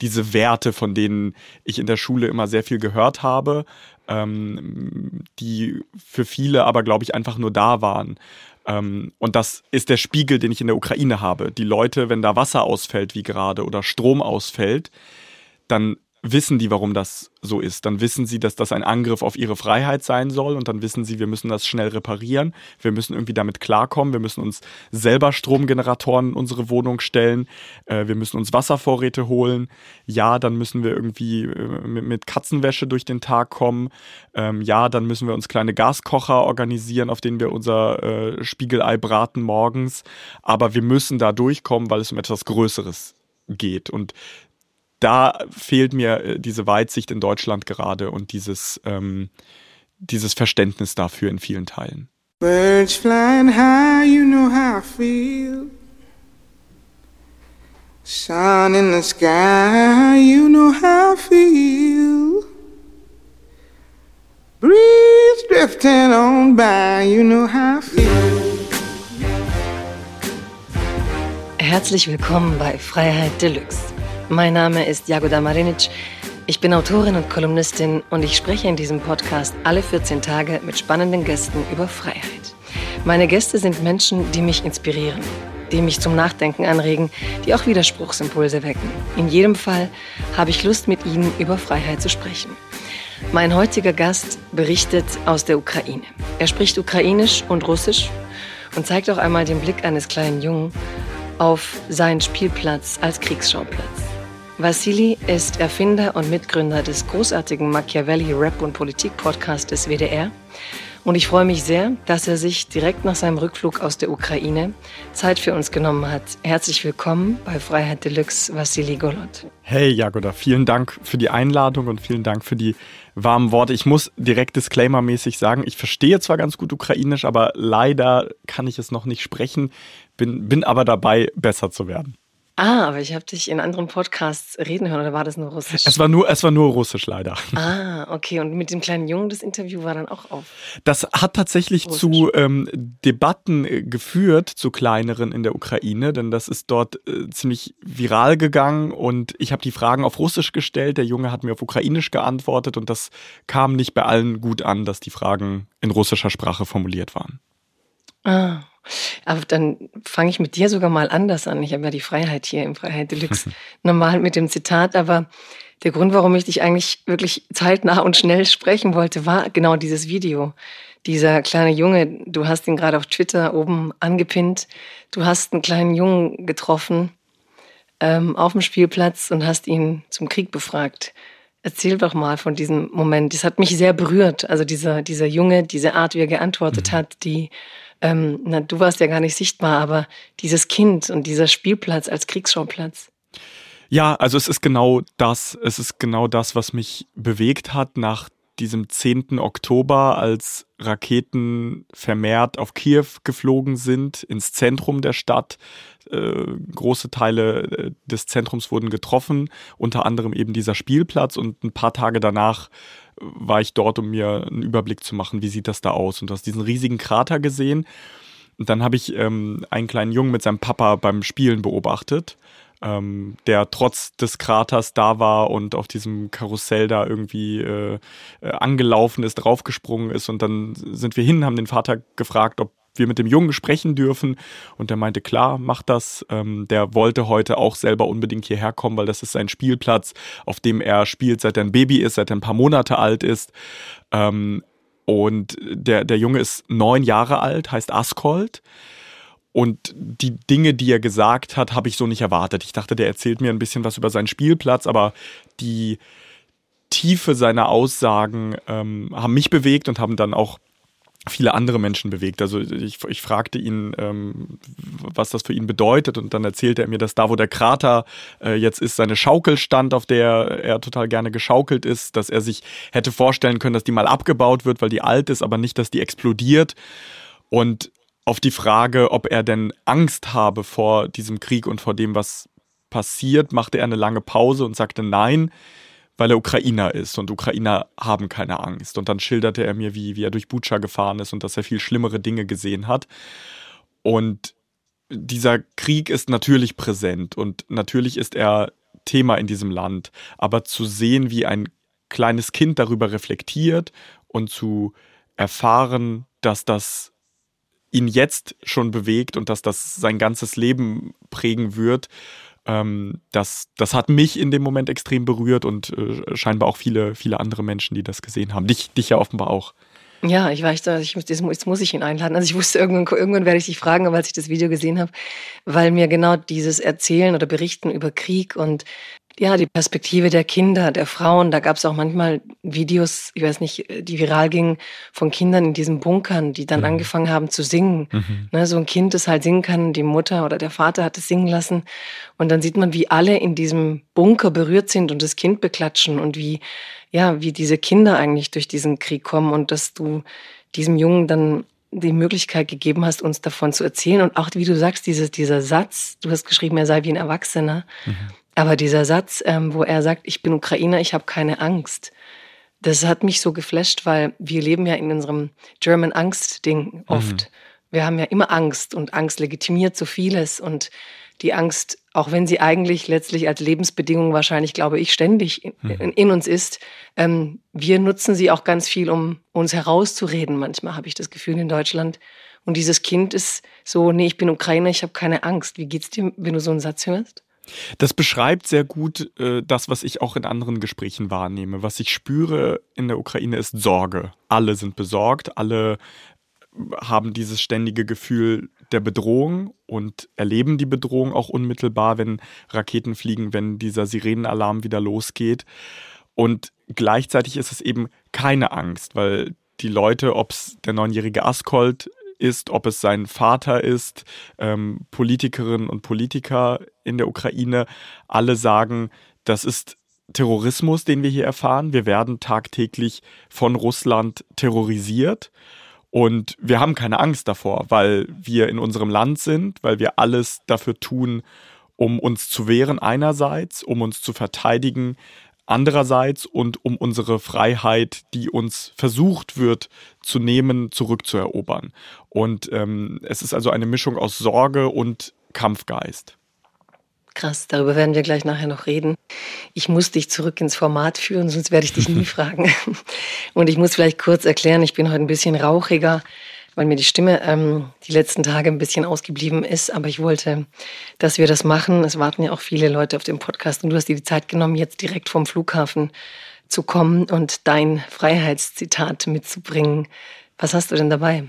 diese Werte, von denen ich in der Schule immer sehr viel gehört habe, ähm, die für viele aber, glaube ich, einfach nur da waren. Ähm, und das ist der Spiegel, den ich in der Ukraine habe. Die Leute, wenn da Wasser ausfällt, wie gerade, oder Strom ausfällt, dann wissen die, warum das so ist. Dann wissen sie, dass das ein Angriff auf ihre Freiheit sein soll und dann wissen sie, wir müssen das schnell reparieren. Wir müssen irgendwie damit klarkommen. Wir müssen uns selber Stromgeneratoren in unsere Wohnung stellen. Äh, wir müssen uns Wasservorräte holen. Ja, dann müssen wir irgendwie äh, mit Katzenwäsche durch den Tag kommen. Ähm, ja, dann müssen wir uns kleine Gaskocher organisieren, auf denen wir unser äh, Spiegelei braten morgens. Aber wir müssen da durchkommen, weil es um etwas Größeres geht. Und da fehlt mir äh, diese Weitsicht in Deutschland gerade und dieses, ähm, dieses Verständnis dafür in vielen Teilen. Birds flying high, you know how I feel. Sun in the sky, you know how I feel. Breeze drifting on by, you know how I feel. Herzlich willkommen bei Freiheit Deluxe mein Name ist Jagoda Marinic. Ich bin Autorin und Kolumnistin und ich spreche in diesem Podcast alle 14 Tage mit spannenden Gästen über Freiheit. Meine Gäste sind Menschen, die mich inspirieren, die mich zum Nachdenken anregen, die auch Widerspruchsimpulse wecken. In jedem Fall habe ich Lust, mit ihnen über Freiheit zu sprechen. Mein heutiger Gast berichtet aus der Ukraine. Er spricht Ukrainisch und Russisch und zeigt auch einmal den Blick eines kleinen Jungen auf seinen Spielplatz als Kriegsschauplatz. Vassili ist Erfinder und Mitgründer des großartigen Machiavelli Rap und Politik Podcasts des WDR. Und ich freue mich sehr, dass er sich direkt nach seinem Rückflug aus der Ukraine Zeit für uns genommen hat. Herzlich willkommen bei Freiheit Deluxe, Vassili Golot. Hey Jagoda, vielen Dank für die Einladung und vielen Dank für die warmen Worte. Ich muss direkt disclaimermäßig sagen, ich verstehe zwar ganz gut Ukrainisch, aber leider kann ich es noch nicht sprechen, bin, bin aber dabei, besser zu werden. Ah, aber ich habe dich in anderen Podcasts reden hören, oder war das nur Russisch? Es war nur, es war nur Russisch leider. Ah, okay. Und mit dem kleinen Jungen, das Interview war dann auch auf. Das hat tatsächlich Russisch. zu ähm, Debatten äh, geführt, zu kleineren in der Ukraine, denn das ist dort äh, ziemlich viral gegangen und ich habe die Fragen auf Russisch gestellt. Der Junge hat mir auf Ukrainisch geantwortet und das kam nicht bei allen gut an, dass die Fragen in russischer Sprache formuliert waren. Ah, aber dann fange ich mit dir sogar mal anders an. Ich habe ja die Freiheit hier im Freiheit Deluxe normal mit dem Zitat, aber der Grund, warum ich dich eigentlich wirklich zeitnah und schnell sprechen wollte, war genau dieses Video. Dieser kleine Junge, du hast ihn gerade auf Twitter oben angepinnt. Du hast einen kleinen Jungen getroffen ähm, auf dem Spielplatz und hast ihn zum Krieg befragt. Erzähl doch mal von diesem Moment. Das hat mich sehr berührt. Also dieser, dieser Junge, diese Art, wie er geantwortet mhm. hat, die ähm, na, du warst ja gar nicht sichtbar, aber dieses Kind und dieser Spielplatz als Kriegsschauplatz. Ja, also es ist genau das, es ist genau das, was mich bewegt hat nach diesem 10. Oktober, als Raketen vermehrt auf Kiew geflogen sind, ins Zentrum der Stadt. Äh, große Teile äh, des Zentrums wurden getroffen, unter anderem eben dieser Spielplatz. Und ein paar Tage danach war ich dort, um mir einen Überblick zu machen, wie sieht das da aus. Und du hast diesen riesigen Krater gesehen. Und dann habe ich ähm, einen kleinen Jungen mit seinem Papa beim Spielen beobachtet, ähm, der trotz des Kraters da war und auf diesem Karussell da irgendwie äh, äh, angelaufen ist, draufgesprungen ist. Und dann sind wir hin, haben den Vater gefragt, ob wir mit dem Jungen sprechen dürfen. Und der meinte, klar, mach das. Ähm, der wollte heute auch selber unbedingt hierher kommen, weil das ist sein Spielplatz, auf dem er spielt, seit er ein Baby ist, seit er ein paar Monate alt ist. Ähm, und der, der Junge ist neun Jahre alt, heißt Askold. Und die Dinge, die er gesagt hat, habe ich so nicht erwartet. Ich dachte, der erzählt mir ein bisschen was über seinen Spielplatz, aber die Tiefe seiner Aussagen ähm, haben mich bewegt und haben dann auch viele andere Menschen bewegt. Also ich, ich fragte ihn, ähm, was das für ihn bedeutet und dann erzählte er mir, dass da, wo der Krater äh, jetzt ist, seine Schaukel stand, auf der er total gerne geschaukelt ist, dass er sich hätte vorstellen können, dass die mal abgebaut wird, weil die alt ist, aber nicht, dass die explodiert. Und auf die Frage, ob er denn Angst habe vor diesem Krieg und vor dem, was passiert, machte er eine lange Pause und sagte nein weil er Ukrainer ist und Ukrainer haben keine Angst. Und dann schilderte er mir, wie, wie er durch Butscha gefahren ist und dass er viel schlimmere Dinge gesehen hat. Und dieser Krieg ist natürlich präsent und natürlich ist er Thema in diesem Land. Aber zu sehen, wie ein kleines Kind darüber reflektiert und zu erfahren, dass das ihn jetzt schon bewegt und dass das sein ganzes Leben prägen wird, ähm, das, das hat mich in dem Moment extrem berührt und äh, scheinbar auch viele, viele andere Menschen, die das gesehen haben. Dich, dich ja offenbar auch. Ja, ich weiß, ich, jetzt muss ich ihn einladen. Also ich wusste, irgendwann, irgendwann werde ich dich fragen, aber als ich das Video gesehen habe, weil mir genau dieses Erzählen oder Berichten über Krieg und ja, die Perspektive der Kinder, der Frauen. Da gab es auch manchmal Videos, ich weiß nicht, die viral gingen, von Kindern in diesen Bunkern, die dann mhm. angefangen haben zu singen. Mhm. Ne, so ein Kind, das halt singen kann, die Mutter oder der Vater hat es singen lassen. Und dann sieht man, wie alle in diesem Bunker berührt sind und das Kind beklatschen und wie, ja, wie diese Kinder eigentlich durch diesen Krieg kommen und dass du diesem Jungen dann die Möglichkeit gegeben hast, uns davon zu erzählen. Und auch, wie du sagst, dieses, dieser Satz, du hast geschrieben, er sei wie ein Erwachsener. Mhm. Aber dieser Satz, ähm, wo er sagt, ich bin Ukrainer, ich habe keine Angst, das hat mich so geflasht, weil wir leben ja in unserem German Angst-Ding oft. Mhm. Wir haben ja immer Angst und Angst legitimiert so vieles und die Angst, auch wenn sie eigentlich letztlich als Lebensbedingung wahrscheinlich, glaube ich, ständig in, mhm. in uns ist, ähm, wir nutzen sie auch ganz viel, um uns herauszureden. Manchmal habe ich das Gefühl in Deutschland. Und dieses Kind ist so, nee, ich bin Ukrainer, ich habe keine Angst. Wie geht's dir, wenn du so einen Satz hörst? Das beschreibt sehr gut äh, das, was ich auch in anderen Gesprächen wahrnehme. Was ich spüre in der Ukraine ist Sorge. Alle sind besorgt, alle haben dieses ständige Gefühl der Bedrohung und erleben die Bedrohung auch unmittelbar, wenn Raketen fliegen, wenn dieser Sirenenalarm wieder losgeht. Und gleichzeitig ist es eben keine Angst, weil die Leute, ob es der neunjährige Askold ist, ob es sein Vater ist, ähm, Politikerinnen und Politiker in der Ukraine, alle sagen, das ist Terrorismus, den wir hier erfahren. Wir werden tagtäglich von Russland terrorisiert. Und wir haben keine Angst davor, weil wir in unserem Land sind, weil wir alles dafür tun, um uns zu wehren einerseits, um uns zu verteidigen andererseits und um unsere Freiheit, die uns versucht wird zu nehmen, zurückzuerobern. Und ähm, es ist also eine Mischung aus Sorge und Kampfgeist. Krass, darüber werden wir gleich nachher noch reden. Ich muss dich zurück ins Format führen, sonst werde ich dich nie fragen. Und ich muss vielleicht kurz erklären, ich bin heute ein bisschen rauchiger weil mir die Stimme ähm, die letzten Tage ein bisschen ausgeblieben ist. Aber ich wollte, dass wir das machen. Es warten ja auch viele Leute auf dem Podcast und du hast dir die Zeit genommen, jetzt direkt vom Flughafen zu kommen und dein Freiheitszitat mitzubringen. Was hast du denn dabei?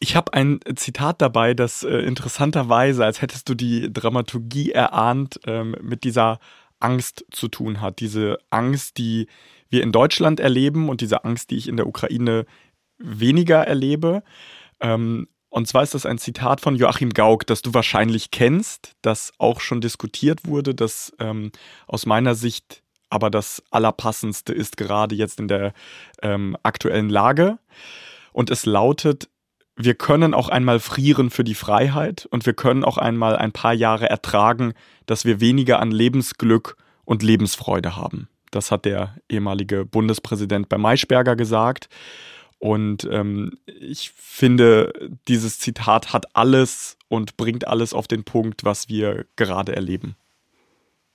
Ich habe ein Zitat dabei, das äh, interessanterweise, als hättest du die Dramaturgie erahnt, ähm, mit dieser Angst zu tun hat. Diese Angst, die wir in Deutschland erleben und diese Angst, die ich in der Ukraine weniger erlebe. Ähm, und zwar ist das ein Zitat von Joachim Gauck, das du wahrscheinlich kennst, das auch schon diskutiert wurde, das ähm, aus meiner Sicht aber das Allerpassendste ist gerade jetzt in der ähm, aktuellen Lage. Und es lautet, wir können auch einmal frieren für die Freiheit und wir können auch einmal ein paar Jahre ertragen, dass wir weniger an Lebensglück und Lebensfreude haben. Das hat der ehemalige Bundespräsident bei Maischberger gesagt. Und ähm, ich finde, dieses Zitat hat alles und bringt alles auf den Punkt, was wir gerade erleben.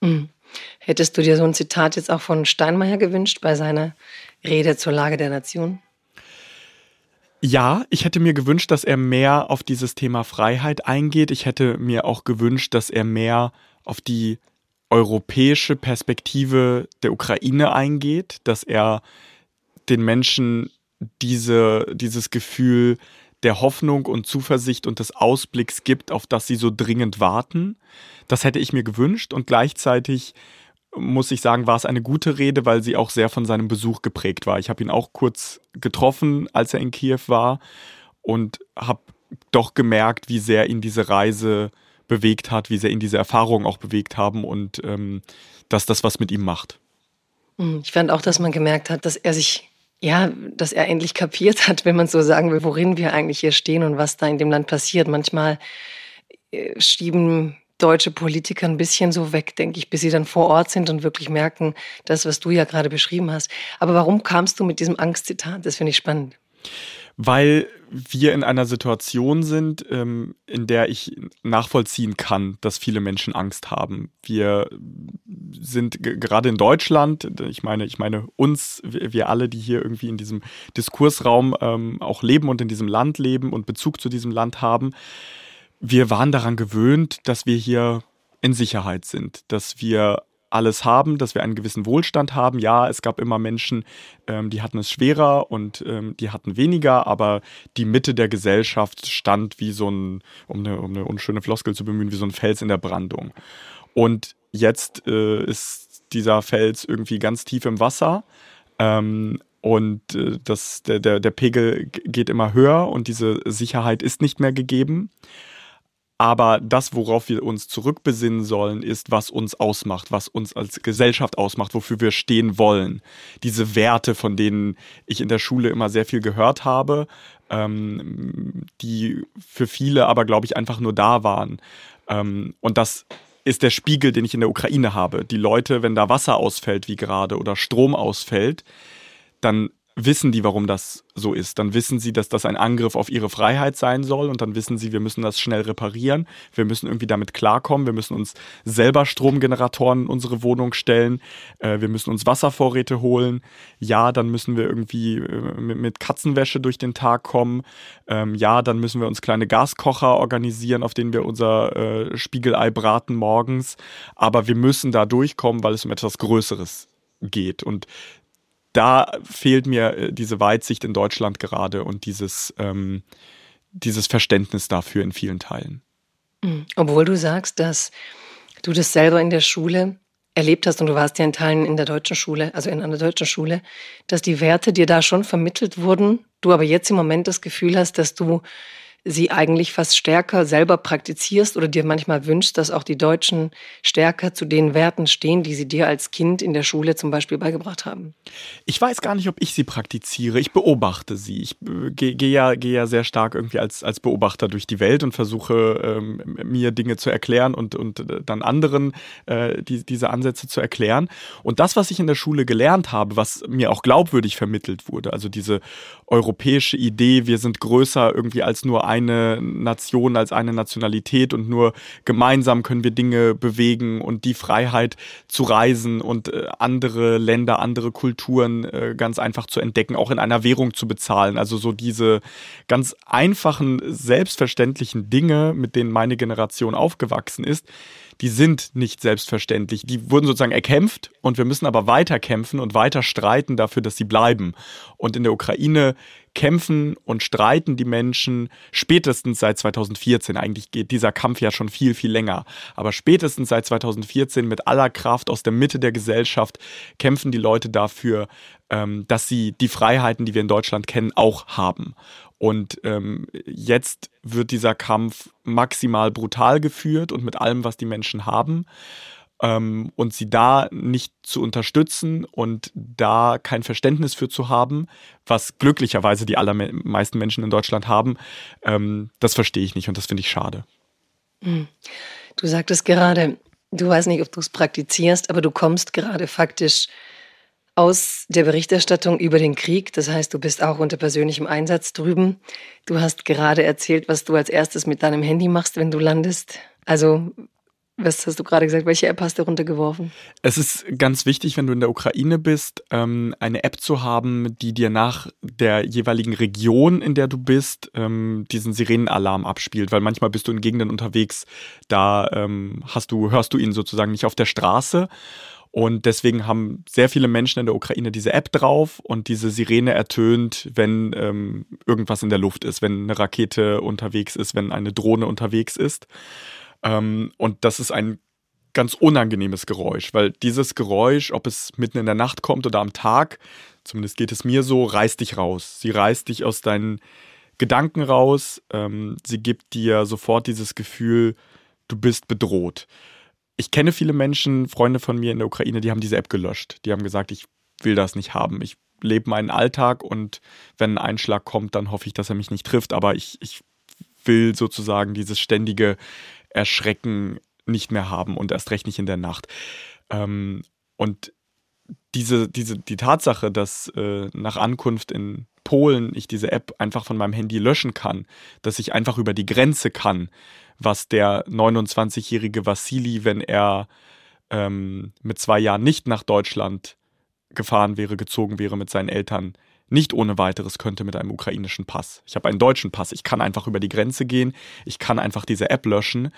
Mhm. Hättest du dir so ein Zitat jetzt auch von Steinmeier gewünscht bei seiner Rede zur Lage der Nation? Ja, ich hätte mir gewünscht, dass er mehr auf dieses Thema Freiheit eingeht. Ich hätte mir auch gewünscht, dass er mehr auf die europäische Perspektive der Ukraine eingeht, dass er den Menschen diese, dieses Gefühl der Hoffnung und Zuversicht und des Ausblicks gibt, auf das sie so dringend warten. Das hätte ich mir gewünscht und gleichzeitig muss ich sagen, war es eine gute Rede, weil sie auch sehr von seinem Besuch geprägt war. Ich habe ihn auch kurz getroffen, als er in Kiew war und habe doch gemerkt, wie sehr ihn diese Reise bewegt hat, wie sehr ihn diese Erfahrungen auch bewegt haben und ähm, dass das was mit ihm macht. Hm, ich fand auch, dass man gemerkt hat, dass er sich ja, dass er endlich kapiert hat, wenn man so sagen will, worin wir eigentlich hier stehen und was da in dem Land passiert. Manchmal äh, schieben deutsche Politiker ein bisschen so weg, denke ich, bis sie dann vor Ort sind und wirklich merken, das, was du ja gerade beschrieben hast. Aber warum kamst du mit diesem Angstzitat? Das finde ich spannend. Weil wir in einer Situation sind, ähm, in der ich nachvollziehen kann, dass viele Menschen Angst haben. Wir sind gerade in Deutschland, ich meine, ich meine uns, wir alle, die hier irgendwie in diesem Diskursraum ähm, auch leben und in diesem Land leben und Bezug zu diesem Land haben, wir waren daran gewöhnt, dass wir hier in Sicherheit sind, dass wir alles haben, dass wir einen gewissen Wohlstand haben. Ja, es gab immer Menschen, ähm, die hatten es schwerer und ähm, die hatten weniger, aber die Mitte der Gesellschaft stand wie so ein, um eine, um eine unschöne Floskel zu bemühen, wie so ein Fels in der Brandung. Und jetzt äh, ist dieser Fels irgendwie ganz tief im Wasser. Ähm, und äh, das, der, der, der Pegel geht immer höher und diese Sicherheit ist nicht mehr gegeben. Aber das, worauf wir uns zurückbesinnen sollen, ist, was uns ausmacht, was uns als Gesellschaft ausmacht, wofür wir stehen wollen. Diese Werte, von denen ich in der Schule immer sehr viel gehört habe, ähm, die für viele aber, glaube ich, einfach nur da waren. Ähm, und das ist der Spiegel, den ich in der Ukraine habe. Die Leute, wenn da Wasser ausfällt, wie gerade, oder Strom ausfällt, dann wissen die, warum das so ist. Dann wissen sie, dass das ein Angriff auf ihre Freiheit sein soll und dann wissen sie, wir müssen das schnell reparieren. Wir müssen irgendwie damit klarkommen. Wir müssen uns selber Stromgeneratoren in unsere Wohnung stellen. Äh, wir müssen uns Wasservorräte holen. Ja, dann müssen wir irgendwie äh, mit Katzenwäsche durch den Tag kommen. Ähm, ja, dann müssen wir uns kleine Gaskocher organisieren, auf denen wir unser äh, Spiegelei braten morgens. Aber wir müssen da durchkommen, weil es um etwas Größeres geht. Und da fehlt mir äh, diese Weitsicht in Deutschland gerade und dieses, ähm, dieses Verständnis dafür in vielen Teilen. Mhm. Obwohl du sagst, dass du das selber in der Schule erlebt hast und du warst ja in Teilen in der deutschen Schule, also in einer deutschen Schule, dass die Werte dir da schon vermittelt wurden, du aber jetzt im Moment das Gefühl hast, dass du sie eigentlich fast stärker selber praktizierst oder dir manchmal wünschst, dass auch die Deutschen stärker zu den Werten stehen, die sie dir als Kind in der Schule zum Beispiel beigebracht haben? Ich weiß gar nicht, ob ich sie praktiziere. Ich beobachte sie. Ich äh, gehe geh ja, geh ja sehr stark irgendwie als, als Beobachter durch die Welt und versuche ähm, mir Dinge zu erklären und, und äh, dann anderen äh, die, diese Ansätze zu erklären. Und das, was ich in der Schule gelernt habe, was mir auch glaubwürdig vermittelt wurde, also diese europäische Idee, wir sind größer irgendwie als nur eine Nation, als eine Nationalität und nur gemeinsam können wir Dinge bewegen und die Freiheit zu reisen und äh, andere Länder, andere Kulturen äh, ganz einfach zu entdecken, auch in einer Währung zu bezahlen. Also so diese ganz einfachen, selbstverständlichen Dinge, mit denen meine Generation aufgewachsen ist, die sind nicht selbstverständlich. Die wurden sozusagen erkämpft und wir müssen aber weiter kämpfen und weiter streiten dafür, dass sie bleiben. Und in der Ukraine kämpfen und streiten die Menschen spätestens seit 2014. Eigentlich geht dieser Kampf ja schon viel, viel länger. Aber spätestens seit 2014 mit aller Kraft aus der Mitte der Gesellschaft kämpfen die Leute dafür, ähm, dass sie die Freiheiten, die wir in Deutschland kennen, auch haben. Und ähm, jetzt wird dieser Kampf maximal brutal geführt und mit allem, was die Menschen haben. Ähm, und sie da nicht zu unterstützen und da kein Verständnis für zu haben, was glücklicherweise die allermeisten Menschen in Deutschland haben, ähm, das verstehe ich nicht und das finde ich schade. Hm. Du sagtest gerade, du weißt nicht, ob du es praktizierst, aber du kommst gerade faktisch aus der Berichterstattung über den Krieg. Das heißt, du bist auch unter persönlichem Einsatz drüben. Du hast gerade erzählt, was du als erstes mit deinem Handy machst, wenn du landest. Also, was hast du gerade gesagt? Welche App hast du runtergeworfen? Es ist ganz wichtig, wenn du in der Ukraine bist, ähm, eine App zu haben, die dir nach der jeweiligen Region, in der du bist, ähm, diesen Sirenenalarm abspielt. Weil manchmal bist du in Gegenden unterwegs, da ähm, hast du, hörst du ihn sozusagen nicht auf der Straße. Und deswegen haben sehr viele Menschen in der Ukraine diese App drauf und diese Sirene ertönt, wenn ähm, irgendwas in der Luft ist, wenn eine Rakete unterwegs ist, wenn eine Drohne unterwegs ist. Ähm, und das ist ein ganz unangenehmes Geräusch, weil dieses Geräusch, ob es mitten in der Nacht kommt oder am Tag, zumindest geht es mir so, reißt dich raus. Sie reißt dich aus deinen Gedanken raus. Ähm, sie gibt dir sofort dieses Gefühl, du bist bedroht ich kenne viele Menschen, Freunde von mir in der Ukraine, die haben diese App gelöscht. Die haben gesagt, ich will das nicht haben. Ich lebe meinen Alltag und wenn ein Einschlag kommt, dann hoffe ich, dass er mich nicht trifft. Aber ich, ich will sozusagen dieses ständige Erschrecken nicht mehr haben und erst recht nicht in der Nacht. Ähm, und diese, diese, die Tatsache, dass äh, nach Ankunft in Polen ich diese App einfach von meinem Handy löschen kann, dass ich einfach über die Grenze kann, was der 29-jährige Vassili, wenn er ähm, mit zwei Jahren nicht nach Deutschland gefahren wäre, gezogen wäre mit seinen Eltern, nicht ohne weiteres könnte mit einem ukrainischen Pass. Ich habe einen deutschen Pass. Ich kann einfach über die Grenze gehen. Ich kann einfach diese App löschen.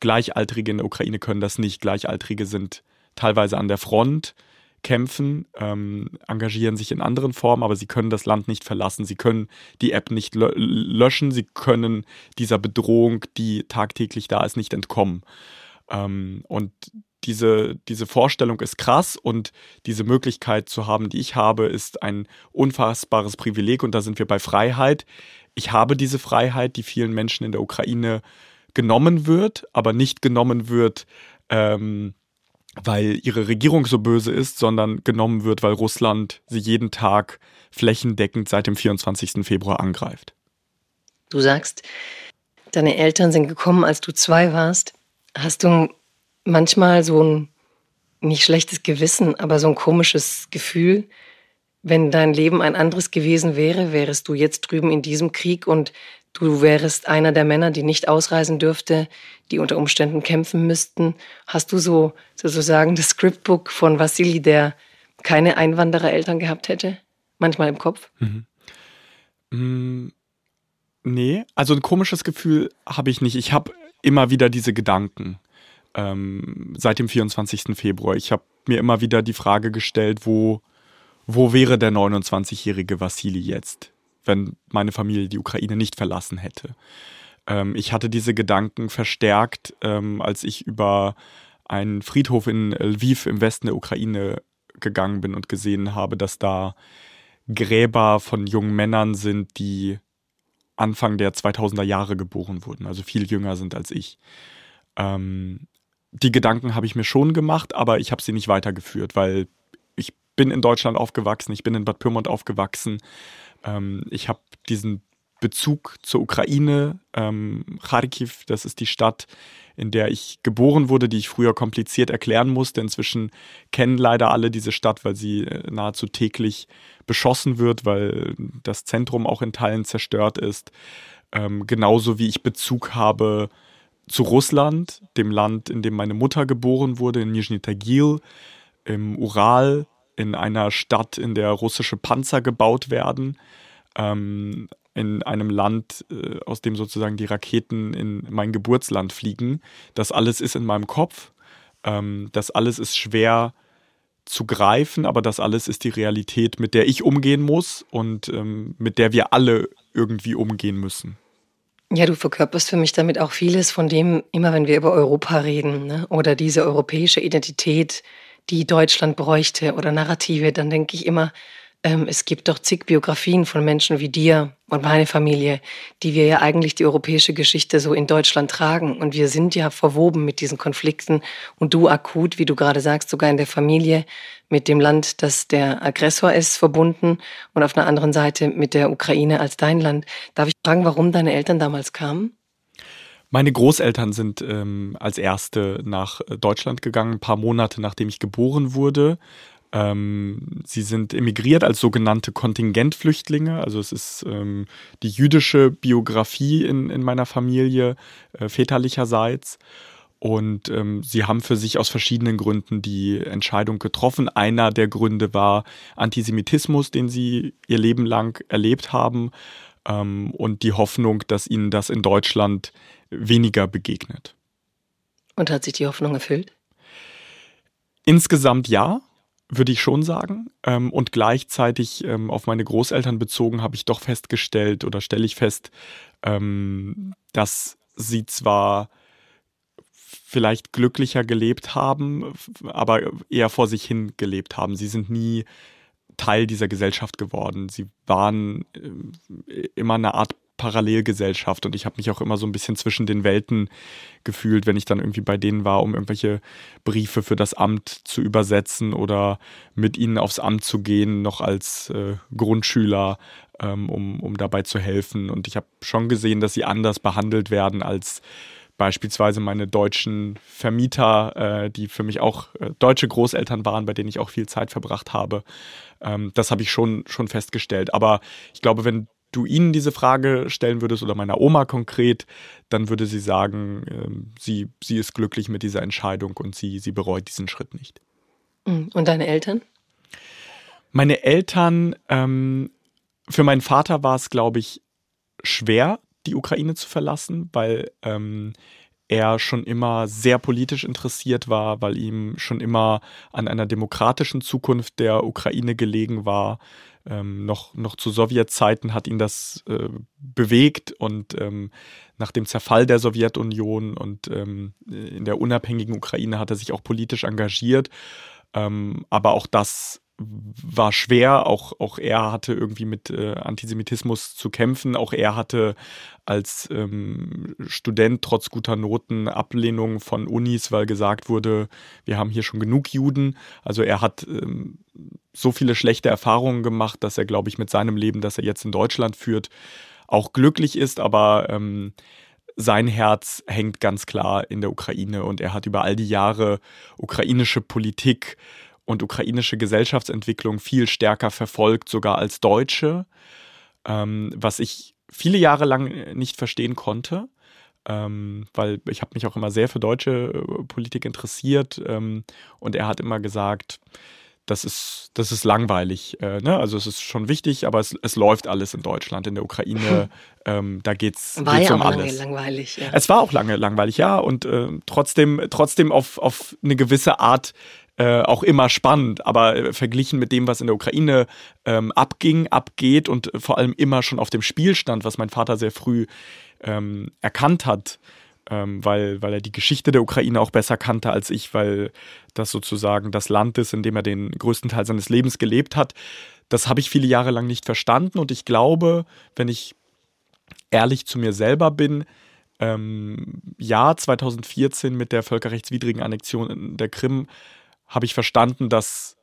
Gleichaltrige in der Ukraine können das nicht. Gleichaltrige sind teilweise an der Front kämpfen, ähm, engagieren sich in anderen Formen, aber sie können das Land nicht verlassen. Sie können die App nicht löschen. Sie können dieser Bedrohung, die tagtäglich da ist, nicht entkommen. Ähm, und diese, diese Vorstellung ist krass und diese Möglichkeit zu haben, die ich habe, ist ein unfassbares Privileg und da sind wir bei Freiheit. Ich habe diese Freiheit, die vielen Menschen in der Ukraine genommen wird, aber nicht genommen wird, ähm, weil ihre Regierung so böse ist, sondern genommen wird, weil Russland sie jeden Tag flächendeckend seit dem 24. Februar angreift. Du sagst, deine Eltern sind gekommen, als du zwei warst. Hast du manchmal so ein nicht schlechtes Gewissen, aber so ein komisches Gefühl, wenn dein Leben ein anderes gewesen wäre, wärest du jetzt drüben in diesem Krieg und du wärst einer der Männer, die nicht ausreisen dürfte, die unter Umständen kämpfen müssten. Hast du so sozusagen das Scriptbook von Vassili, der keine Einwanderereltern gehabt hätte, manchmal im Kopf? Mhm. Mm, nee, also ein komisches Gefühl habe ich nicht. Ich habe immer wieder diese Gedanken ähm, seit dem 24. Februar. Ich habe mir immer wieder die Frage gestellt, wo, wo wäre der 29-jährige Vassili jetzt, wenn meine Familie die Ukraine nicht verlassen hätte. Ähm, ich hatte diese Gedanken verstärkt, ähm, als ich über einen Friedhof in Lviv im Westen der Ukraine gegangen bin und gesehen habe, dass da Gräber von jungen Männern sind, die Anfang der 2000er Jahre geboren wurden, also viel jünger sind als ich. Ähm, die Gedanken habe ich mir schon gemacht, aber ich habe sie nicht weitergeführt, weil ich bin in Deutschland aufgewachsen, ich bin in Bad Pyrmont aufgewachsen. Ähm, ich habe diesen Bezug zur Ukraine. Ähm, Kharkiv, das ist die Stadt, in der ich geboren wurde, die ich früher kompliziert erklären musste. Inzwischen kennen leider alle diese Stadt, weil sie äh, nahezu täglich beschossen wird, weil das Zentrum auch in Teilen zerstört ist. Ähm, genauso wie ich Bezug habe zu Russland, dem Land, in dem meine Mutter geboren wurde, in Nizhny Tagil, im Ural, in einer Stadt, in der russische Panzer gebaut werden, ähm, in einem Land, äh, aus dem sozusagen die Raketen in mein Geburtsland fliegen. Das alles ist in meinem Kopf. Ähm, das alles ist schwer zu greifen, aber das alles ist die Realität, mit der ich umgehen muss und ähm, mit der wir alle irgendwie umgehen müssen. Ja, du verkörperst für mich damit auch vieles von dem, immer wenn wir über Europa reden ne? oder diese europäische Identität, die Deutschland bräuchte oder Narrative, dann denke ich immer, es gibt doch zig Biografien von Menschen wie dir und meine Familie, die wir ja eigentlich die europäische Geschichte so in Deutschland tragen. Und wir sind ja verwoben mit diesen Konflikten und du akut, wie du gerade sagst, sogar in der Familie mit dem Land, das der Aggressor ist, verbunden und auf einer anderen Seite mit der Ukraine als dein Land. Darf ich fragen, warum deine Eltern damals kamen? Meine Großeltern sind ähm, als erste nach Deutschland gegangen, ein paar Monate nachdem ich geboren wurde. Ähm, sie sind emigriert als sogenannte Kontingentflüchtlinge. Also es ist ähm, die jüdische Biografie in, in meiner Familie äh, väterlicherseits. Und ähm, sie haben für sich aus verschiedenen Gründen die Entscheidung getroffen. Einer der Gründe war Antisemitismus, den sie ihr Leben lang erlebt haben. Ähm, und die Hoffnung, dass ihnen das in Deutschland weniger begegnet. Und hat sich die Hoffnung erfüllt? Insgesamt ja würde ich schon sagen. Ähm, und gleichzeitig ähm, auf meine Großeltern bezogen habe ich doch festgestellt oder stelle ich fest, ähm, dass sie zwar vielleicht glücklicher gelebt haben, aber eher vor sich hin gelebt haben. Sie sind nie Teil dieser Gesellschaft geworden. Sie waren äh, immer eine Art Parallelgesellschaft und ich habe mich auch immer so ein bisschen zwischen den Welten gefühlt, wenn ich dann irgendwie bei denen war, um irgendwelche Briefe für das Amt zu übersetzen oder mit ihnen aufs Amt zu gehen, noch als äh, Grundschüler, ähm, um, um dabei zu helfen. Und ich habe schon gesehen, dass sie anders behandelt werden als beispielsweise meine deutschen Vermieter, äh, die für mich auch äh, deutsche Großeltern waren, bei denen ich auch viel Zeit verbracht habe. Ähm, das habe ich schon, schon festgestellt. Aber ich glaube, wenn du ihnen diese Frage stellen würdest oder meiner Oma konkret, dann würde sie sagen, ähm, sie, sie ist glücklich mit dieser Entscheidung und sie, sie bereut diesen Schritt nicht. Mhm. Und deine Eltern? Meine Eltern, ähm, für meinen Vater war es, glaube ich, schwer, die Ukraine zu verlassen, weil ähm, er schon immer sehr politisch interessiert war, weil ihm schon immer an einer demokratischen Zukunft der Ukraine gelegen war. Ähm, noch, noch zu Sowjetzeiten hat ihn das äh, bewegt und ähm, nach dem Zerfall der Sowjetunion und ähm, in der unabhängigen Ukraine hat er sich auch politisch engagiert. Ähm, aber auch das war schwer. Auch, auch er hatte irgendwie mit äh, Antisemitismus zu kämpfen. Auch er hatte als ähm, Student trotz guter Noten Ablehnung von Unis, weil gesagt wurde, wir haben hier schon genug Juden. Also er hat ähm, so viele schlechte Erfahrungen gemacht, dass er, glaube ich, mit seinem Leben, das er jetzt in Deutschland führt, auch glücklich ist. Aber ähm, sein Herz hängt ganz klar in der Ukraine und er hat über all die Jahre ukrainische Politik und ukrainische Gesellschaftsentwicklung viel stärker verfolgt, sogar als Deutsche, ähm, was ich viele Jahre lang nicht verstehen konnte. Ähm, weil ich habe mich auch immer sehr für deutsche äh, Politik interessiert ähm, und er hat immer gesagt, das ist, das ist langweilig. Äh, ne? Also es ist schon wichtig, aber es, es läuft alles in Deutschland, in der Ukraine. ähm, da geht's, war geht's ja um auch alles. lange langweilig. Ja. Es war auch lange langweilig, ja, und äh, trotzdem, trotzdem auf, auf eine gewisse Art äh, auch immer spannend, aber äh, verglichen mit dem, was in der Ukraine ähm, abging, abgeht und vor allem immer schon auf dem Spiel stand, was mein Vater sehr früh ähm, erkannt hat, ähm, weil, weil er die Geschichte der Ukraine auch besser kannte als ich, weil das sozusagen das Land ist, in dem er den größten Teil seines Lebens gelebt hat. Das habe ich viele Jahre lang nicht verstanden und ich glaube, wenn ich ehrlich zu mir selber bin, ähm, ja, 2014 mit der völkerrechtswidrigen Annexion der Krim habe ich verstanden, dass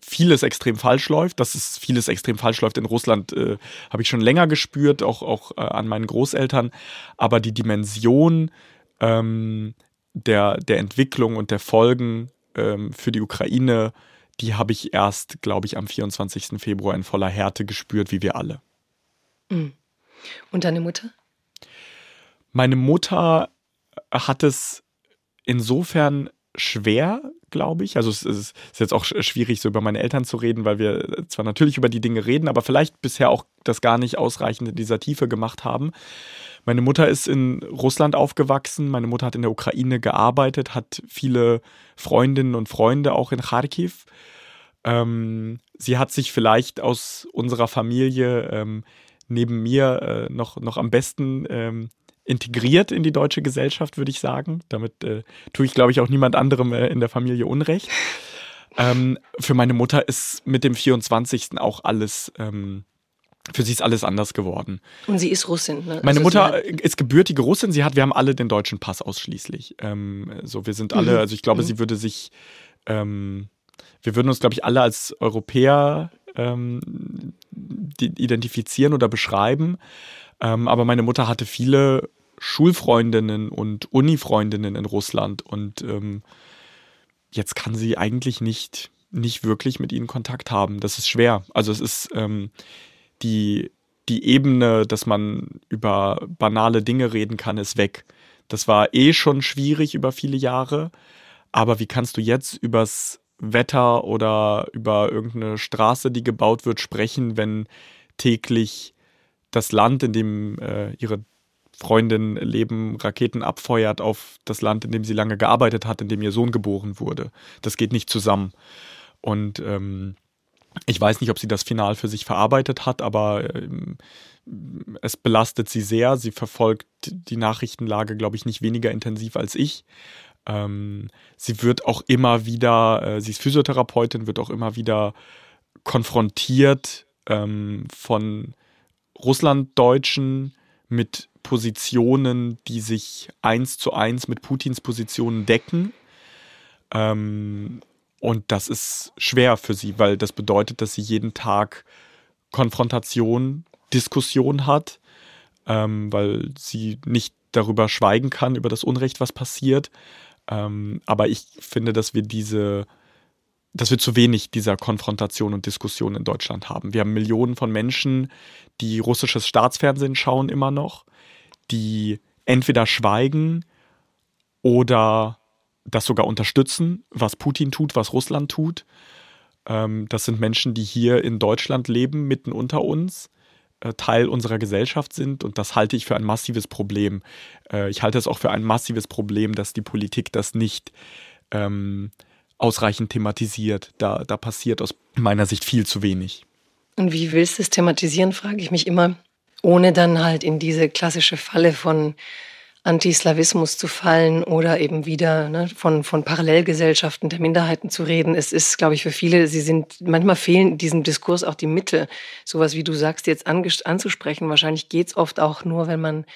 vieles extrem falsch läuft. Dass es vieles extrem falsch läuft in Russland, äh, habe ich schon länger gespürt, auch, auch äh, an meinen Großeltern. Aber die Dimension ähm, der, der Entwicklung und der Folgen ähm, für die Ukraine, die habe ich erst, glaube ich, am 24. Februar in voller Härte gespürt, wie wir alle. Mhm. Und deine Mutter? Meine Mutter hat es insofern schwer, glaube ich. Also es ist, jetzt auch schwierig, so über meine Eltern zu reden, weil wir zwar natürlich über die Dinge reden, aber vielleicht bisher auch das gar nicht ausreichend in dieser Tiefe gemacht haben. Meine Mutter ist in Russland aufgewachsen, meine Mutter hat in der Ukraine gearbeitet, hat viele Freundinnen und Freunde auch in Kharkiv. Ähm, sie hat sich vielleicht aus unserer Familie ähm, neben mir äh, noch, noch am besten ähm, integriert in die deutsche Gesellschaft, würde ich sagen. Damit äh, tue ich, glaube ich, auch niemand anderem äh, in der Familie Unrecht. Ähm, für meine Mutter ist mit dem 24. auch alles, ähm, für sie ist alles anders geworden. Und sie ist Russin. Ne? Meine also Mutter ist gebürtige Russin. Sie hat, wir haben alle den deutschen Pass ausschließlich. Ähm, so, wir sind alle, mhm. also ich glaube, mhm. sie würde sich, ähm, wir würden uns, glaube ich, alle als Europäer ähm, identifizieren oder beschreiben. Ähm, aber meine Mutter hatte viele Schulfreundinnen und Unifreundinnen in Russland und ähm, jetzt kann sie eigentlich nicht, nicht wirklich mit ihnen Kontakt haben. Das ist schwer. Also es ist ähm, die, die Ebene, dass man über banale Dinge reden kann, ist weg. Das war eh schon schwierig über viele Jahre. Aber wie kannst du jetzt übers Wetter oder über irgendeine Straße, die gebaut wird, sprechen, wenn täglich das Land, in dem äh, ihre Freundin Leben Raketen abfeuert auf das Land, in dem sie lange gearbeitet hat, in dem ihr Sohn geboren wurde. Das geht nicht zusammen. Und ähm, ich weiß nicht, ob sie das final für sich verarbeitet hat, aber ähm, es belastet sie sehr. Sie verfolgt die Nachrichtenlage, glaube ich, nicht weniger intensiv als ich. Ähm, sie wird auch immer wieder, äh, sie ist Physiotherapeutin, wird auch immer wieder konfrontiert ähm, von Russlanddeutschen mit Positionen, die sich eins zu eins mit Putins Positionen decken. Ähm, und das ist schwer für sie, weil das bedeutet, dass sie jeden Tag Konfrontation, Diskussion hat, ähm, weil sie nicht darüber schweigen kann, über das Unrecht, was passiert. Ähm, aber ich finde, dass wir diese, dass wir zu wenig dieser Konfrontation und Diskussion in Deutschland haben. Wir haben Millionen von Menschen, die russisches Staatsfernsehen schauen immer noch, die entweder schweigen oder das sogar unterstützen, was Putin tut, was Russland tut. Ähm, das sind Menschen, die hier in Deutschland leben, mitten unter uns, äh, Teil unserer Gesellschaft sind. Und das halte ich für ein massives Problem. Äh, ich halte es auch für ein massives Problem, dass die Politik das nicht ähm, ausreichend thematisiert. Da, da passiert aus meiner Sicht viel zu wenig. Und wie willst du es thematisieren, frage ich mich immer, ohne dann halt in diese klassische Falle von Antislawismus zu fallen oder eben wieder ne, von, von Parallelgesellschaften der Minderheiten zu reden. Es ist, glaube ich, für viele, sie sind, manchmal fehlen diesem Diskurs auch die Mitte, sowas wie du sagst, jetzt anzusprechen. Wahrscheinlich geht es oft auch nur, wenn man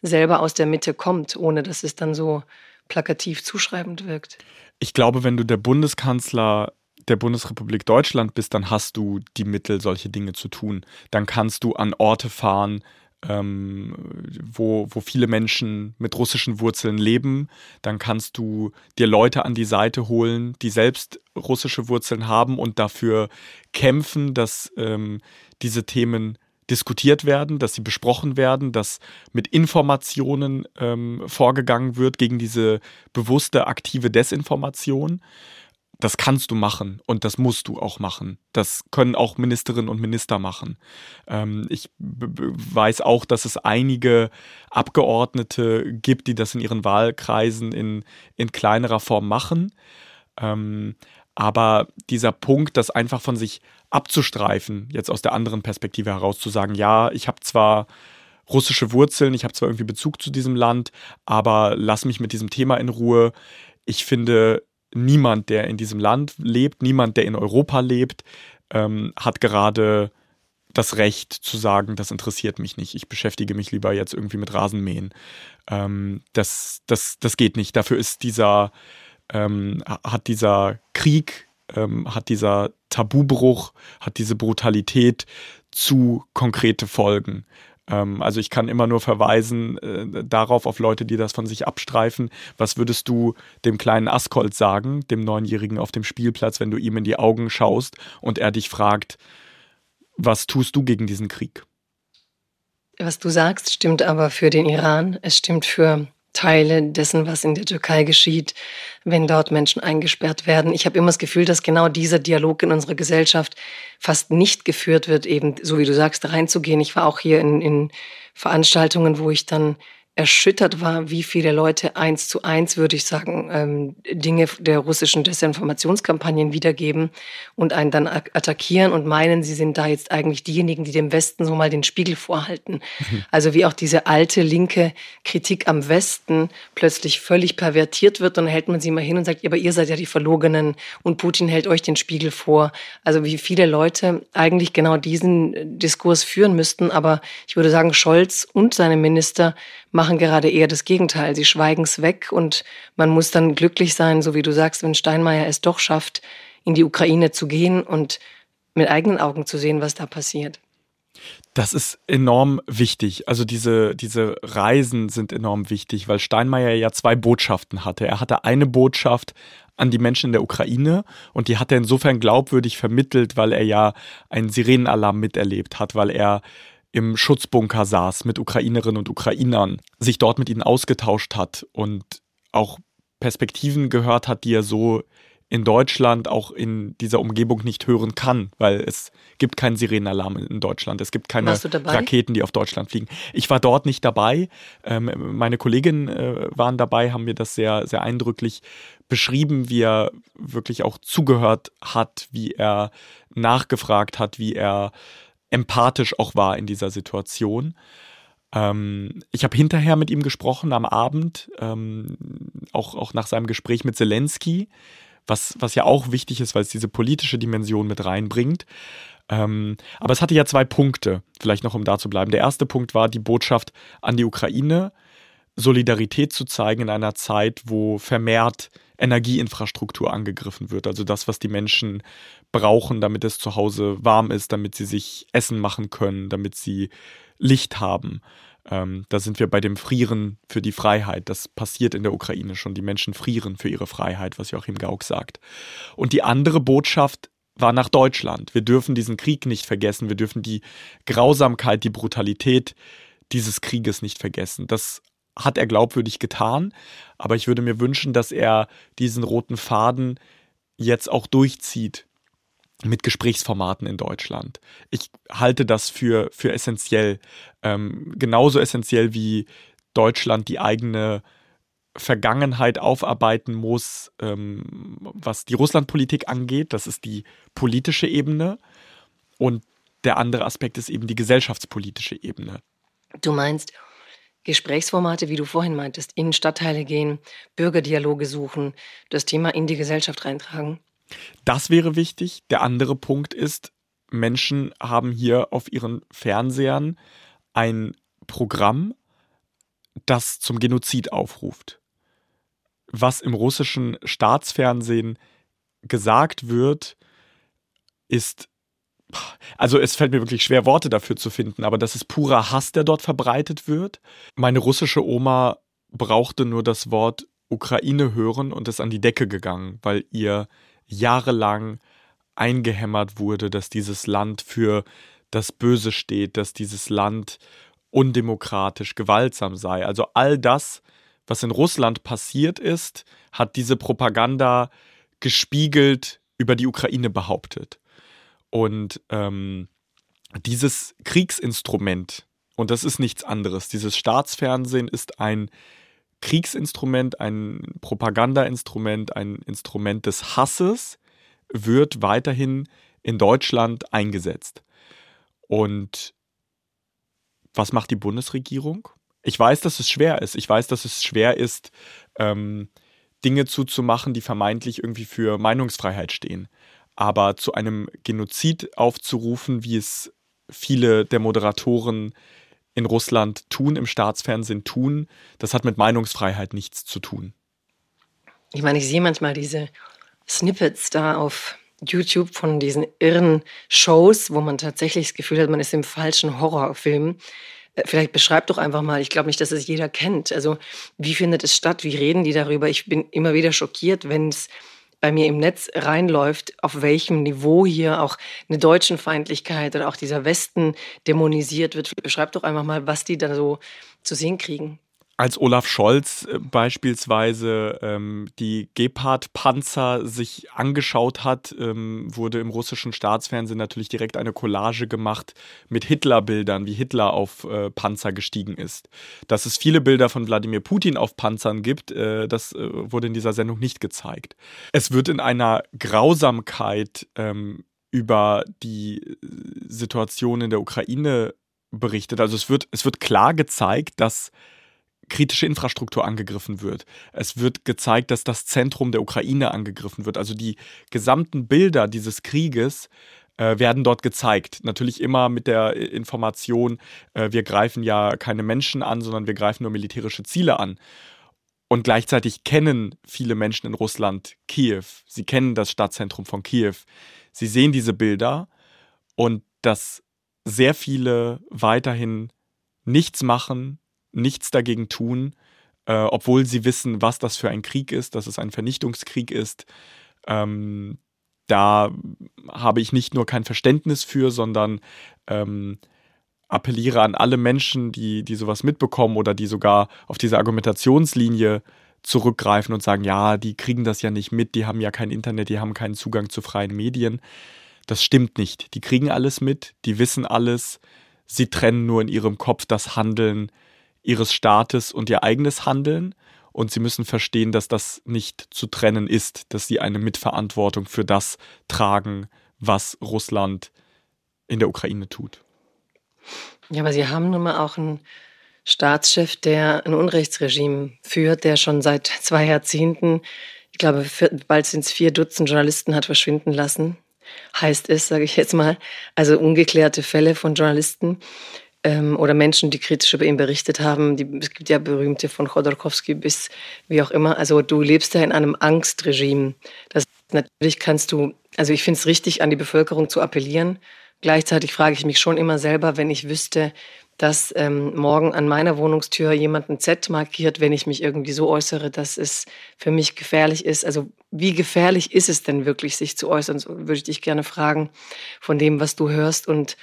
selber aus der Mitte kommt, ohne dass es dann so plakativ zuschreibend wirkt. Ich glaube, wenn du der Bundeskanzler der Bundesrepublik Deutschland bist, dann hast du die Mittel, solche Dinge zu tun. Dann kannst du an Orte fahren, ähm, wo, wo viele Menschen mit russischen Wurzeln leben, dann kannst du dir Leute an die Seite holen, die selbst russische Wurzeln haben und dafür kämpfen, dass ähm, diese Themen diskutiert werden, dass sie besprochen werden, dass mit Informationen ähm, vorgegangen wird gegen diese bewusste aktive Desinformation das kannst du machen und das musst du auch machen. Das können auch Ministerinnen und Minister machen. Ähm, ich weiß auch, dass es einige Abgeordnete gibt, die das in ihren Wahlkreisen in, in kleinerer Form machen. Ähm, aber dieser Punkt, das einfach von sich abzustreifen, jetzt aus der anderen Perspektive heraus zu sagen, ja, ich habe zwar russische Wurzeln, ich habe zwar irgendwie Bezug zu diesem Land, aber lass mich mit diesem Thema in Ruhe. Ich finde, niemand, der in diesem Land lebt, niemand, der in Europa lebt, ähm, hat gerade das Recht zu sagen, das interessiert mich nicht. Ich beschäftige mich lieber jetzt irgendwie mit Rasenmähen. Ähm, das, das, das geht nicht. Dafür ist dieser, ähm, hat dieser Krieg, ähm, hat dieser Tabubruch, hat diese Brutalität zu konkrete Folgen. Ähm, also ich kann immer nur verweisen äh, darauf, auf Leute, die das von sich abstreifen. Was würdest du dem kleinen Askold sagen, dem Neunjährigen auf dem Spielplatz, wenn du ihm in die Augen schaust und er dich fragt, was tust du gegen diesen Krieg? Was du sagst, stimmt aber für den Iran. Es stimmt für Teile dessen, was in der Türkei geschieht, wenn dort Menschen eingesperrt werden. Ich habe immer das Gefühl, dass genau dieser Dialog in unserer Gesellschaft fast nicht geführt wird, eben so wie du sagst, reinzugehen. Ich war auch hier in, in Veranstaltungen, wo ich dann erschüttert war, wie viele Leute eins zu eins, würde ich sagen, ähm, Dinge der russischen Desinformationskampagnen wiedergeben und einen dann attackieren und meinen, sie sind da jetzt eigentlich diejenigen, die dem Westen so mal den Spiegel vorhalten. Mhm. Also wie auch diese alte linke Kritik am Westen plötzlich völlig pervertiert wird und dann hält man sie mal hin und sagt, aber ihr seid ja die Verlogenen und Putin hält euch den Spiegel vor. Also wie viele Leute eigentlich genau diesen Diskurs führen müssten, aber ich würde sagen, Scholz und seine Minister machen gerade eher das Gegenteil. Sie schweigen es weg und man muss dann glücklich sein, so wie du sagst, wenn Steinmeier es doch schafft, in die Ukraine zu gehen und mit eigenen Augen zu sehen, was da passiert. Das ist enorm wichtig. Also diese, diese Reisen sind enorm wichtig, weil Steinmeier ja zwei Botschaften hatte. Er hatte eine Botschaft an die Menschen in der Ukraine und die hat er insofern glaubwürdig vermittelt, weil er ja einen Sirenenalarm miterlebt hat, weil er im Schutzbunker saß mit Ukrainerinnen und Ukrainern, sich dort mit ihnen ausgetauscht hat und auch Perspektiven gehört hat, die er so in Deutschland auch in dieser Umgebung nicht hören kann, weil es gibt keinen Sirenenalarm in Deutschland. Es gibt keine Raketen, die auf Deutschland fliegen. Ich war dort nicht dabei. Ähm, meine Kolleginnen äh, waren dabei, haben mir das sehr, sehr eindrücklich beschrieben, wie er wirklich auch zugehört hat, wie er nachgefragt hat, wie er empathisch auch war in dieser Situation. Ähm, ich habe hinterher mit ihm gesprochen am Abend, ähm, auch, auch nach seinem Gespräch mit Zelensky, was, was ja auch wichtig ist, weil es diese politische Dimension mit reinbringt. Ähm, aber es hatte ja zwei Punkte, vielleicht noch um da zu bleiben. Der erste Punkt war die Botschaft an die Ukraine, Solidarität zu zeigen in einer Zeit, wo vermehrt Energieinfrastruktur angegriffen wird. Also das, was die Menschen brauchen, damit es zu Hause warm ist, damit sie sich Essen machen können, damit sie Licht haben. Ähm, da sind wir bei dem Frieren für die Freiheit. Das passiert in der Ukraine schon. Die Menschen frieren für ihre Freiheit, was Joachim Gauck sagt. Und die andere Botschaft war nach Deutschland. Wir dürfen diesen Krieg nicht vergessen. Wir dürfen die Grausamkeit, die Brutalität dieses Krieges nicht vergessen. Das hat er glaubwürdig getan. Aber ich würde mir wünschen, dass er diesen roten Faden jetzt auch durchzieht mit Gesprächsformaten in Deutschland. Ich halte das für, für essentiell, ähm, genauso essentiell wie Deutschland die eigene Vergangenheit aufarbeiten muss, ähm, was die Russlandpolitik angeht. Das ist die politische Ebene. Und der andere Aspekt ist eben die gesellschaftspolitische Ebene. Du meinst Gesprächsformate, wie du vorhin meintest, in Stadtteile gehen, Bürgerdialoge suchen, das Thema in die Gesellschaft reintragen? Das wäre wichtig. Der andere Punkt ist, Menschen haben hier auf ihren Fernsehern ein Programm, das zum Genozid aufruft. Was im russischen Staatsfernsehen gesagt wird, ist, also es fällt mir wirklich schwer, Worte dafür zu finden, aber das ist purer Hass, der dort verbreitet wird. Meine russische Oma brauchte nur das Wort Ukraine hören und ist an die Decke gegangen, weil ihr jahrelang eingehämmert wurde, dass dieses Land für das Böse steht, dass dieses Land undemokratisch, gewaltsam sei. Also all das, was in Russland passiert ist, hat diese Propaganda gespiegelt über die Ukraine behauptet. Und ähm, dieses Kriegsinstrument, und das ist nichts anderes, dieses Staatsfernsehen ist ein Kriegsinstrument, ein Propagandainstrument, ein Instrument des Hasses wird weiterhin in Deutschland eingesetzt. Und was macht die Bundesregierung? Ich weiß, dass es schwer ist. Ich weiß, dass es schwer ist, ähm, Dinge zuzumachen, die vermeintlich irgendwie für Meinungsfreiheit stehen. Aber zu einem Genozid aufzurufen, wie es viele der Moderatoren in Russland tun, im Staatsfernsehen tun, das hat mit Meinungsfreiheit nichts zu tun. Ich meine, ich sehe manchmal diese Snippets da auf YouTube von diesen irren Shows, wo man tatsächlich das Gefühl hat, man ist im falschen Horrorfilm. Äh, vielleicht beschreib doch einfach mal, ich glaube nicht, dass es jeder kennt. Also, wie findet es statt? Wie reden die darüber? Ich bin immer wieder schockiert, wenn es bei mir im Netz reinläuft, auf welchem Niveau hier auch eine Deutschenfeindlichkeit oder auch dieser Westen dämonisiert wird. Beschreib doch einfach mal, was die da so zu sehen kriegen als Olaf Scholz äh, beispielsweise ähm, die Gepard-Panzer sich angeschaut hat, ähm, wurde im russischen Staatsfernsehen natürlich direkt eine Collage gemacht mit Hitler-Bildern, wie Hitler auf äh, Panzer gestiegen ist. Dass es viele Bilder von Wladimir Putin auf Panzern gibt, äh, das äh, wurde in dieser Sendung nicht gezeigt. Es wird in einer Grausamkeit ähm, über die äh, Situation in der Ukraine berichtet. Also es wird, es wird klar gezeigt, dass kritische Infrastruktur angegriffen wird. Es wird gezeigt, dass das Zentrum der Ukraine angegriffen wird. Also die gesamten Bilder dieses Krieges äh, werden dort gezeigt. Natürlich immer mit der Information, äh, wir greifen ja keine Menschen an, sondern wir greifen nur militärische Ziele an. Und gleichzeitig kennen viele Menschen in Russland Kiew. Sie kennen das Stadtzentrum von Kiew. Sie sehen diese Bilder und dass sehr viele weiterhin nichts machen, nichts dagegen tun, äh, obwohl sie wissen, was das für ein Krieg ist, dass es ein Vernichtungskrieg ist. Ähm, da habe ich nicht nur kein Verständnis für, sondern ähm, appelliere an alle Menschen, die, die sowas mitbekommen oder die sogar auf diese Argumentationslinie zurückgreifen und sagen, ja, die kriegen das ja nicht mit, die haben ja kein Internet, die haben keinen Zugang zu freien Medien. Das stimmt nicht. Die kriegen alles mit, die wissen alles, sie trennen nur in ihrem Kopf das Handeln ihres Staates und ihr eigenes Handeln. Und sie müssen verstehen, dass das nicht zu trennen ist, dass sie eine Mitverantwortung für das tragen, was Russland in der Ukraine tut. Ja, aber Sie haben nun mal auch einen Staatschef, der ein Unrechtsregime führt, der schon seit zwei Jahrzehnten, ich glaube, bald sind es vier Dutzend Journalisten hat verschwinden lassen. Heißt es, sage ich jetzt mal, also ungeklärte Fälle von Journalisten ähm, oder Menschen, die kritisch über ihn berichtet haben. Die, es gibt ja berühmte von Chodorkowski bis wie auch immer. Also du lebst ja in einem Angstregime. Das natürlich kannst du, also ich finde es richtig, an die Bevölkerung zu appellieren. Gleichzeitig frage ich mich schon immer selber, wenn ich wüsste, dass ähm, morgen an meiner Wohnungstür jemand ein Z markiert, wenn ich mich irgendwie so äußere, dass es für mich gefährlich ist. Also wie gefährlich ist es denn wirklich, sich zu äußern? So würde ich dich gerne fragen von dem, was du hörst. Und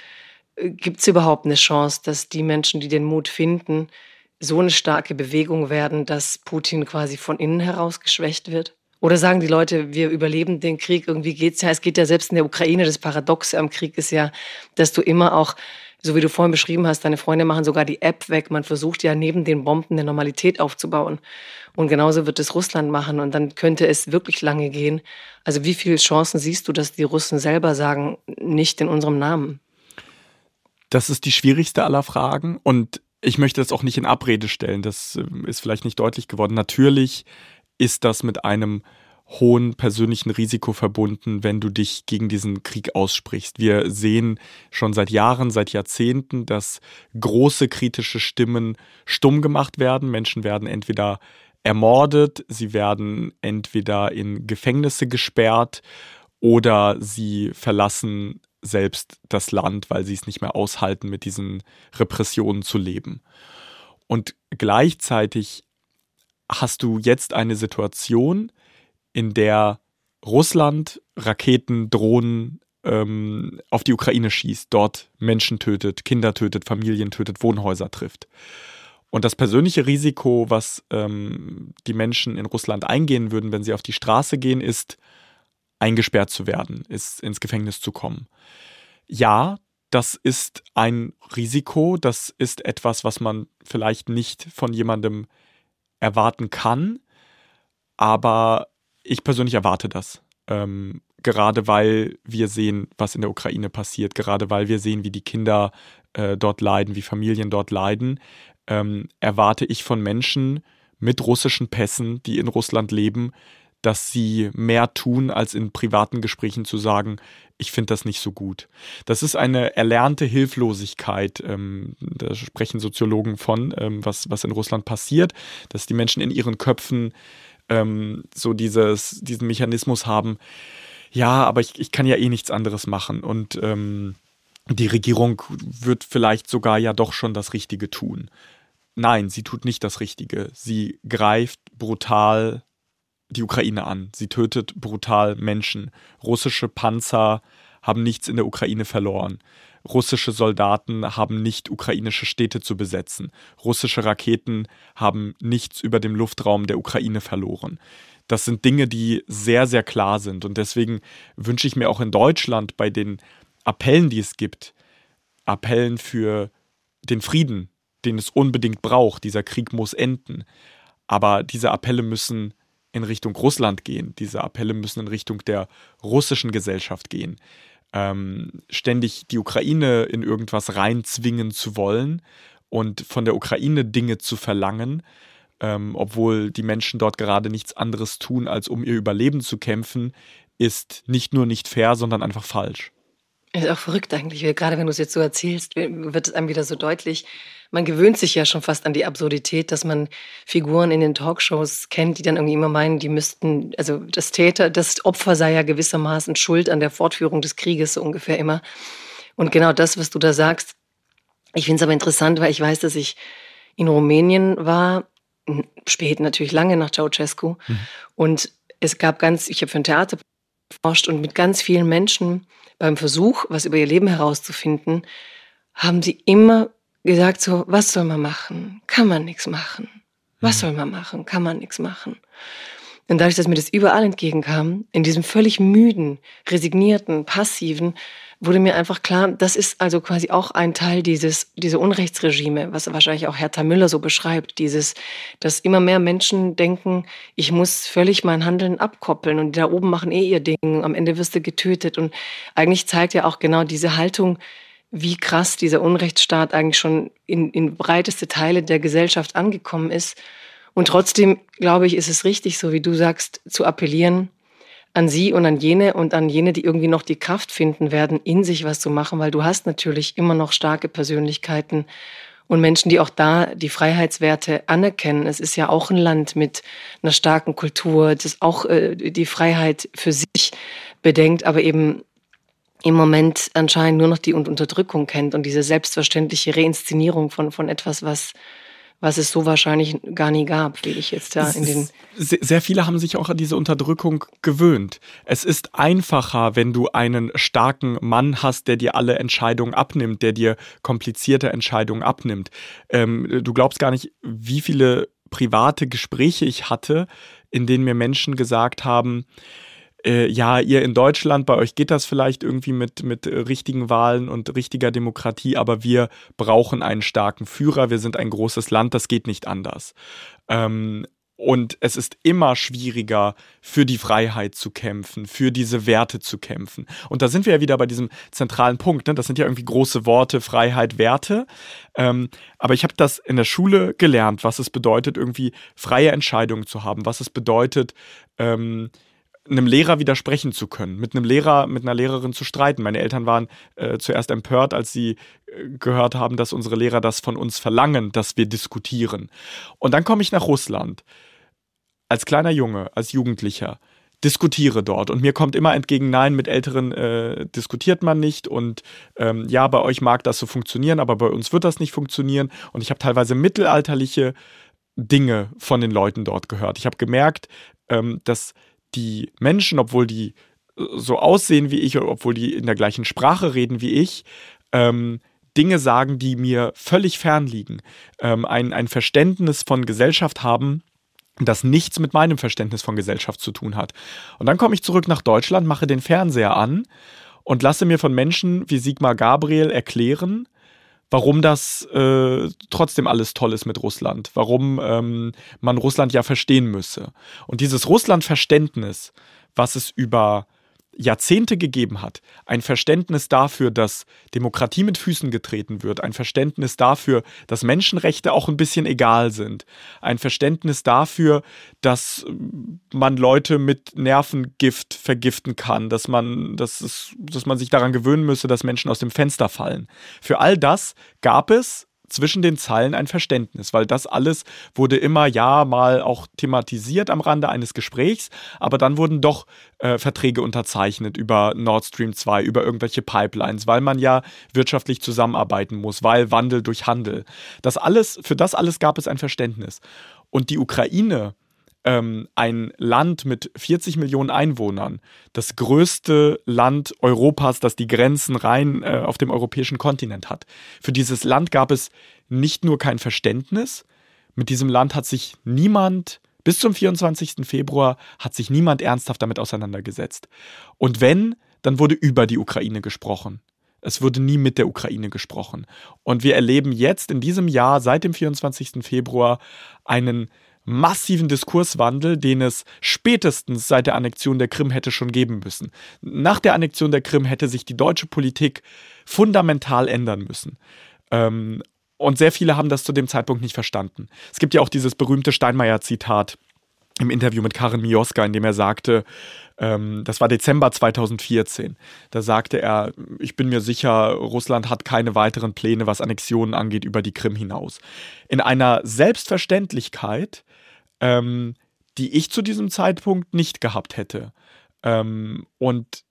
gibt es überhaupt eine Chance, dass die Menschen, die den Mut finden, so eine starke Bewegung werden, dass Putin quasi von innen heraus geschwächt wird? Oder sagen die Leute, wir überleben den Krieg, irgendwie geht's ja. Es geht ja selbst in der Ukraine, das Paradoxe am Krieg ist ja, dass du immer auch so wie du vorhin beschrieben hast, deine Freunde machen sogar die App weg. Man versucht ja neben den Bomben eine Normalität aufzubauen. Und genauso wird es Russland machen. Und dann könnte es wirklich lange gehen. Also wie viele Chancen siehst du, dass die Russen selber sagen, nicht in unserem Namen? Das ist die schwierigste aller Fragen. Und ich möchte das auch nicht in Abrede stellen. Das äh, ist vielleicht nicht deutlich geworden. Natürlich ist das mit einem hohen persönlichen Risiko verbunden, wenn du dich gegen diesen Krieg aussprichst. Wir sehen schon seit Jahren, seit Jahrzehnten, dass große kritische Stimmen stumm gemacht werden. Menschen werden entweder ermordet, sie werden entweder in Gefängnisse gesperrt oder sie verlassen selbst das Land, weil sie es nicht mehr aushalten, mit diesen Repressionen zu leben. Und gleichzeitig hast du jetzt eine Situation, in der Russland Raketen, Drohnen ähm, auf die Ukraine schießt, dort Menschen tötet, Kinder tötet, Familien tötet, Wohnhäuser trifft. Und das persönliche Risiko, was ähm, die Menschen in Russland eingehen würden, wenn sie auf die Straße gehen, ist, eingesperrt zu werden, ist ins Gefängnis zu kommen. Ja, das ist ein Risiko, das ist etwas, was man vielleicht nicht von jemandem erwarten kann, aber ich persönlich erwarte das. Ähm, gerade weil wir sehen, was in der Ukraine passiert, gerade weil wir sehen, wie die Kinder äh, dort leiden, wie Familien dort leiden, ähm, erwarte ich von Menschen mit russischen Pässen, die in Russland leben, dass sie mehr tun, als in privaten Gesprächen zu sagen, ich finde das nicht so gut. Das ist eine erlernte Hilflosigkeit, ähm, da sprechen Soziologen von, ähm, was, was in Russland passiert, dass die Menschen in ihren Köpfen ähm, so dieses, diesen Mechanismus haben, ja, aber ich, ich kann ja eh nichts anderes machen. Und ähm, die Regierung wird vielleicht sogar ja doch schon das Richtige tun. Nein, sie tut nicht das Richtige. Sie greift brutal die Ukraine an. Sie tötet brutal Menschen. Russische Panzer haben nichts in der Ukraine verloren. Russische Soldaten haben nicht ukrainische Städte zu besetzen. Russische Raketen haben nichts über dem Luftraum der Ukraine verloren. Das sind Dinge, die sehr, sehr klar sind. Und deswegen wünsche ich mir auch in Deutschland bei den Appellen, die es gibt, Appellen für den Frieden, den es unbedingt braucht. Dieser Krieg muss enden. Aber diese Appelle müssen in Richtung Russland gehen. Diese Appelle müssen in Richtung der russischen Gesellschaft gehen ähm, ständig die Ukraine in irgendwas reinzwingen zu wollen und von der Ukraine Dinge zu verlangen, ähm, obwohl die Menschen dort gerade nichts anderes tun, als um ihr Überleben zu kämpfen, ist nicht nur nicht fair, sondern einfach falsch. Ist auch verrückt eigentlich, gerade wenn du es jetzt so erzählst, wird es einem wieder so deutlich, man gewöhnt sich ja schon fast an die Absurdität, dass man Figuren in den Talkshows kennt, die dann irgendwie immer meinen, die müssten, also das Täter, das Opfer sei ja gewissermaßen schuld an der Fortführung des Krieges, so ungefähr immer. Und genau das, was du da sagst, ich finde es aber interessant, weil ich weiß, dass ich in Rumänien war, spät natürlich lange nach Ceausescu. Mhm. Und es gab ganz, ich habe für ein Theater geforscht und mit ganz vielen Menschen beim Versuch, was über ihr Leben herauszufinden, haben sie immer gesagt so, was soll man machen? Kann man nichts machen. Was mhm. soll man machen? Kann man nichts machen. Und dadurch, dass mir das überall entgegenkam, in diesem völlig müden, resignierten, passiven, wurde mir einfach klar, das ist also quasi auch ein Teil dieses, dieser Unrechtsregime, was wahrscheinlich auch Hertha Müller so beschreibt, dieses, dass immer mehr Menschen denken, ich muss völlig mein Handeln abkoppeln und die da oben machen eh ihr Ding, am Ende wirst du getötet und eigentlich zeigt ja auch genau diese Haltung, wie krass dieser Unrechtsstaat eigentlich schon in, in breiteste Teile der Gesellschaft angekommen ist. Und trotzdem, glaube ich, ist es richtig, so wie du sagst, zu appellieren an sie und an jene und an jene, die irgendwie noch die Kraft finden werden, in sich was zu machen, weil du hast natürlich immer noch starke Persönlichkeiten und Menschen, die auch da die Freiheitswerte anerkennen. Es ist ja auch ein Land mit einer starken Kultur, das auch äh, die Freiheit für sich bedenkt, aber eben im Moment anscheinend nur noch die Unterdrückung kennt und diese selbstverständliche Reinszenierung von, von etwas, was, was es so wahrscheinlich gar nie gab, wie ich jetzt da in den. Sehr viele haben sich auch an diese Unterdrückung gewöhnt. Es ist einfacher, wenn du einen starken Mann hast, der dir alle Entscheidungen abnimmt, der dir komplizierte Entscheidungen abnimmt. Ähm, du glaubst gar nicht, wie viele private Gespräche ich hatte, in denen mir Menschen gesagt haben, äh, ja, ihr in Deutschland, bei euch geht das vielleicht irgendwie mit, mit richtigen Wahlen und richtiger Demokratie, aber wir brauchen einen starken Führer, wir sind ein großes Land, das geht nicht anders. Ähm, und es ist immer schwieriger, für die Freiheit zu kämpfen, für diese Werte zu kämpfen. Und da sind wir ja wieder bei diesem zentralen Punkt. Ne? Das sind ja irgendwie große Worte, Freiheit, Werte. Ähm, aber ich habe das in der Schule gelernt, was es bedeutet, irgendwie freie Entscheidungen zu haben, was es bedeutet, ähm, einem Lehrer widersprechen zu können, mit einem Lehrer, mit einer Lehrerin zu streiten. Meine Eltern waren äh, zuerst empört, als sie äh, gehört haben, dass unsere Lehrer das von uns verlangen, dass wir diskutieren. Und dann komme ich nach Russland als kleiner Junge, als Jugendlicher, diskutiere dort und mir kommt immer entgegen, nein, mit Älteren äh, diskutiert man nicht und ähm, ja, bei euch mag das so funktionieren, aber bei uns wird das nicht funktionieren und ich habe teilweise mittelalterliche Dinge von den Leuten dort gehört. Ich habe gemerkt, ähm, dass die Menschen, obwohl die äh, so aussehen wie ich, obwohl die in der gleichen Sprache reden wie ich, ähm, Dinge sagen, die mir völlig fern liegen, ähm, ein, ein Verständnis von Gesellschaft haben, das nichts mit meinem Verständnis von Gesellschaft zu tun hat. Und dann komme ich zurück nach Deutschland, mache den Fernseher an und lasse mir von Menschen wie Sigmar Gabriel erklären, warum das äh, trotzdem alles toll ist mit Russland, warum ähm, man Russland ja verstehen müsse. Und dieses Russland-Verständnis, was es über Jahrzehnte gegeben hat, ein Verständnis dafür, dass Demokratie mit Füßen getreten wird, ein Verständnis dafür, dass Menschenrechte auch ein bisschen egal sind, ein Verständnis dafür, dass man Leute mit Nervengift vergiften kann, dass man, dass, es, dass man sich daran gewöhnen müsse, dass Menschen aus dem Fenster fallen. Für all das gab es zwischen den Zeilen ein Verständnis, weil das alles wurde immer ja mal auch thematisiert am Rande eines Gesprächs, aber dann wurden doch äh, Verträge unterzeichnet über Nord Stream 2, über irgendwelche Pipelines, weil man ja wirtschaftlich zusammenarbeiten muss, weil Wandel durch Handel. Das alles, für das alles gab es ein Verständnis. Und die Ukraine ähm, ein Land mit 40 Millionen Einwohnern, das größte Land Europas, das die Grenzen rein äh, auf dem europäischen Kontinent hat. Für dieses Land gab es nicht nur kein Verständnis, mit diesem Land hat sich niemand bis zum 24. Februar hat sich niemand ernsthaft damit auseinandergesetzt. Und wenn, dann wurde über die Ukraine gesprochen. Es wurde nie mit der Ukraine gesprochen. Und wir erleben jetzt in diesem Jahr, seit dem 24. Februar, einen massiven Diskurswandel, den es spätestens seit der Annexion der Krim hätte schon geben müssen. Nach der Annexion der Krim hätte sich die deutsche Politik fundamental ändern müssen. Ähm, und sehr viele haben das zu dem Zeitpunkt nicht verstanden. Es gibt ja auch dieses berühmte Steinmeier-Zitat im Interview mit Karin Mioska, in dem er sagte, ähm, das war Dezember 2014, da sagte er, ich bin mir sicher, Russland hat keine weiteren Pläne, was Annexionen angeht, über die Krim hinaus. In einer Selbstverständlichkeit, ähm, die ich zu diesem Zeitpunkt nicht gehabt hätte. Ähm, und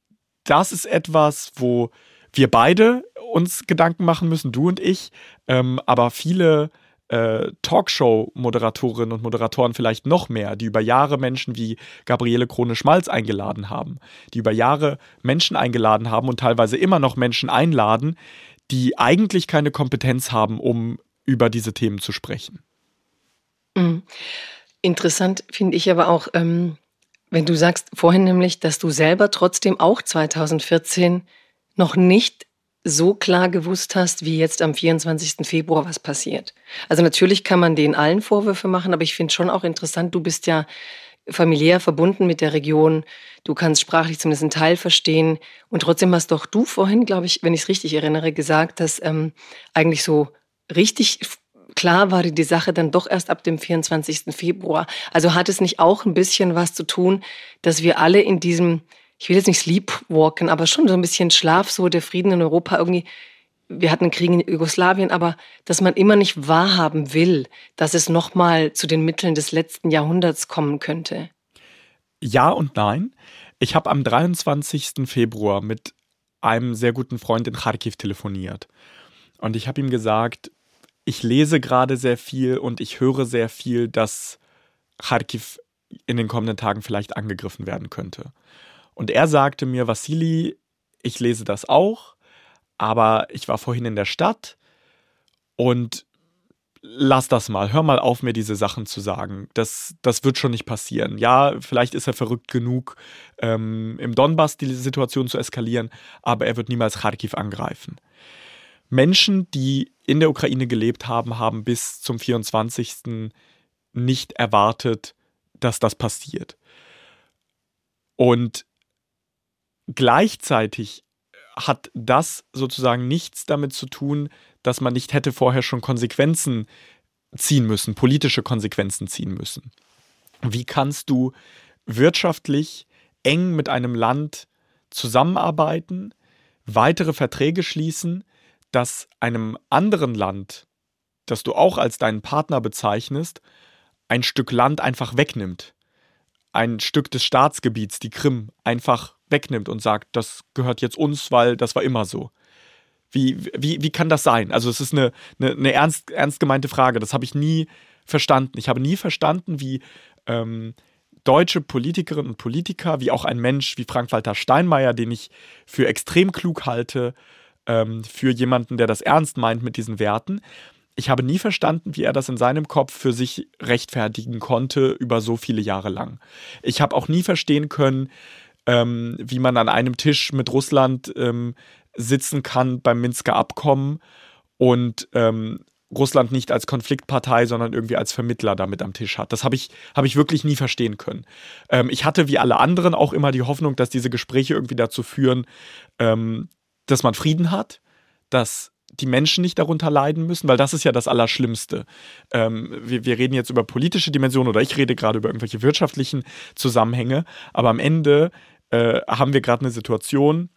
das ist etwas, wo wir beide uns Gedanken machen müssen, du und ich, ähm, aber viele äh, Talkshow-Moderatorinnen und Moderatoren vielleicht noch mehr, die über Jahre Menschen wie Gabriele Krone-Schmalz eingeladen haben, die über Jahre Menschen eingeladen haben und teilweise immer noch Menschen einladen, die eigentlich keine Kompetenz haben, um über diese Themen zu sprechen. Mhm. Interessant finde ich aber auch, ähm, wenn du sagst vorhin nämlich, dass du selber trotzdem auch 2014 noch nicht so klar gewusst hast, wie jetzt am 24. Februar was passiert. Also natürlich kann man denen allen Vorwürfe machen, aber ich finde schon auch interessant, du bist ja familiär verbunden mit der Region, du kannst sprachlich zumindest einen Teil verstehen und trotzdem hast doch du vorhin, glaube ich, wenn ich es richtig erinnere, gesagt, dass ähm, eigentlich so richtig klar war die Sache dann doch erst ab dem 24. Februar. Also hat es nicht auch ein bisschen was zu tun, dass wir alle in diesem ich will jetzt nicht sleepwalken, aber schon so ein bisschen Schlaf, so der Frieden in Europa irgendwie. Wir hatten einen Krieg in Jugoslawien, aber dass man immer nicht wahrhaben will, dass es nochmal zu den Mitteln des letzten Jahrhunderts kommen könnte. Ja und nein. Ich habe am 23. Februar mit einem sehr guten Freund in Kharkiv telefoniert. Und ich habe ihm gesagt, ich lese gerade sehr viel und ich höre sehr viel, dass Kharkiv in den kommenden Tagen vielleicht angegriffen werden könnte. Und er sagte mir, Vassili, ich lese das auch, aber ich war vorhin in der Stadt und lass das mal, hör mal auf, mir diese Sachen zu sagen. Das, das wird schon nicht passieren. Ja, vielleicht ist er verrückt genug, ähm, im Donbass die Situation zu eskalieren, aber er wird niemals Kharkiv angreifen. Menschen, die in der Ukraine gelebt haben, haben bis zum 24. nicht erwartet, dass das passiert. Und gleichzeitig hat das sozusagen nichts damit zu tun, dass man nicht hätte vorher schon Konsequenzen ziehen müssen, politische Konsequenzen ziehen müssen. Wie kannst du wirtschaftlich eng mit einem Land zusammenarbeiten, weitere Verträge schließen, das einem anderen Land, das du auch als deinen Partner bezeichnest, ein Stück Land einfach wegnimmt. Ein Stück des Staatsgebiets, die Krim, einfach wegnimmt und sagt, das gehört jetzt uns, weil das war immer so. Wie, wie, wie kann das sein? Also es ist eine, eine, eine ernst, ernst gemeinte Frage. Das habe ich nie verstanden. Ich habe nie verstanden, wie ähm, deutsche Politikerinnen und Politiker, wie auch ein Mensch wie Frank-Walter Steinmeier, den ich für extrem klug halte, ähm, für jemanden, der das ernst meint mit diesen Werten, ich habe nie verstanden, wie er das in seinem Kopf für sich rechtfertigen konnte über so viele Jahre lang. Ich habe auch nie verstehen können, ähm, wie man an einem Tisch mit Russland ähm, sitzen kann beim Minsker Abkommen und ähm, Russland nicht als Konfliktpartei, sondern irgendwie als Vermittler damit am Tisch hat. Das habe ich, hab ich wirklich nie verstehen können. Ähm, ich hatte wie alle anderen auch immer die Hoffnung, dass diese Gespräche irgendwie dazu führen, ähm, dass man Frieden hat, dass die Menschen nicht darunter leiden müssen, weil das ist ja das Allerschlimmste. Ähm, wir, wir reden jetzt über politische Dimensionen oder ich rede gerade über irgendwelche wirtschaftlichen Zusammenhänge, aber am Ende äh, haben wir gerade eine Situation,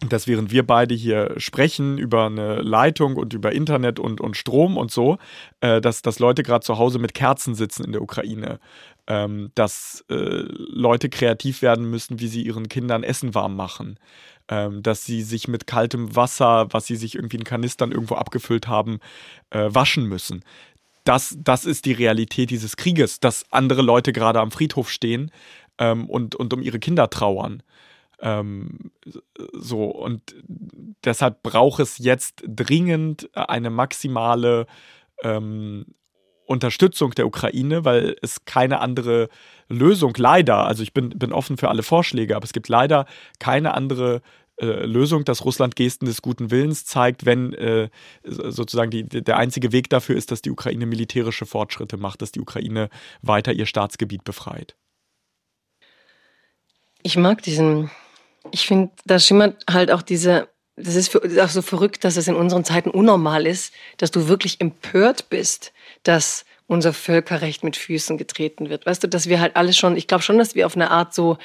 dass während wir beide hier sprechen über eine Leitung und über Internet und, und Strom und so, äh, dass, dass Leute gerade zu Hause mit Kerzen sitzen in der Ukraine, ähm, dass äh, Leute kreativ werden müssen, wie sie ihren Kindern Essen warm machen, ähm, dass sie sich mit kaltem Wasser, was sie sich irgendwie in Kanistern irgendwo abgefüllt haben, äh, waschen müssen. Das, das ist die Realität dieses Krieges, dass andere Leute gerade am Friedhof stehen ähm, und, und um ihre Kinder trauern. Ähm, so, und deshalb braucht es jetzt dringend eine maximale ähm, Unterstützung der Ukraine, weil es keine andere Lösung leider, also ich bin, bin offen für alle Vorschläge, aber es gibt leider keine andere äh, Lösung, dass Russland Gesten des guten Willens zeigt, wenn äh, sozusagen die, der einzige Weg dafür ist, dass die Ukraine militärische Fortschritte macht, dass die Ukraine weiter ihr Staatsgebiet befreit. Ich mag diesen, ich finde, da schimmert halt auch diese, das ist, für, das ist auch so verrückt, dass es in unseren Zeiten unnormal ist, dass du wirklich empört bist, dass unser Völkerrecht mit Füßen getreten wird. Weißt du, dass wir halt alles schon, ich glaube schon, dass wir auf eine Art so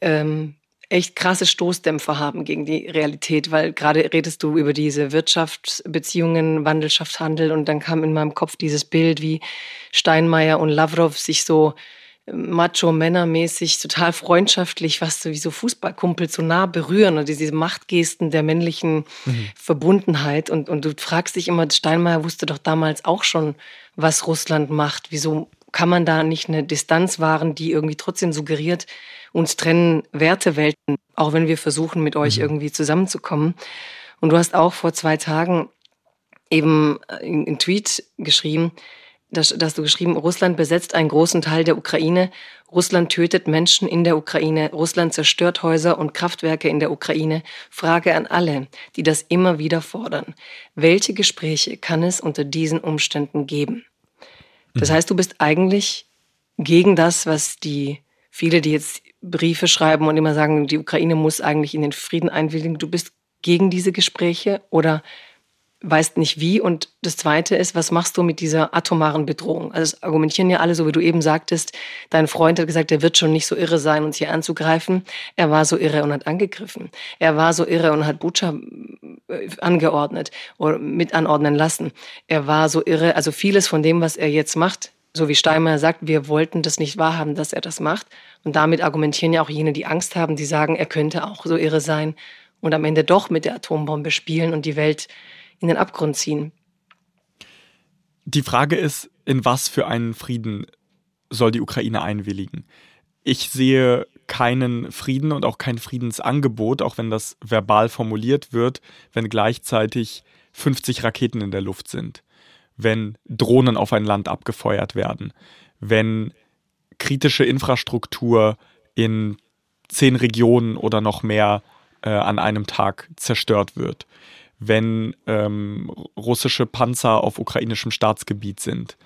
ähm, echt krasse Stoßdämpfer haben gegen die Realität, weil gerade redest du über diese Wirtschaftsbeziehungen, Wandelschaftshandel und dann kam in meinem Kopf dieses Bild, wie Steinmeier und Lavrov sich so macho-männermäßig, total freundschaftlich, fast so wie so Fußballkumpel so nah berühren und diese Machtgesten der männlichen mhm. Verbundenheit. Und, und du fragst dich immer, Steinmeier wusste doch damals auch schon, was Russland macht. Wieso kann man da nicht eine Distanz wahren, die irgendwie trotzdem suggeriert, uns trennen Wertewelten, auch wenn wir versuchen, mit euch mhm. irgendwie zusammenzukommen. Und du hast auch vor zwei Tagen eben in Tweet geschrieben, dass, dass du geschrieben, Russland besetzt einen großen Teil der Ukraine, Russland tötet Menschen in der Ukraine, Russland zerstört Häuser und Kraftwerke in der Ukraine. Frage an alle, die das immer wieder fordern. Welche Gespräche kann es unter diesen Umständen geben? Das mhm. heißt, du bist eigentlich gegen das, was die viele, die jetzt Briefe schreiben und immer sagen, die Ukraine muss eigentlich in den Frieden einwilligen. Du bist gegen diese Gespräche oder weißt nicht wie. Und das Zweite ist, was machst du mit dieser atomaren Bedrohung? Also es argumentieren ja alle, so wie du eben sagtest, dein Freund hat gesagt, er wird schon nicht so irre sein, uns hier anzugreifen. Er war so irre und hat angegriffen. Er war so irre und hat Butscha äh, angeordnet oder mit anordnen lassen. Er war so irre, also vieles von dem, was er jetzt macht, so wie Steinmeier sagt, wir wollten das nicht wahrhaben, dass er das macht. Und damit argumentieren ja auch jene, die Angst haben, die sagen, er könnte auch so irre sein und am Ende doch mit der Atombombe spielen und die Welt in den Abgrund ziehen. Die Frage ist, in was für einen Frieden soll die Ukraine einwilligen? Ich sehe keinen Frieden und auch kein Friedensangebot, auch wenn das verbal formuliert wird, wenn gleichzeitig 50 Raketen in der Luft sind, wenn Drohnen auf ein Land abgefeuert werden, wenn kritische Infrastruktur in zehn Regionen oder noch mehr äh, an einem Tag zerstört wird, wenn ähm, russische Panzer auf ukrainischem Staatsgebiet sind.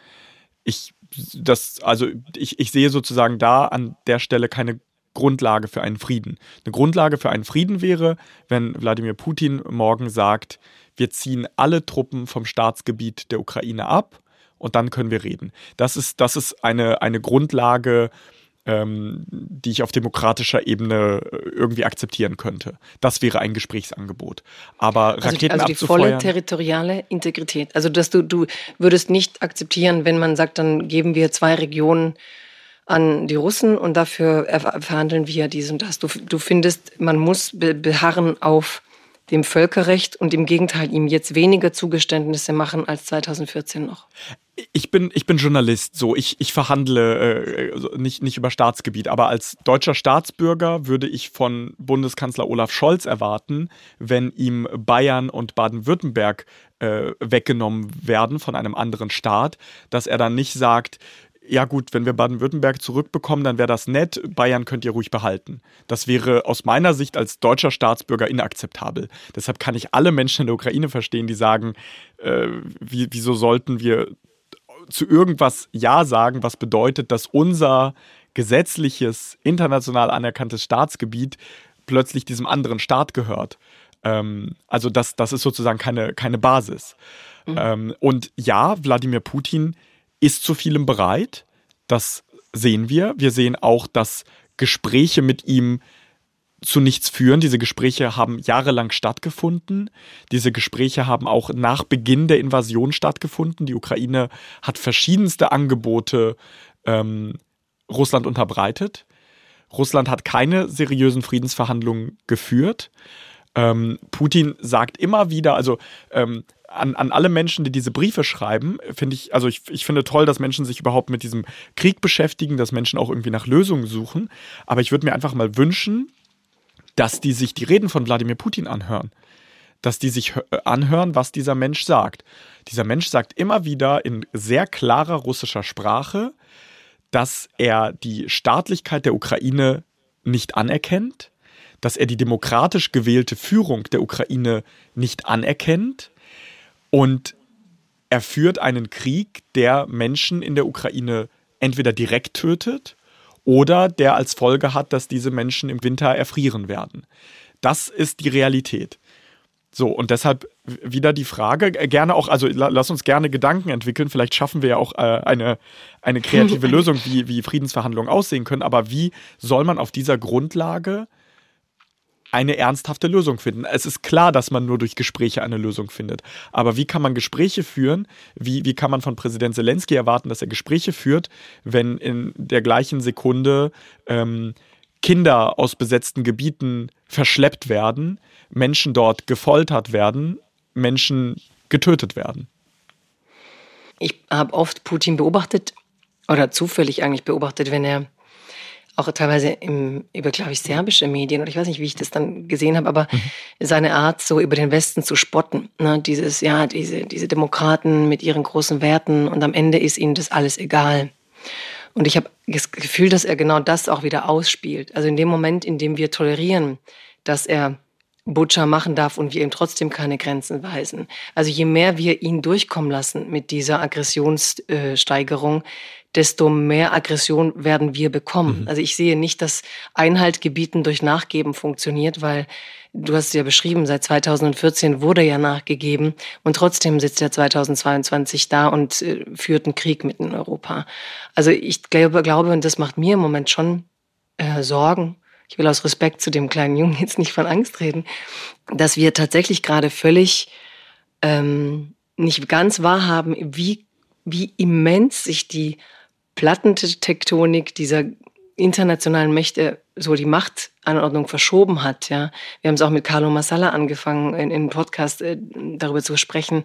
Ich, das, also ich, ich sehe sozusagen da an der Stelle keine Grundlage für einen Frieden. Eine Grundlage für einen Frieden wäre, wenn Wladimir Putin morgen sagt, wir ziehen alle Truppen vom Staatsgebiet der Ukraine ab und dann können wir reden. Das ist, das ist eine, eine Grundlage ähm, die ich auf demokratischer Ebene äh, irgendwie akzeptieren könnte. Das wäre ein Gesprächsangebot. Aber also, Raketen also die volle territoriale Integrität. Also dass du, du würdest nicht akzeptieren, wenn man sagt, dann geben wir zwei Regionen an die Russen und dafür verhandeln wir dies und das. Du, du findest, man muss beharren auf dem Völkerrecht und im Gegenteil ihm jetzt weniger Zugeständnisse machen als 2014 noch. Ich bin, ich bin Journalist, so ich, ich verhandle äh, nicht, nicht über Staatsgebiet, aber als deutscher Staatsbürger würde ich von Bundeskanzler Olaf Scholz erwarten, wenn ihm Bayern und Baden-Württemberg äh, weggenommen werden von einem anderen Staat, dass er dann nicht sagt, ja gut, wenn wir Baden-Württemberg zurückbekommen, dann wäre das nett, Bayern könnt ihr ruhig behalten. Das wäre aus meiner Sicht als deutscher Staatsbürger inakzeptabel. Deshalb kann ich alle Menschen in der Ukraine verstehen, die sagen, äh, wie, wieso sollten wir zu irgendwas Ja sagen, was bedeutet, dass unser gesetzliches, international anerkanntes Staatsgebiet plötzlich diesem anderen Staat gehört. Ähm, also das, das ist sozusagen keine, keine Basis. Mhm. Ähm, und ja, Wladimir Putin ist zu vielem bereit. Das sehen wir. Wir sehen auch, dass Gespräche mit ihm zu nichts führen. Diese Gespräche haben jahrelang stattgefunden. Diese Gespräche haben auch nach Beginn der Invasion stattgefunden. Die Ukraine hat verschiedenste Angebote ähm, Russland unterbreitet. Russland hat keine seriösen Friedensverhandlungen geführt. Ähm, Putin sagt immer wieder, also ähm, an, an alle Menschen, die diese Briefe schreiben, finde ich, also ich, ich finde toll, dass Menschen sich überhaupt mit diesem Krieg beschäftigen, dass Menschen auch irgendwie nach Lösungen suchen. Aber ich würde mir einfach mal wünschen, dass die sich die Reden von Wladimir Putin anhören. Dass die sich anhören, was dieser Mensch sagt. Dieser Mensch sagt immer wieder in sehr klarer russischer Sprache, dass er die Staatlichkeit der Ukraine nicht anerkennt, dass er die demokratisch gewählte Führung der Ukraine nicht anerkennt und er führt einen Krieg, der Menschen in der Ukraine entweder direkt tötet oder der als Folge hat, dass diese Menschen im Winter erfrieren werden. Das ist die Realität. So, und deshalb wieder die Frage, äh, gerne auch, also lass uns gerne Gedanken entwickeln, vielleicht schaffen wir ja auch äh, eine, eine kreative Lösung, wie, wie Friedensverhandlungen aussehen können, aber wie soll man auf dieser Grundlage eine ernsthafte Lösung finden. Es ist klar, dass man nur durch Gespräche eine Lösung findet. Aber wie kann man Gespräche führen? Wie, wie kann man von Präsident Zelensky erwarten, dass er Gespräche führt, wenn in der gleichen Sekunde ähm, Kinder aus besetzten Gebieten verschleppt werden, Menschen dort gefoltert werden, Menschen getötet werden? Ich habe oft Putin beobachtet oder zufällig eigentlich beobachtet, wenn er auch teilweise im, über, glaube ich, serbische Medien, oder ich weiß nicht, wie ich das dann gesehen habe, aber mhm. seine Art, so über den Westen zu spotten. Ne? Dieses, ja, diese, diese Demokraten mit ihren großen Werten und am Ende ist ihnen das alles egal. Und ich habe das Gefühl, dass er genau das auch wieder ausspielt. Also in dem Moment, in dem wir tolerieren, dass er Butcher machen darf und wir ihm trotzdem keine Grenzen weisen. Also je mehr wir ihn durchkommen lassen mit dieser Aggressionssteigerung, desto mehr Aggression werden wir bekommen. Mhm. Also ich sehe nicht, dass Einhalt gebieten durch Nachgeben funktioniert, weil du hast es ja beschrieben, seit 2014 wurde ja nachgegeben und trotzdem sitzt er 2022 da und äh, führt einen Krieg mitten in Europa. Also ich glaube, glaube, und das macht mir im Moment schon äh, Sorgen, ich will aus Respekt zu dem kleinen Jungen jetzt nicht von Angst reden, dass wir tatsächlich gerade völlig ähm, nicht ganz wahrhaben, wie, wie immens sich die Plattentektonik dieser internationalen Mächte so die Machtanordnung verschoben hat. Ja, wir haben es auch mit Carlo Massala angefangen, in, in Podcast äh, darüber zu sprechen,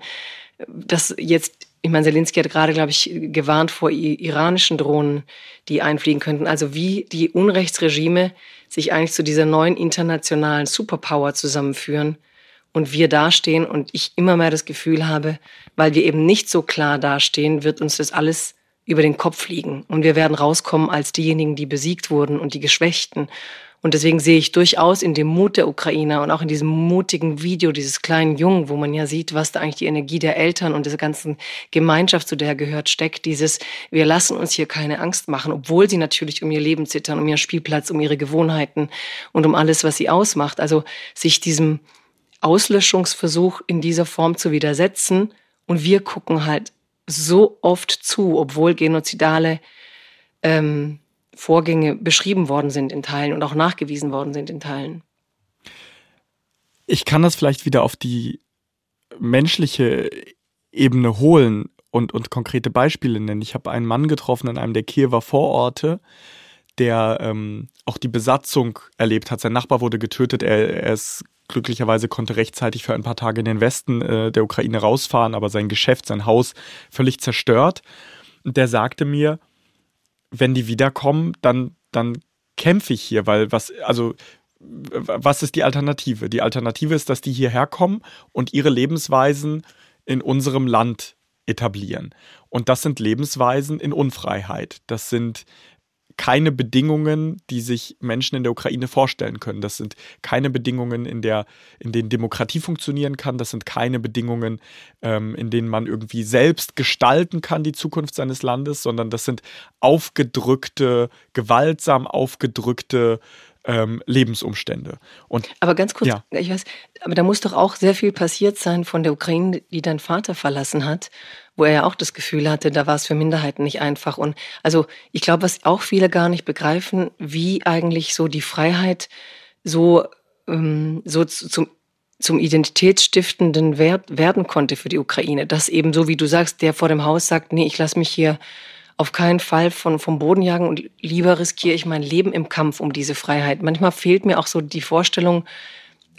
dass jetzt, ich meine, Zelensky hat gerade, glaube ich, gewarnt vor iranischen Drohnen, die einfliegen könnten. Also wie die Unrechtsregime sich eigentlich zu dieser neuen internationalen Superpower zusammenführen und wir dastehen und ich immer mehr das Gefühl habe, weil wir eben nicht so klar dastehen, wird uns das alles über den Kopf fliegen. Und wir werden rauskommen als diejenigen, die besiegt wurden und die Geschwächten. Und deswegen sehe ich durchaus in dem Mut der Ukrainer und auch in diesem mutigen Video dieses kleinen Jungen, wo man ja sieht, was da eigentlich die Energie der Eltern und dieser ganzen Gemeinschaft, zu der gehört, steckt, dieses, wir lassen uns hier keine Angst machen, obwohl sie natürlich um ihr Leben zittern, um ihren Spielplatz, um ihre Gewohnheiten und um alles, was sie ausmacht. Also sich diesem Auslöschungsversuch in dieser Form zu widersetzen und wir gucken halt so oft zu, obwohl genozidale ähm, Vorgänge beschrieben worden sind in Teilen und auch nachgewiesen worden sind in Teilen. Ich kann das vielleicht wieder auf die menschliche Ebene holen und, und konkrete Beispiele nennen. Ich habe einen Mann getroffen in einem der Kiewer Vororte, der ähm, auch die Besatzung erlebt hat. Sein Nachbar wurde getötet. Er, er ist glücklicherweise konnte rechtzeitig für ein paar Tage in den Westen äh, der Ukraine rausfahren, aber sein Geschäft, sein Haus völlig zerstört. Und der sagte mir, wenn die wiederkommen, dann, dann kämpfe ich hier, weil was, also was ist die Alternative? Die Alternative ist, dass die hierher kommen und ihre Lebensweisen in unserem Land etablieren. Und das sind Lebensweisen in Unfreiheit. Das sind keine Bedingungen, die sich Menschen in der Ukraine vorstellen können. Das sind keine Bedingungen, in, der, in denen Demokratie funktionieren kann. Das sind keine Bedingungen, ähm, in denen man irgendwie selbst gestalten kann, die Zukunft seines Landes, sondern das sind aufgedrückte, gewaltsam aufgedrückte ähm, Lebensumstände. Und, aber ganz kurz, ja. ich weiß, aber da muss doch auch sehr viel passiert sein von der Ukraine, die dein Vater verlassen hat, wo er ja auch das Gefühl hatte, da war es für Minderheiten nicht einfach. Und also ich glaube, was auch viele gar nicht begreifen, wie eigentlich so die Freiheit so, ähm, so zum zum identitätsstiftenden Wert werden konnte für die Ukraine. Dass eben so, wie du sagst, der vor dem Haus sagt, nee, ich lasse mich hier auf keinen Fall von, vom Boden jagen und lieber riskiere ich mein Leben im Kampf um diese Freiheit. Manchmal fehlt mir auch so die Vorstellung,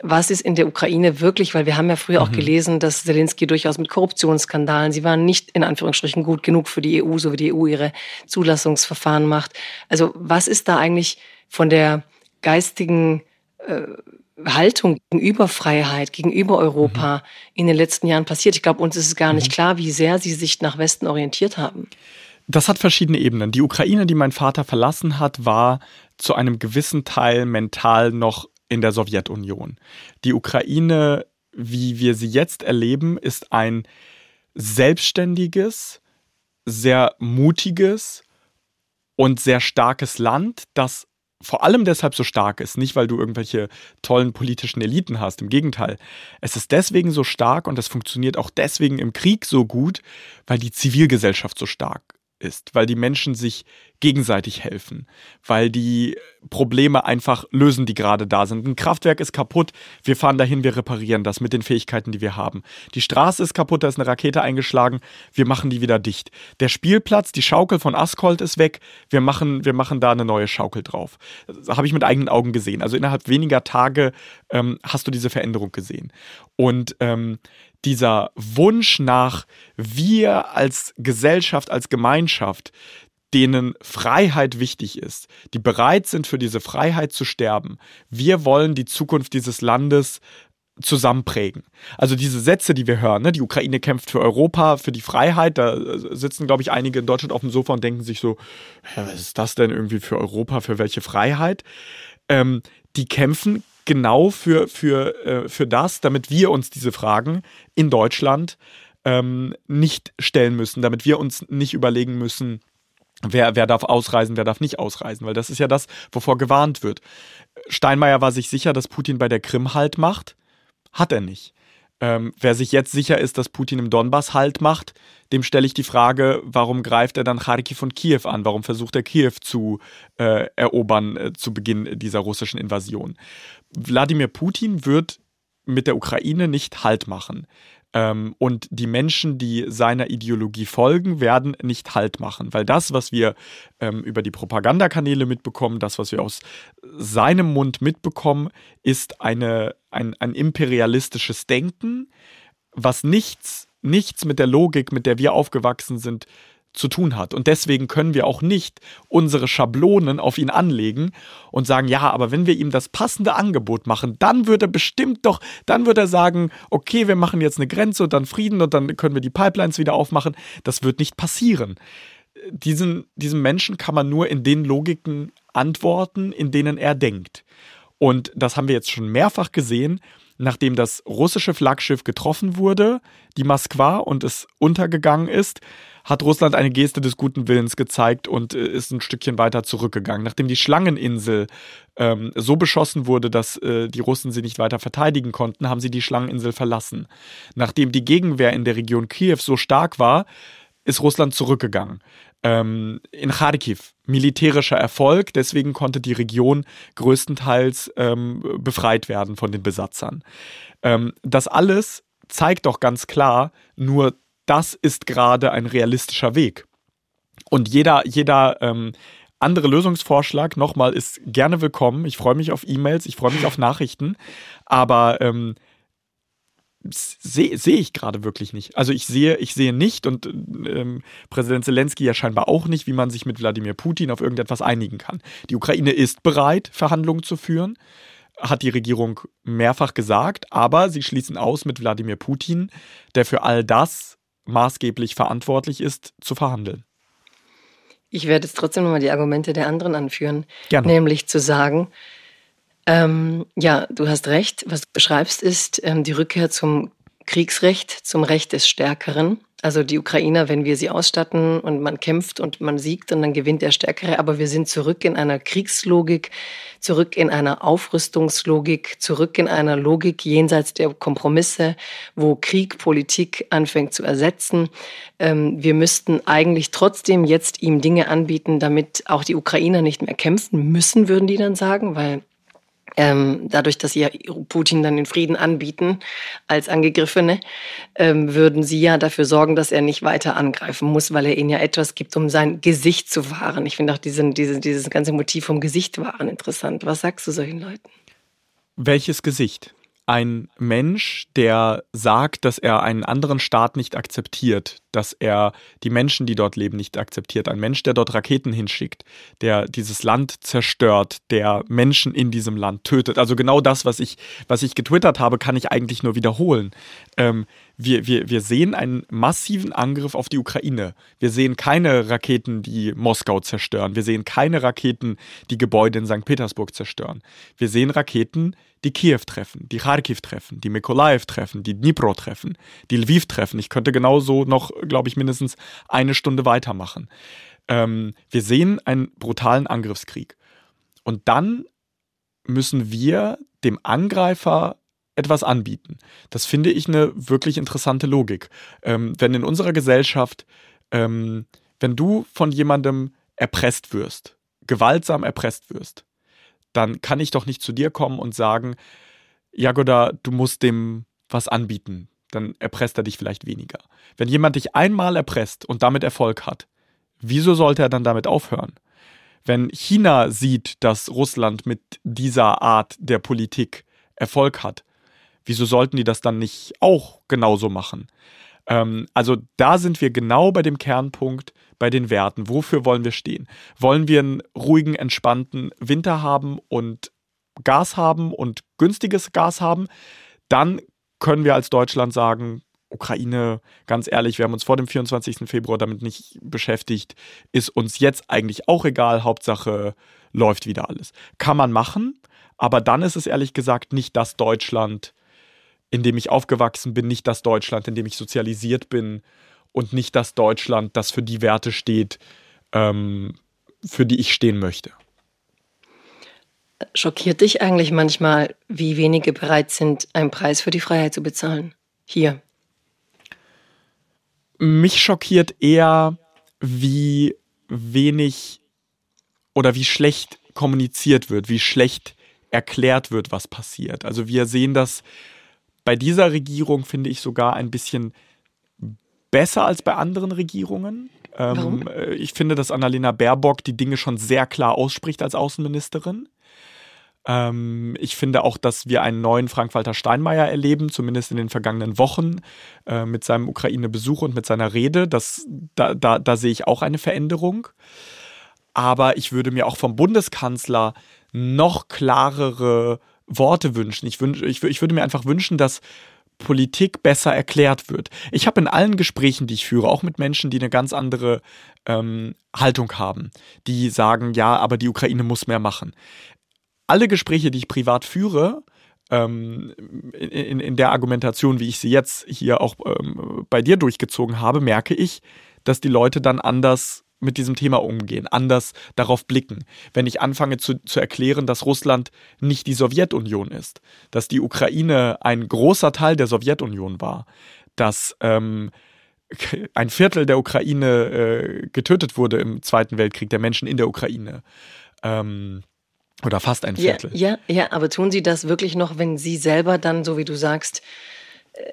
was ist in der Ukraine wirklich, weil wir haben ja früher mhm. auch gelesen, dass Zelensky durchaus mit Korruptionsskandalen, sie waren nicht in Anführungsstrichen gut genug für die EU, so wie die EU ihre Zulassungsverfahren macht. Also was ist da eigentlich von der geistigen äh, Haltung gegenüber Freiheit, gegenüber Europa mhm. in den letzten Jahren passiert? Ich glaube, uns ist es gar nicht mhm. klar, wie sehr sie sich nach Westen orientiert haben. Das hat verschiedene Ebenen. Die Ukraine, die mein Vater verlassen hat, war zu einem gewissen Teil mental noch in der Sowjetunion. Die Ukraine, wie wir sie jetzt erleben, ist ein selbstständiges, sehr mutiges und sehr starkes Land, das vor allem deshalb so stark ist, nicht weil du irgendwelche tollen politischen Eliten hast, im Gegenteil. Es ist deswegen so stark und es funktioniert auch deswegen im Krieg so gut, weil die Zivilgesellschaft so stark ist, weil die Menschen sich gegenseitig helfen, weil die Probleme einfach lösen, die gerade da sind. Ein Kraftwerk ist kaputt, wir fahren dahin, wir reparieren das mit den Fähigkeiten, die wir haben. Die Straße ist kaputt, da ist eine Rakete eingeschlagen, wir machen die wieder dicht. Der Spielplatz, die Schaukel von Askold ist weg, wir machen, wir machen da eine neue Schaukel drauf. Das habe ich mit eigenen Augen gesehen. Also innerhalb weniger Tage ähm, hast du diese Veränderung gesehen. Und ähm, dieser Wunsch nach wir als Gesellschaft, als Gemeinschaft, denen Freiheit wichtig ist, die bereit sind, für diese Freiheit zu sterben. Wir wollen die Zukunft dieses Landes zusammenprägen. Also diese Sätze, die wir hören, ne, die Ukraine kämpft für Europa, für die Freiheit, da sitzen, glaube ich, einige in Deutschland auf dem Sofa und denken sich so, was ist das denn irgendwie für Europa, für welche Freiheit? Ähm, die kämpfen genau für, für, äh, für das, damit wir uns diese Fragen in Deutschland ähm, nicht stellen müssen, damit wir uns nicht überlegen müssen, wer, wer darf ausreisen, wer darf nicht ausreisen, weil das ist ja das, wovor gewarnt wird. Steinmeier war sich sicher, dass Putin bei der Krim Halt macht. Hat er nicht. Ähm, wer sich jetzt sicher ist, dass Putin im Donbass Halt macht, dem stelle ich die Frage, warum greift er dann Kharkiv und Kiew an? Warum versucht er Kiew zu äh, erobern äh, zu Beginn dieser russischen Invasion? Wladimir Putin wird mit der Ukraine nicht Halt machen. Ähm, und die Menschen, die seiner Ideologie folgen, werden nicht Halt machen, weil das, was wir ähm, über die Propagandakanäle mitbekommen, das, was wir aus seinem Mund mitbekommen, ist eine, ein, ein imperialistisches Denken, was nichts, nichts mit der Logik, mit der wir aufgewachsen sind, zu tun hat. Und deswegen können wir auch nicht unsere Schablonen auf ihn anlegen und sagen, ja, aber wenn wir ihm das passende Angebot machen, dann wird er bestimmt doch, dann wird er sagen, okay, wir machen jetzt eine Grenze und dann Frieden und dann können wir die Pipelines wieder aufmachen. Das wird nicht passieren. Diesen, diesem Menschen kann man nur in den Logiken antworten, in denen er denkt. Und das haben wir jetzt schon mehrfach gesehen, nachdem das russische Flaggschiff getroffen wurde, die Moskwa, und es untergegangen ist, hat Russland eine Geste des guten Willens gezeigt und äh, ist ein Stückchen weiter zurückgegangen. Nachdem die Schlangeninsel ähm, so beschossen wurde, dass äh, die Russen sie nicht weiter verteidigen konnten, haben sie die Schlangeninsel verlassen. Nachdem die Gegenwehr in der Region Kiew so stark war, ist Russland zurückgegangen. Ähm, in Kharkiv militärischer Erfolg, deswegen konnte die Region größtenteils ähm, befreit werden von den Besatzern. Ähm, das alles zeigt doch ganz klar, nur das ist gerade ein realistischer Weg. Und jeder, jeder ähm, andere Lösungsvorschlag, nochmal, ist gerne willkommen. Ich freue mich auf E-Mails, ich freue mich auf Nachrichten, aber ähm, sehe seh ich gerade wirklich nicht. Also ich sehe, ich sehe nicht und ähm, Präsident Zelensky ja scheinbar auch nicht, wie man sich mit Wladimir Putin auf irgendetwas einigen kann. Die Ukraine ist bereit, Verhandlungen zu führen, hat die Regierung mehrfach gesagt, aber sie schließen aus, mit Wladimir Putin, der für all das maßgeblich verantwortlich ist, zu verhandeln. Ich werde jetzt trotzdem nochmal die Argumente der anderen anführen. Gerne. Nämlich zu sagen, ähm, ja, du hast recht, was du beschreibst, ist ähm, die Rückkehr zum Kriegsrecht, zum Recht des Stärkeren. Also die Ukrainer, wenn wir sie ausstatten und man kämpft und man siegt und dann gewinnt der Stärkere, aber wir sind zurück in einer Kriegslogik, zurück in einer Aufrüstungslogik, zurück in einer Logik jenseits der Kompromisse, wo Krieg Politik anfängt zu ersetzen. Ähm, wir müssten eigentlich trotzdem jetzt ihm Dinge anbieten, damit auch die Ukrainer nicht mehr kämpfen müssen, würden die dann sagen, weil ähm, dadurch, dass sie ja Putin dann den Frieden anbieten als Angegriffene, ähm, würden sie ja dafür sorgen, dass er nicht weiter angreifen muss, weil er ihnen ja etwas gibt, um sein Gesicht zu wahren. Ich finde auch diesen, diese, dieses ganze Motiv vom Gesicht wahren interessant. Was sagst du solchen Leuten? Welches Gesicht? ein Mensch, der sagt, dass er einen anderen Staat nicht akzeptiert, dass er die Menschen, die dort leben, nicht akzeptiert. Ein Mensch, der dort Raketen hinschickt, der dieses Land zerstört, der Menschen in diesem Land tötet. Also genau das, was ich, was ich getwittert habe, kann ich eigentlich nur wiederholen. Ähm, wir, wir, wir sehen einen massiven Angriff auf die Ukraine. Wir sehen keine Raketen, die Moskau zerstören. Wir sehen keine Raketen, die Gebäude in St. Petersburg zerstören. Wir sehen Raketen, die Kiew treffen, die Kharkiv treffen, die Mykolaiv treffen, die Dnipro treffen, die Lviv treffen. Ich könnte genauso noch, glaube ich, mindestens eine Stunde weitermachen. Ähm, wir sehen einen brutalen Angriffskrieg. Und dann müssen wir dem Angreifer etwas anbieten. Das finde ich eine wirklich interessante Logik. Ähm, wenn in unserer Gesellschaft, ähm, wenn du von jemandem erpresst wirst, gewaltsam erpresst wirst, dann kann ich doch nicht zu dir kommen und sagen, Jagoda, du musst dem was anbieten. Dann erpresst er dich vielleicht weniger. Wenn jemand dich einmal erpresst und damit Erfolg hat, wieso sollte er dann damit aufhören? Wenn China sieht, dass Russland mit dieser Art der Politik Erfolg hat, wieso sollten die das dann nicht auch genauso machen? Ähm, also da sind wir genau bei dem Kernpunkt, bei den Werten. Wofür wollen wir stehen? Wollen wir einen ruhigen, entspannten Winter haben und Gas haben und günstiges Gas haben? Dann können wir als Deutschland sagen, Ukraine, ganz ehrlich, wir haben uns vor dem 24. Februar damit nicht beschäftigt, ist uns jetzt eigentlich auch egal, Hauptsache läuft wieder alles. Kann man machen, aber dann ist es ehrlich gesagt nicht das Deutschland, in dem ich aufgewachsen bin, nicht das Deutschland, in dem ich sozialisiert bin und nicht das Deutschland, das für die Werte steht, ähm, für die ich stehen möchte. Schockiert dich eigentlich manchmal, wie wenige bereit sind, einen Preis für die Freiheit zu bezahlen? Hier. Mich schockiert eher, wie wenig oder wie schlecht kommuniziert wird, wie schlecht erklärt wird, was passiert. Also wir sehen das bei dieser Regierung finde ich sogar ein bisschen besser als bei anderen Regierungen. Ähm, äh, ich finde, dass Annalena Baerbock die Dinge schon sehr klar ausspricht als Außenministerin. Ähm, ich finde auch, dass wir einen neuen Frank-Walter Steinmeier erleben, zumindest in den vergangenen Wochen, äh, mit seinem Ukraine-Besuch und mit seiner Rede. Das, da, da, da sehe ich auch eine Veränderung. Aber ich würde mir auch vom Bundeskanzler noch klarere Worte wünschen. Ich, wünsch, ich, ich würde mir einfach wünschen, dass Politik besser erklärt wird. Ich habe in allen Gesprächen, die ich führe, auch mit Menschen, die eine ganz andere ähm, Haltung haben, die sagen, ja, aber die Ukraine muss mehr machen. Alle Gespräche, die ich privat führe, ähm, in, in, der Argumentation, wie ich sie jetzt hier auch ähm, bei dir durchgezogen habe, merke ich, dass die Leute dann anders mit diesem Thema umgehen, anders darauf blicken. Wenn ich anfange zu, zu erklären, dass Russland nicht die Sowjetunion ist, dass die Ukraine ein großer Teil der Sowjetunion war, dass ähm, ein Viertel der Ukraine äh, getötet wurde im Zweiten Weltkrieg, der Menschen in der Ukraine. Ähm, oder fast ein Viertel. Ja, ja, ja, aber tun Sie das wirklich noch, wenn Sie selber dann, so wie du sagst,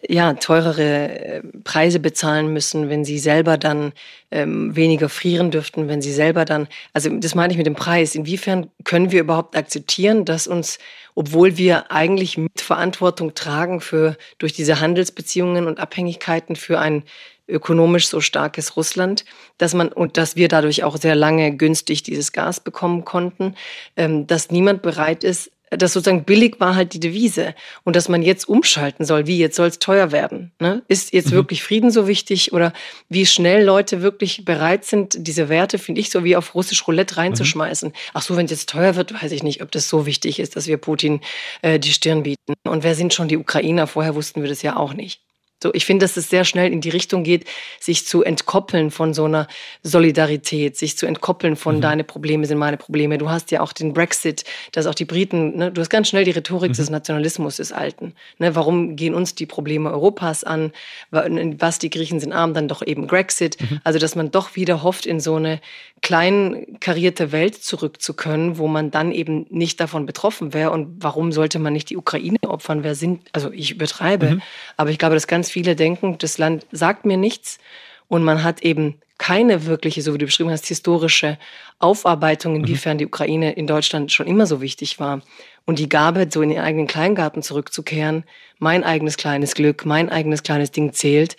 ja, teurere äh, Preise bezahlen müssen, wenn sie selber dann ähm, weniger frieren dürften, wenn sie selber dann, also das meine ich mit dem Preis. Inwiefern können wir überhaupt akzeptieren, dass uns, obwohl wir eigentlich Mitverantwortung tragen für durch diese Handelsbeziehungen und Abhängigkeiten für ein ökonomisch so starkes Russland, dass man und dass wir dadurch auch sehr lange günstig dieses Gas bekommen konnten, ähm, dass niemand bereit ist, dass sozusagen billig war halt die Devise und dass man jetzt umschalten soll, wie jetzt soll es teuer werden. Ne? Ist jetzt mhm. wirklich Frieden so wichtig oder wie schnell Leute wirklich bereit sind, diese Werte, finde ich, so wie auf russisch Roulette reinzuschmeißen. Mhm. Ach so, wenn es jetzt teuer wird, weiß ich nicht, ob das so wichtig ist, dass wir Putin äh, die Stirn bieten. Und wer sind schon die Ukrainer? Vorher wussten wir das ja auch nicht. So, ich finde, dass es sehr schnell in die Richtung geht, sich zu entkoppeln von so einer Solidarität, sich zu entkoppeln von mhm. deine Probleme sind meine Probleme. Du hast ja auch den Brexit, dass auch die Briten, ne, du hast ganz schnell die Rhetorik mhm. des Nationalismus des Alten. Ne, warum gehen uns die Probleme Europas an? Was die Griechen sind arm, dann doch eben Brexit. Mhm. Also, dass man doch wieder hofft, in so eine klein karierte Welt zurück zu können, wo man dann eben nicht davon betroffen wäre. Und warum sollte man nicht die Ukraine opfern? Wer sind, also ich übertreibe, mhm. aber ich glaube, dass ganz viele denken, das Land sagt mir nichts und man hat eben keine wirkliche, so wie du beschrieben hast, historische Aufarbeitung, mhm. inwiefern die Ukraine in Deutschland schon immer so wichtig war. Und die Gabe, so in den eigenen Kleingarten zurückzukehren, mein eigenes kleines Glück, mein eigenes kleines Ding zählt,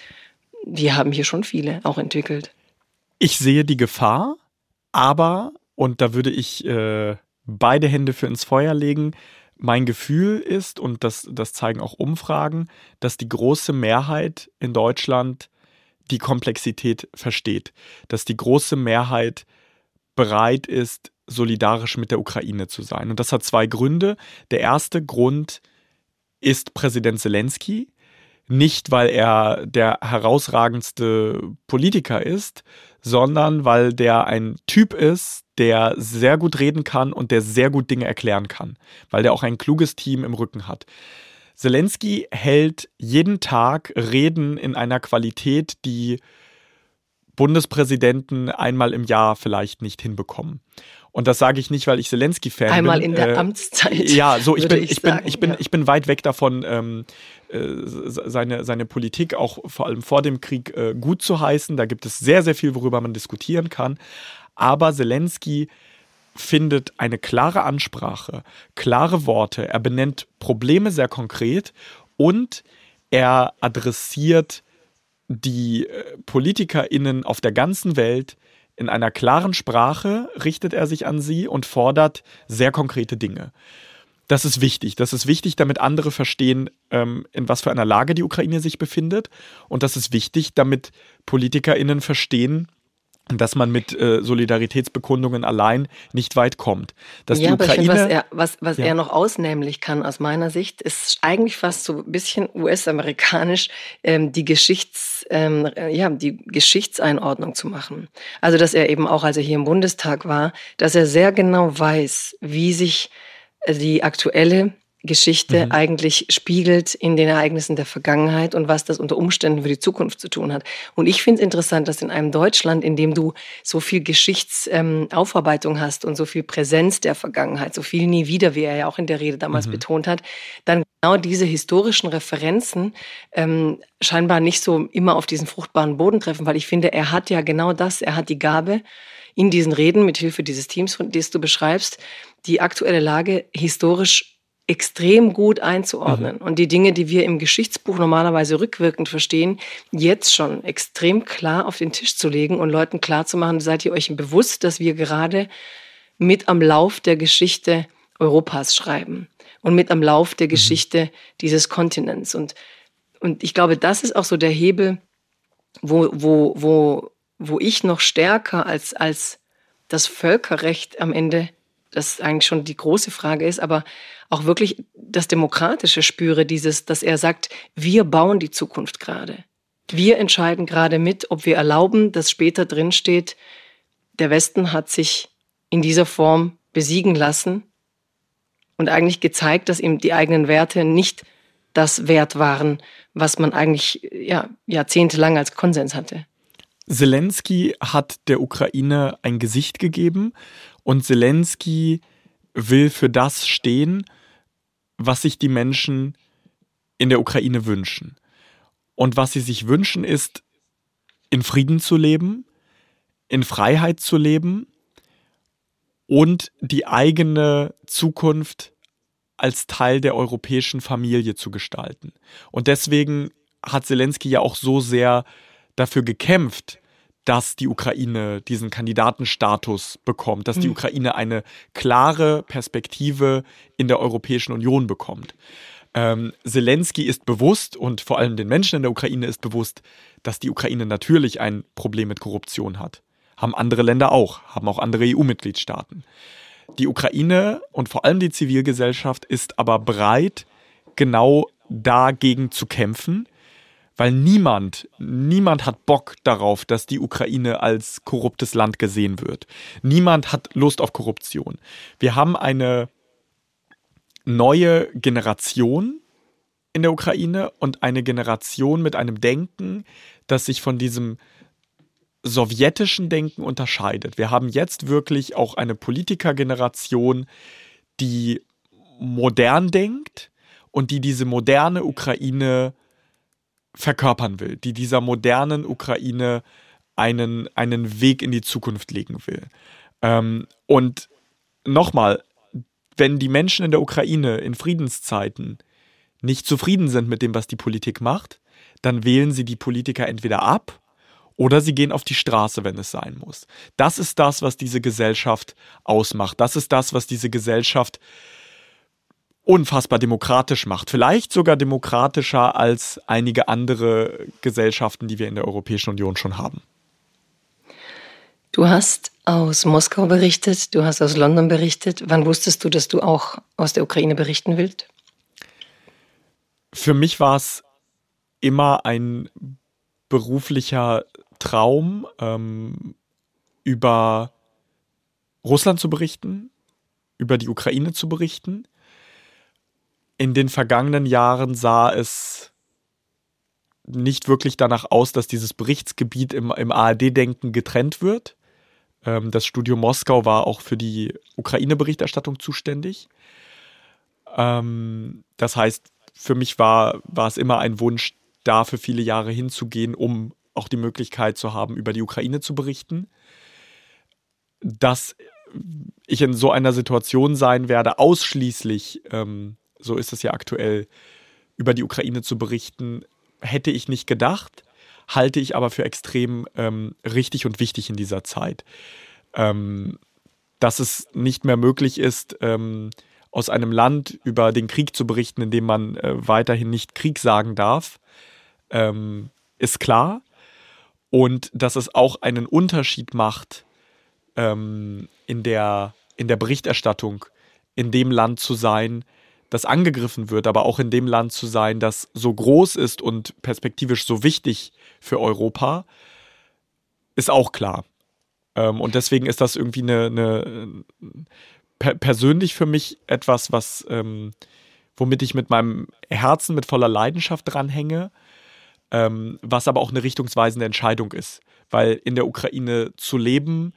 die haben hier schon viele auch entwickelt. Ich sehe die Gefahr, aber, und da würde ich äh, beide Hände für ins Feuer legen, mein Gefühl ist, und das, das zeigen auch Umfragen, dass die große Mehrheit in Deutschland die Komplexität versteht, dass die große Mehrheit bereit ist, solidarisch mit der Ukraine zu sein. Und das hat zwei Gründe. Der erste Grund ist Präsident Zelensky, nicht weil er der herausragendste Politiker ist, sondern weil der ein Typ ist, der sehr gut reden kann und der sehr gut Dinge erklären kann, weil der auch ein kluges Team im Rücken hat. Zelensky hält jeden Tag Reden in einer Qualität, die Bundespräsidenten einmal im Jahr vielleicht nicht hinbekommen. Und das sage ich nicht, weil ich Zelensky-Fan bin. Einmal in der äh, Amtszeit. Ja, so ich bin, ich, ich bin, ich bin, ja. ich bin weit weg davon, ähm, äh, seine, seine Politik auch vor allem vor dem Krieg äh, gut zu heißen. Da gibt es sehr, sehr viel, worüber man diskutieren kann. Aber Zelensky findet eine klare Ansprache, klare Worte. Er benennt Probleme sehr konkret und er adressiert die äh, PolitikerInnen auf der ganzen Welt in einer klaren Sprache richtet er sich an sie und fordert sehr konkrete Dinge. Das ist wichtig. Das ist wichtig, damit andere verstehen, ähm, in was für einer Lage die Ukraine sich befindet. Und das ist wichtig, damit PolitikerInnen verstehen, dass man mit äh, Solidaritätsbekundungen allein nicht weit kommt. Dass ja, die Ukraine, aber ich find, was, er, was, was ja. er noch ausnehmlich kann aus meiner Sicht, ist eigentlich fast so ein bisschen US-amerikanisch ähm, die Geschichts, ähm, ja, die Geschichtseinordnung zu machen. Also dass er eben auch, als er hier im Bundestag war, dass er sehr genau weiß, wie sich die aktuelle Geschichte mhm. eigentlich spiegelt in den Ereignissen der Vergangenheit und was das unter Umständen für die Zukunft zu tun hat. Und ich finde es interessant, dass in einem Deutschland, in dem du so viel Geschichtsaufarbeitung ähm, hast und so viel Präsenz der Vergangenheit, so viel nie wieder, wie er ja auch in der Rede damals mhm. betont hat, dann genau diese historischen Referenzen ähm, scheinbar nicht so immer auf diesen fruchtbaren Boden treffen, weil ich finde, er hat ja genau das, er hat die Gabe, in diesen Reden mit Hilfe dieses Teams, das du beschreibst, die aktuelle Lage historisch extrem gut einzuordnen mhm. und die Dinge, die wir im Geschichtsbuch normalerweise rückwirkend verstehen, jetzt schon extrem klar auf den Tisch zu legen und Leuten klar zu machen, seid ihr euch bewusst, dass wir gerade mit am Lauf der Geschichte Europas schreiben und mit am Lauf der mhm. Geschichte dieses Kontinents. Und, und ich glaube, das ist auch so der Hebel, wo, wo, wo, wo ich noch stärker als, als das Völkerrecht am Ende, das eigentlich schon die große Frage ist, aber auch wirklich das Demokratische spüre, dieses, dass er sagt, wir bauen die Zukunft gerade. Wir entscheiden gerade mit, ob wir erlauben, dass später drin steht, der Westen hat sich in dieser Form besiegen lassen und eigentlich gezeigt, dass ihm die eigenen Werte nicht das wert waren, was man eigentlich ja, jahrzehntelang als Konsens hatte. Zelensky hat der Ukraine ein Gesicht gegeben und Zelensky will für das stehen, was sich die Menschen in der Ukraine wünschen. Und was sie sich wünschen, ist, in Frieden zu leben, in Freiheit zu leben und die eigene Zukunft als Teil der europäischen Familie zu gestalten. Und deswegen hat Zelensky ja auch so sehr dafür gekämpft, dass die Ukraine diesen Kandidatenstatus bekommt, dass die hm. Ukraine eine klare Perspektive in der Europäischen Union bekommt. Ähm, Zelensky ist bewusst und vor allem den Menschen in der Ukraine ist bewusst, dass die Ukraine natürlich ein Problem mit Korruption hat. Haben andere Länder auch, haben auch andere EU-Mitgliedstaaten. Die Ukraine und vor allem die Zivilgesellschaft ist aber bereit, genau dagegen zu kämpfen weil niemand, niemand hat Bock darauf, dass die Ukraine als korruptes Land gesehen wird. Niemand hat Lust auf Korruption. Wir haben eine neue Generation in der Ukraine und eine Generation mit einem Denken, das sich von diesem sowjetischen Denken unterscheidet. Wir haben jetzt wirklich auch eine Politikergeneration, die modern denkt und die diese moderne Ukraine verkörpern will, die dieser modernen Ukraine einen, einen Weg in die Zukunft legen will. Ähm, und nochmal, wenn die Menschen in der Ukraine in Friedenszeiten nicht zufrieden sind mit dem, was die Politik macht, dann wählen sie die Politiker entweder ab oder sie gehen auf die Straße, wenn es sein muss. Das ist das, was diese Gesellschaft ausmacht. Das ist das, was diese Gesellschaft unfassbar demokratisch macht. Vielleicht sogar demokratischer als einige andere Gesellschaften, die wir in der Europäischen Union schon haben. Du hast aus Moskau berichtet, du hast aus London berichtet. Wann wusstest du, dass du auch aus der Ukraine berichten willst? Für mich war es immer ein beruflicher Traum, ähm, über Russland zu berichten, über die Ukraine zu berichten in den vergangenen Jahren sah es nicht wirklich danach aus, dass dieses Berichtsgebiet im, im ARD-Denken getrennt wird. Ähm, das Studio Moskau war auch für die Ukraine-Berichterstattung zuständig. Ähm, das heißt, für mich war, war es immer ein Wunsch, da für viele Jahre hinzugehen, um auch die Möglichkeit zu haben, über die Ukraine zu berichten. Dass ich in so einer Situation sein werde, ausschließlich ähm, so ist es ja aktuell, über die Ukraine zu berichten, hätte ich nicht gedacht, halte ich aber für extrem ähm, richtig und wichtig in dieser Zeit. Ähm, dass es nicht mehr möglich ist, ähm, aus einem Land über den Krieg zu berichten, in dem man äh, weiterhin nicht Krieg sagen darf, ähm, ist klar. Und dass es auch einen Unterschied macht ähm, in, der, in der Berichterstattung, in dem Land zu sein, das angegriffen wird, aber auch in dem Land zu sein, das so groß ist und perspektivisch so wichtig für Europa, ist auch klar. Ähm, und deswegen ist das irgendwie eine, eine per persönlich für mich etwas, was, ähm, womit ich mit meinem Herzen mit voller Leidenschaft dranhänge, ähm, was aber auch eine richtungsweisende Entscheidung ist. Weil in der Ukraine zu leben,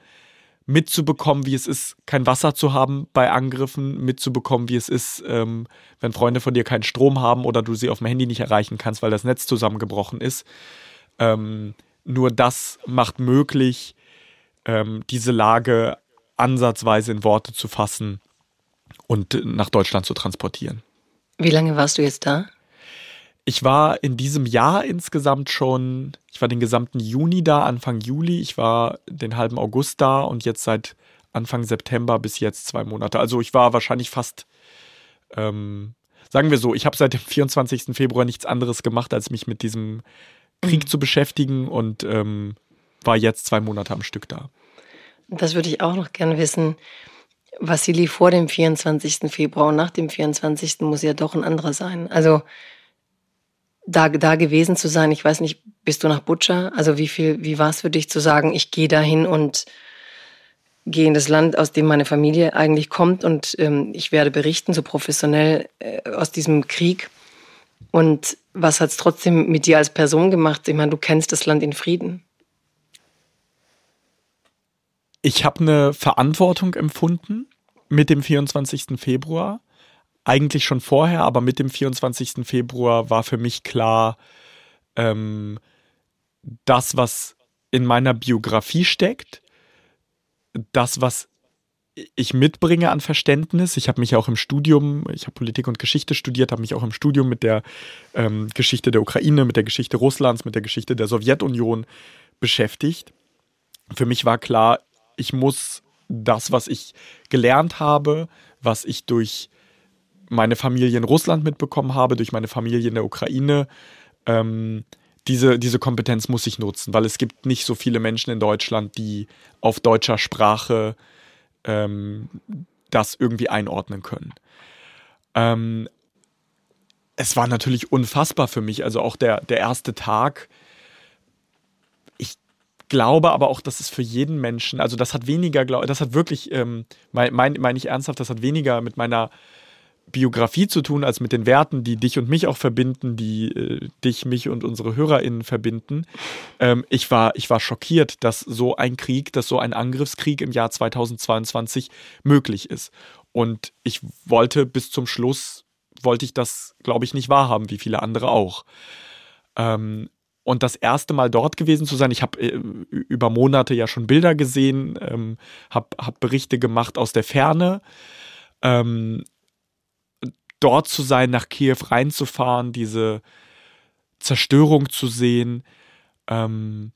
mitzubekommen, wie es ist, kein Wasser zu haben bei Angriffen, mitzubekommen, wie es ist, ähm, wenn Freunde von dir keinen Strom haben oder du sie auf dem Handy nicht erreichen kannst, weil das Netz zusammengebrochen ist. Ähm, nur das macht möglich, ähm, diese Lage ansatzweise in Worte zu fassen und nach Deutschland zu transportieren. Wie lange warst du jetzt da? Ich war in diesem Jahr insgesamt schon, ich war den gesamten Juni da, Anfang Juli, ich war den halben August da und jetzt seit Anfang September bis jetzt zwei Monate. Also ich war wahrscheinlich fast, ähm, sagen wir so, ich habe seit dem 24. Februar nichts anderes gemacht, als mich mit diesem Krieg mhm. zu beschäftigen und ähm, war jetzt zwei Monate am Stück da. Das würde ich auch noch gerne wissen. Vassili vor dem 24. Februar und nach dem 24. muss ja doch ein anderer sein. Also da, da gewesen zu sein, ich weiß nicht, bist du nach Butcher? Also wie viel, wie war es für dich zu sagen, ich gehe dahin und gehe in das Land, aus dem meine Familie eigentlich kommt und ähm, ich werde berichten, so professionell äh, aus diesem Krieg. Und was hat es trotzdem mit dir als Person gemacht? Ich meine, du kennst das Land in Frieden. Ich habe eine Verantwortung empfunden mit dem 24. Februar. Eigentlich schon vorher, aber mit dem 24. Februar war für mich klar, ähm, das, was in meiner Biografie steckt, das, was ich mitbringe an Verständnis. Ich habe mich auch im Studium, ich habe Politik und Geschichte studiert, habe mich auch im Studium mit der ähm, Geschichte der Ukraine, mit der Geschichte Russlands, mit der Geschichte der Sowjetunion beschäftigt. Für mich war klar, ich muss das, was ich gelernt habe, was ich durch meine Familie in Russland mitbekommen habe, durch meine Familie in der Ukraine, ähm, diese, diese Kompetenz muss ich nutzen, weil es gibt nicht so viele Menschen in Deutschland, die auf deutscher Sprache ähm, das irgendwie einordnen können. Ähm, es war natürlich unfassbar für mich, also auch der, der erste Tag, glaube aber auch, dass es für jeden Menschen, also das hat weniger, das hat wirklich, ähm, meine mein, mein ich ernsthaft, das hat weniger mit meiner Biografie zu tun, als mit den Werten, die dich und mich auch verbinden, die äh, dich, mich und unsere HörerInnen verbinden. Ähm, ich, war, ich war schockiert, dass so ein Krieg, dass so ein Angriffskrieg im Jahr 2022 möglich ist. Und ich wollte bis zum Schluss, wollte ich das, glaube ich, nicht wahrhaben, wie viele andere auch. Ähm, und das erste Mal dort gewesen zu sein, ich habe äh, über Monate ja schon Bilder gesehen, ähm, habe hab Berichte gemacht aus der Ferne. Ähm, dort zu sein, nach Kiew reinzufahren, diese Zerstörung zu sehen, ähm,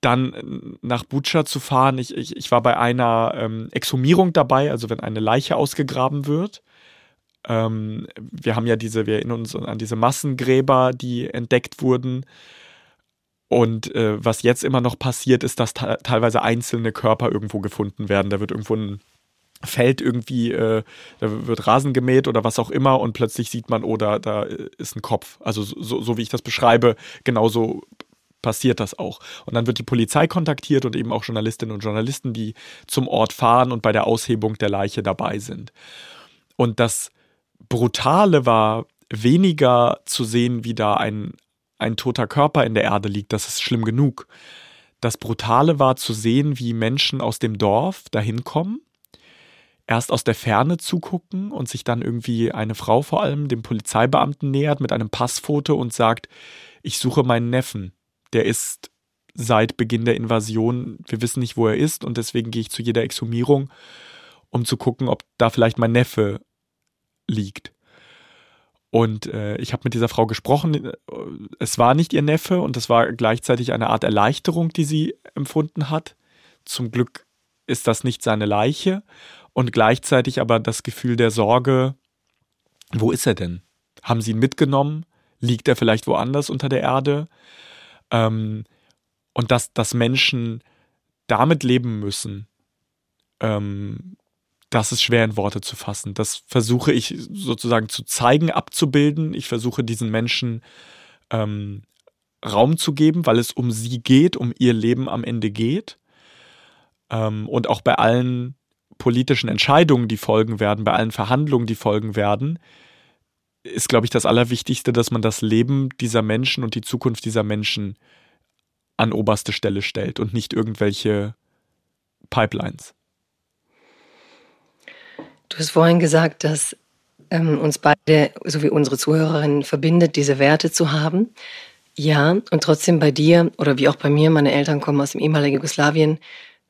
dann nach Butscha zu fahren. Ich, ich, ich war bei einer ähm, Exhumierung dabei, also wenn eine Leiche ausgegraben wird. Ähm, wir haben ja diese, wir erinnern uns an diese Massengräber, die entdeckt wurden. Und äh, was jetzt immer noch passiert, ist, dass teilweise einzelne Körper irgendwo gefunden werden. Da wird irgendwo ein Feld irgendwie, äh, da wird Rasen gemäht oder was auch immer und plötzlich sieht man, oh, da, da ist ein Kopf. Also so, so wie ich das beschreibe, genauso passiert das auch. Und dann wird die Polizei kontaktiert und eben auch Journalistinnen und Journalisten, die zum Ort fahren und bei der Aushebung der Leiche dabei sind. Und das Brutale war weniger zu sehen, wie da ein, ein toter Körper in der Erde liegt. Das ist schlimm genug. Das Brutale war zu sehen, wie Menschen aus dem Dorf dahin kommen, erst aus der Ferne zugucken und sich dann irgendwie eine Frau vor allem dem Polizeibeamten nähert mit einem Passfoto und sagt, ich suche meinen Neffen. Der ist seit Beginn der Invasion, wir wissen nicht, wo er ist und deswegen gehe ich zu jeder Exhumierung, um zu gucken, ob da vielleicht mein Neffe liegt. Und äh, ich habe mit dieser Frau gesprochen. Es war nicht ihr Neffe und es war gleichzeitig eine Art Erleichterung, die sie empfunden hat. Zum Glück ist das nicht seine Leiche und gleichzeitig aber das Gefühl der Sorge, wo ist er denn? Haben sie ihn mitgenommen? Liegt er vielleicht woanders unter der Erde? Ähm, und dass, dass Menschen damit leben müssen, ähm, das ist schwer in Worte zu fassen. Das versuche ich sozusagen zu zeigen, abzubilden. Ich versuche diesen Menschen ähm, Raum zu geben, weil es um sie geht, um ihr Leben am Ende geht. Ähm, und auch bei allen politischen Entscheidungen, die folgen werden, bei allen Verhandlungen, die folgen werden, ist, glaube ich, das Allerwichtigste, dass man das Leben dieser Menschen und die Zukunft dieser Menschen an oberste Stelle stellt und nicht irgendwelche Pipelines. Du hast vorhin gesagt, dass ähm, uns beide, so wie unsere Zuhörerinnen, verbindet, diese Werte zu haben. Ja, und trotzdem bei dir oder wie auch bei mir, meine Eltern kommen aus dem ehemaligen Jugoslawien,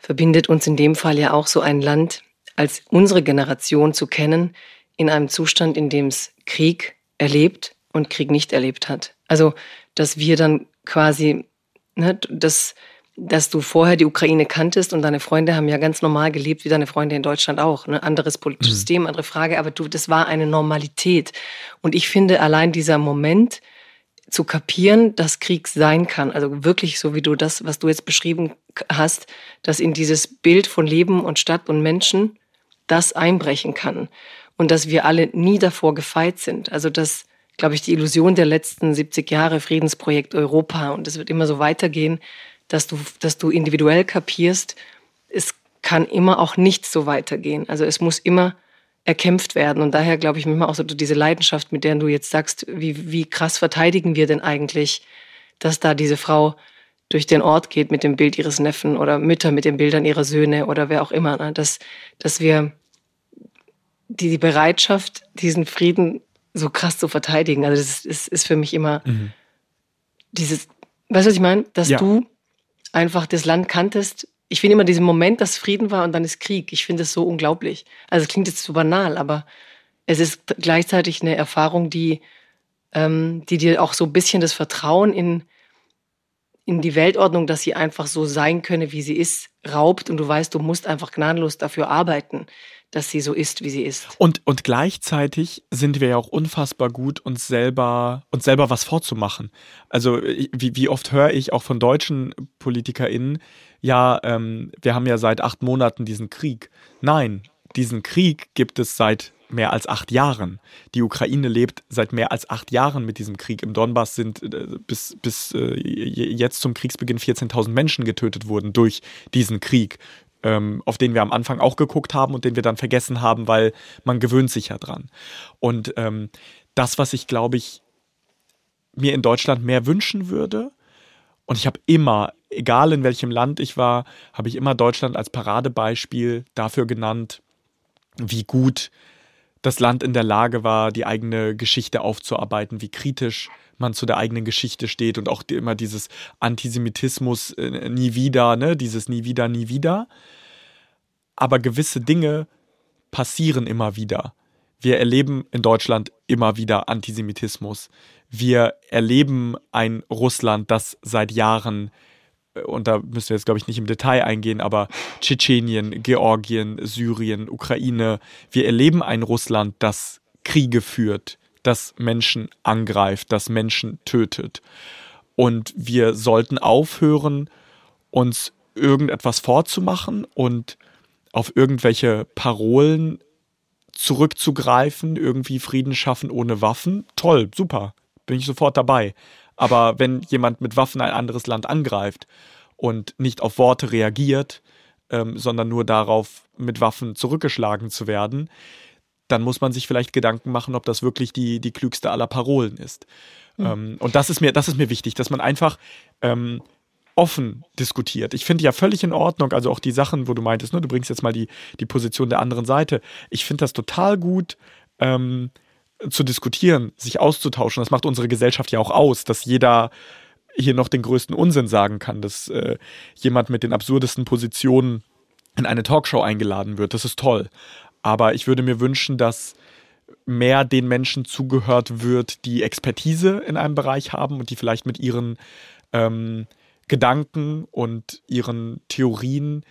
verbindet uns in dem Fall ja auch so ein Land als unsere Generation zu kennen, in einem Zustand, in dem es Krieg erlebt und Krieg nicht erlebt hat. Also, dass wir dann quasi, ne, das, dass du vorher die Ukraine kanntest und deine Freunde haben ja ganz normal gelebt, wie deine Freunde in Deutschland auch. Ne? Anderes politisches mhm. System, andere Frage, aber du, das war eine Normalität. Und ich finde allein dieser Moment zu kapieren, dass Krieg sein kann, also wirklich so wie du das, was du jetzt beschrieben hast, dass in dieses Bild von Leben und Stadt und Menschen das einbrechen kann und dass wir alle nie davor gefeit sind. Also das, glaube ich, die Illusion der letzten 70 Jahre Friedensprojekt Europa und es wird immer so weitergehen, dass du, dass du individuell kapierst, es kann immer auch nicht so weitergehen. Also es muss immer erkämpft werden. Und daher glaube ich manchmal auch so diese Leidenschaft, mit der du jetzt sagst, wie, wie krass verteidigen wir denn eigentlich, dass da diese Frau durch den Ort geht mit dem Bild ihres Neffen oder Mütter mit den Bildern ihrer Söhne oder wer auch immer. Ne? Dass, dass wir die, die Bereitschaft, diesen Frieden so krass zu verteidigen, also das ist, ist für mich immer mhm. dieses, weißt du, was ich meine? Dass ja. du einfach das Land kanntest. Ich finde immer diesen Moment, dass Frieden war und dann ist Krieg. Ich finde es so unglaublich. Also es klingt jetzt so banal, aber es ist gleichzeitig eine Erfahrung, die, ähm, die dir auch so ein bisschen das Vertrauen in, in die Weltordnung, dass sie einfach so sein könne, wie sie ist, raubt und du weißt, du musst einfach gnadenlos dafür arbeiten dass sie so ist, wie sie ist. Und, und gleichzeitig sind wir ja auch unfassbar gut, uns selber, uns selber was vorzumachen. Also wie, wie oft höre ich auch von deutschen PolitikerInnen, ja, ähm, wir haben ja seit acht Monaten diesen Krieg. Nein, diesen Krieg gibt es seit mehr als acht Jahren. Die Ukraine lebt seit mehr als acht Jahren mit diesem Krieg. Im Donbass sind äh, bis, bis äh, jetzt zum Kriegsbeginn 14.000 Menschen getötet worden durch diesen Krieg ähm, auf den wir am Anfang auch geguckt haben und den wir dann vergessen haben, weil man gewöhnt sich ja dran. Und ähm, das, was ich, glaube ich, mir in Deutschland mehr wünschen würde, und ich habe immer, egal in welchem Land ich war, habe ich immer Deutschland als Paradebeispiel dafür genannt, wie gut das Land in der Lage war, die eigene Geschichte aufzuarbeiten, wie kritisch man zu der eigenen Geschichte steht und auch immer dieses Antisemitismus äh, nie wieder, ne, dieses nie wieder, nie wieder. Aber gewisse Dinge passieren immer wieder. Wir erleben in Deutschland immer wieder Antisemitismus. Wir erleben ein Russland, das seit Jahren und da müssen wir jetzt, glaube ich, nicht im Detail eingehen, aber Tschetschenien, Georgien, Syrien, Ukraine, wir erleben ein Russland, das Kriege führt, das Menschen angreift, das Menschen tötet. Und wir sollten aufhören, uns irgendetwas vorzumachen und auf irgendwelche Parolen zurückzugreifen, irgendwie Frieden schaffen ohne Waffen. Toll, super, bin ich sofort dabei. Aber wenn jemand mit Waffen ein anderes Land angreift und nicht auf Worte reagiert, ähm, sondern nur darauf, mit Waffen zurückgeschlagen zu werden, dann muss man sich vielleicht Gedanken machen, ob das wirklich die, die klügste aller Parolen ist. Mhm. Ähm, und das ist mir, das ist mir wichtig, dass man einfach ähm, offen diskutiert. Ich finde ja völlig in Ordnung, also auch die Sachen, wo du meintest, ne, du bringst jetzt mal die, die Position der anderen Seite. Ich finde das total gut, ähm, zu diskutieren, sich auszutauschen. Das macht unsere Gesellschaft ja auch aus, dass jeder hier noch den größten Unsinn sagen kann, dass äh, jemand mit den absurdesten Positionen in eine Talkshow eingeladen wird. Das ist toll. Aber ich würde mir wünschen, dass mehr den Menschen zugehört wird, die Expertise in einem Bereich haben und die vielleicht mit ihren ähm, Gedanken und ihren Theorien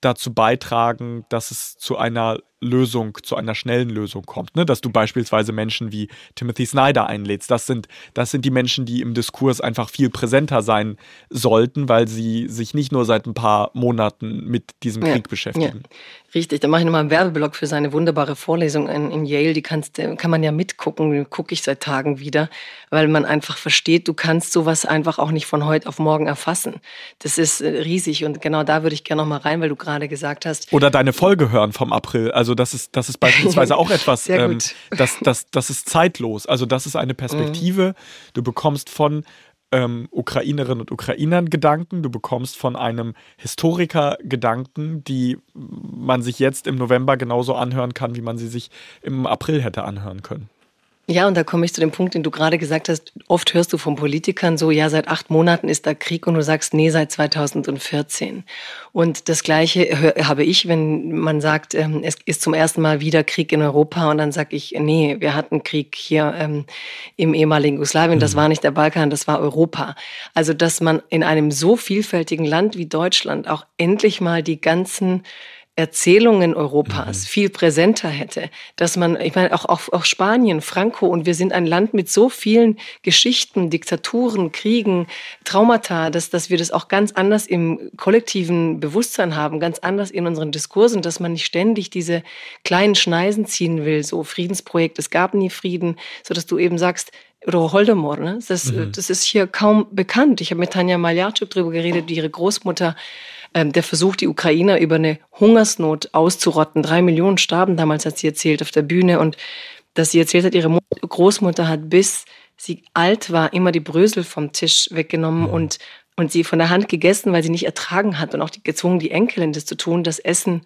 dazu beitragen, dass es zu einer Lösung, zu einer schnellen Lösung kommt. Ne? Dass du beispielsweise Menschen wie Timothy Snyder einlädst. Das sind, das sind die Menschen, die im Diskurs einfach viel präsenter sein sollten, weil sie sich nicht nur seit ein paar Monaten mit diesem Krieg ja, beschäftigen. Ja. Richtig, da mache ich nochmal einen Werbeblock für seine wunderbare Vorlesung in, in Yale. Die kannst, kann man ja mitgucken, gucke ich seit Tagen wieder, weil man einfach versteht, du kannst sowas einfach auch nicht von heute auf morgen erfassen. Das ist äh, riesig und genau da würde ich gerne nochmal rein, weil du gerade gesagt hast. Oder deine Folge hören vom April. Also Also das ist, das ist beispielsweise auch etwas, ähm, das, das, das ist zeitlos. Also das ist eine Perspektive. Mhm. Du bekommst von ähm, Ukrainerinnen und Ukrainern Gedanken, du bekommst von einem Historiker Gedanken, die man sich jetzt im November genauso anhören kann, wie man sie sich im April hätte anhören können. Ja, und da komme ich zu dem Punkt, den du gerade gesagt hast. Oft hörst du von Politikern so, ja, seit acht Monaten ist da Krieg und du sagst, nee, seit 2014. Und das Gleiche habe ich, wenn man sagt, ähm, es ist zum ersten Mal wieder Krieg in Europa und dann sage ich, nee, wir hatten Krieg hier ähm, im ehemaligen Jugoslawien, das mhm. war nicht der Balkan, das war Europa. Also, dass man in einem so vielfältigen Land wie Deutschland auch endlich mal die ganzen Erzählungen Europas mhm. viel präsenter hätte, dass man, ich meine, auch, auch, auch Spanien, Franco und wir sind ein Land mit so vielen Geschichten, Diktaturen, Kriegen, Traumata, dass, dass wir das auch ganz anders im kollektiven Bewusstsein haben, ganz anders in unseren Diskursen, dass man nicht ständig diese kleinen Schneisen ziehen will, so Friedensprojekt, es gab nie Frieden, so dass du eben sagst, oder Holdomor, ne? das, mhm. das ist hier kaum bekannt. Ich habe mit Tanja Maljarczuk darüber geredet, die ihre Großmutter der versucht, die Ukrainer über eine Hungersnot auszurotten. Drei Millionen starben damals, hat sie erzählt, auf der Bühne. Und dass sie erzählt hat, ihre Großmutter hat bis sie alt war, immer die Brösel vom Tisch weggenommen mhm. und, und sie von der Hand gegessen, weil sie nicht ertragen hat und auch die, gezwungen, die Enkelin das zu tun, das Essen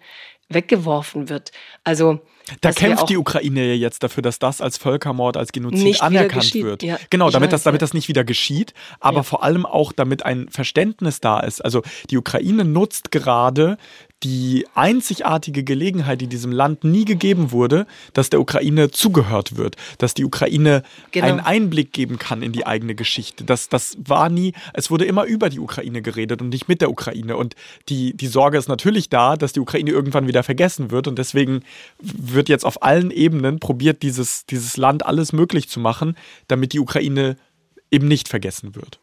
weggeworfen wird. Also da kämpft die Ukraine ja jetzt dafür, dass das als Völkermord, als Genozid anerkannt wird. Ja, genau, damit, weiß, das, damit ja. das nicht wieder geschieht, aber ja. vor allem auch, damit ein Verständnis da ist. Also die Ukraine nutzt gerade die einzigartige Gelegenheit, die diesem Land nie gegeben wurde, dass der Ukraine zugehört wird, dass die Ukraine genau. einen Einblick geben kann in die eigene Geschichte. Das, das war nie, es wurde immer über die Ukraine geredet und nicht mit der Ukraine. Und die, die Sorge ist natürlich da, dass die Ukraine irgendwann wieder vergessen wird. Und deswegen wird jetzt auf allen Ebenen probiert, dieses, dieses Land alles möglich zu machen, damit die Ukraine eben nicht vergessen wird.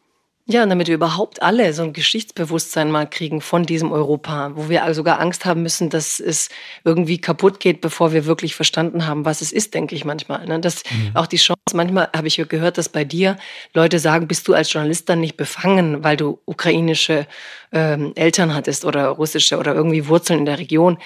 Ja, und damit wir überhaupt alle so ein Geschichtsbewusstsein mal kriegen von diesem Europa, wo wir sogar Angst haben müssen, dass es irgendwie kaputt geht, bevor wir wirklich verstanden haben, was es ist, denke ich manchmal. Ne? Dass mhm. auch die Chance, manchmal habe ich gehört, dass bei dir Leute sagen, bist du als Journalist dann nicht befangen, weil du ukrainische ähm, Eltern hattest oder russische oder irgendwie Wurzeln in der Region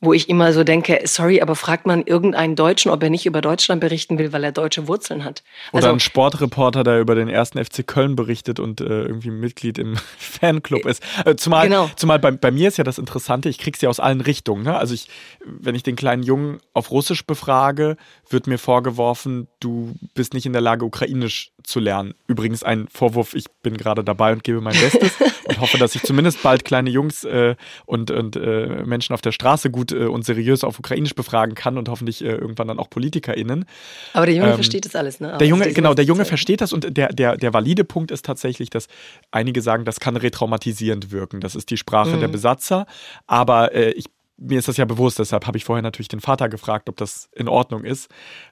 wo ich immer so denke, sorry, aber fragt man irgendeinen Deutschen, ob er nicht über Deutschland berichten will, weil er deutsche Wurzeln hat. Also, Oder ein Sportreporter, der über den ersten FC Köln berichtet und äh, irgendwie Mitglied im Fanclub ist. Äh, zumal genau. zumal bei, bei, mir ist ja das Interessante, ich krieg's ja aus allen Richtungen. Ne? Also ich, wenn ich den kleinen Jungen auf Russisch befrage, wird mir vorgeworfen, du bist nicht in der Lage, Ukrainisch zu lernen. Übrigens ein Vorwurf, ich bin gerade dabei und gebe mein Bestes und hoffe, dass ich zumindest bald kleine Jungs äh, und, und äh, Menschen auf der Straße gut äh, und seriös auf Ukrainisch befragen kann und hoffentlich äh, irgendwann dann auch PolitikerInnen. Aber der Junge ähm, versteht das alles, ne? der Junge, genau, der Junge versteht das und der, der, der valide Punkt ist tatsächlich, dass einige sagen, das kann retraumatisierend wirken. Das ist die Sprache mhm. der Besatzer. Aber äh, ich mir ist das ja bewusst, deshalb habe ich vorher natürlich den Vater gefragt, ob das in Ordnung ist.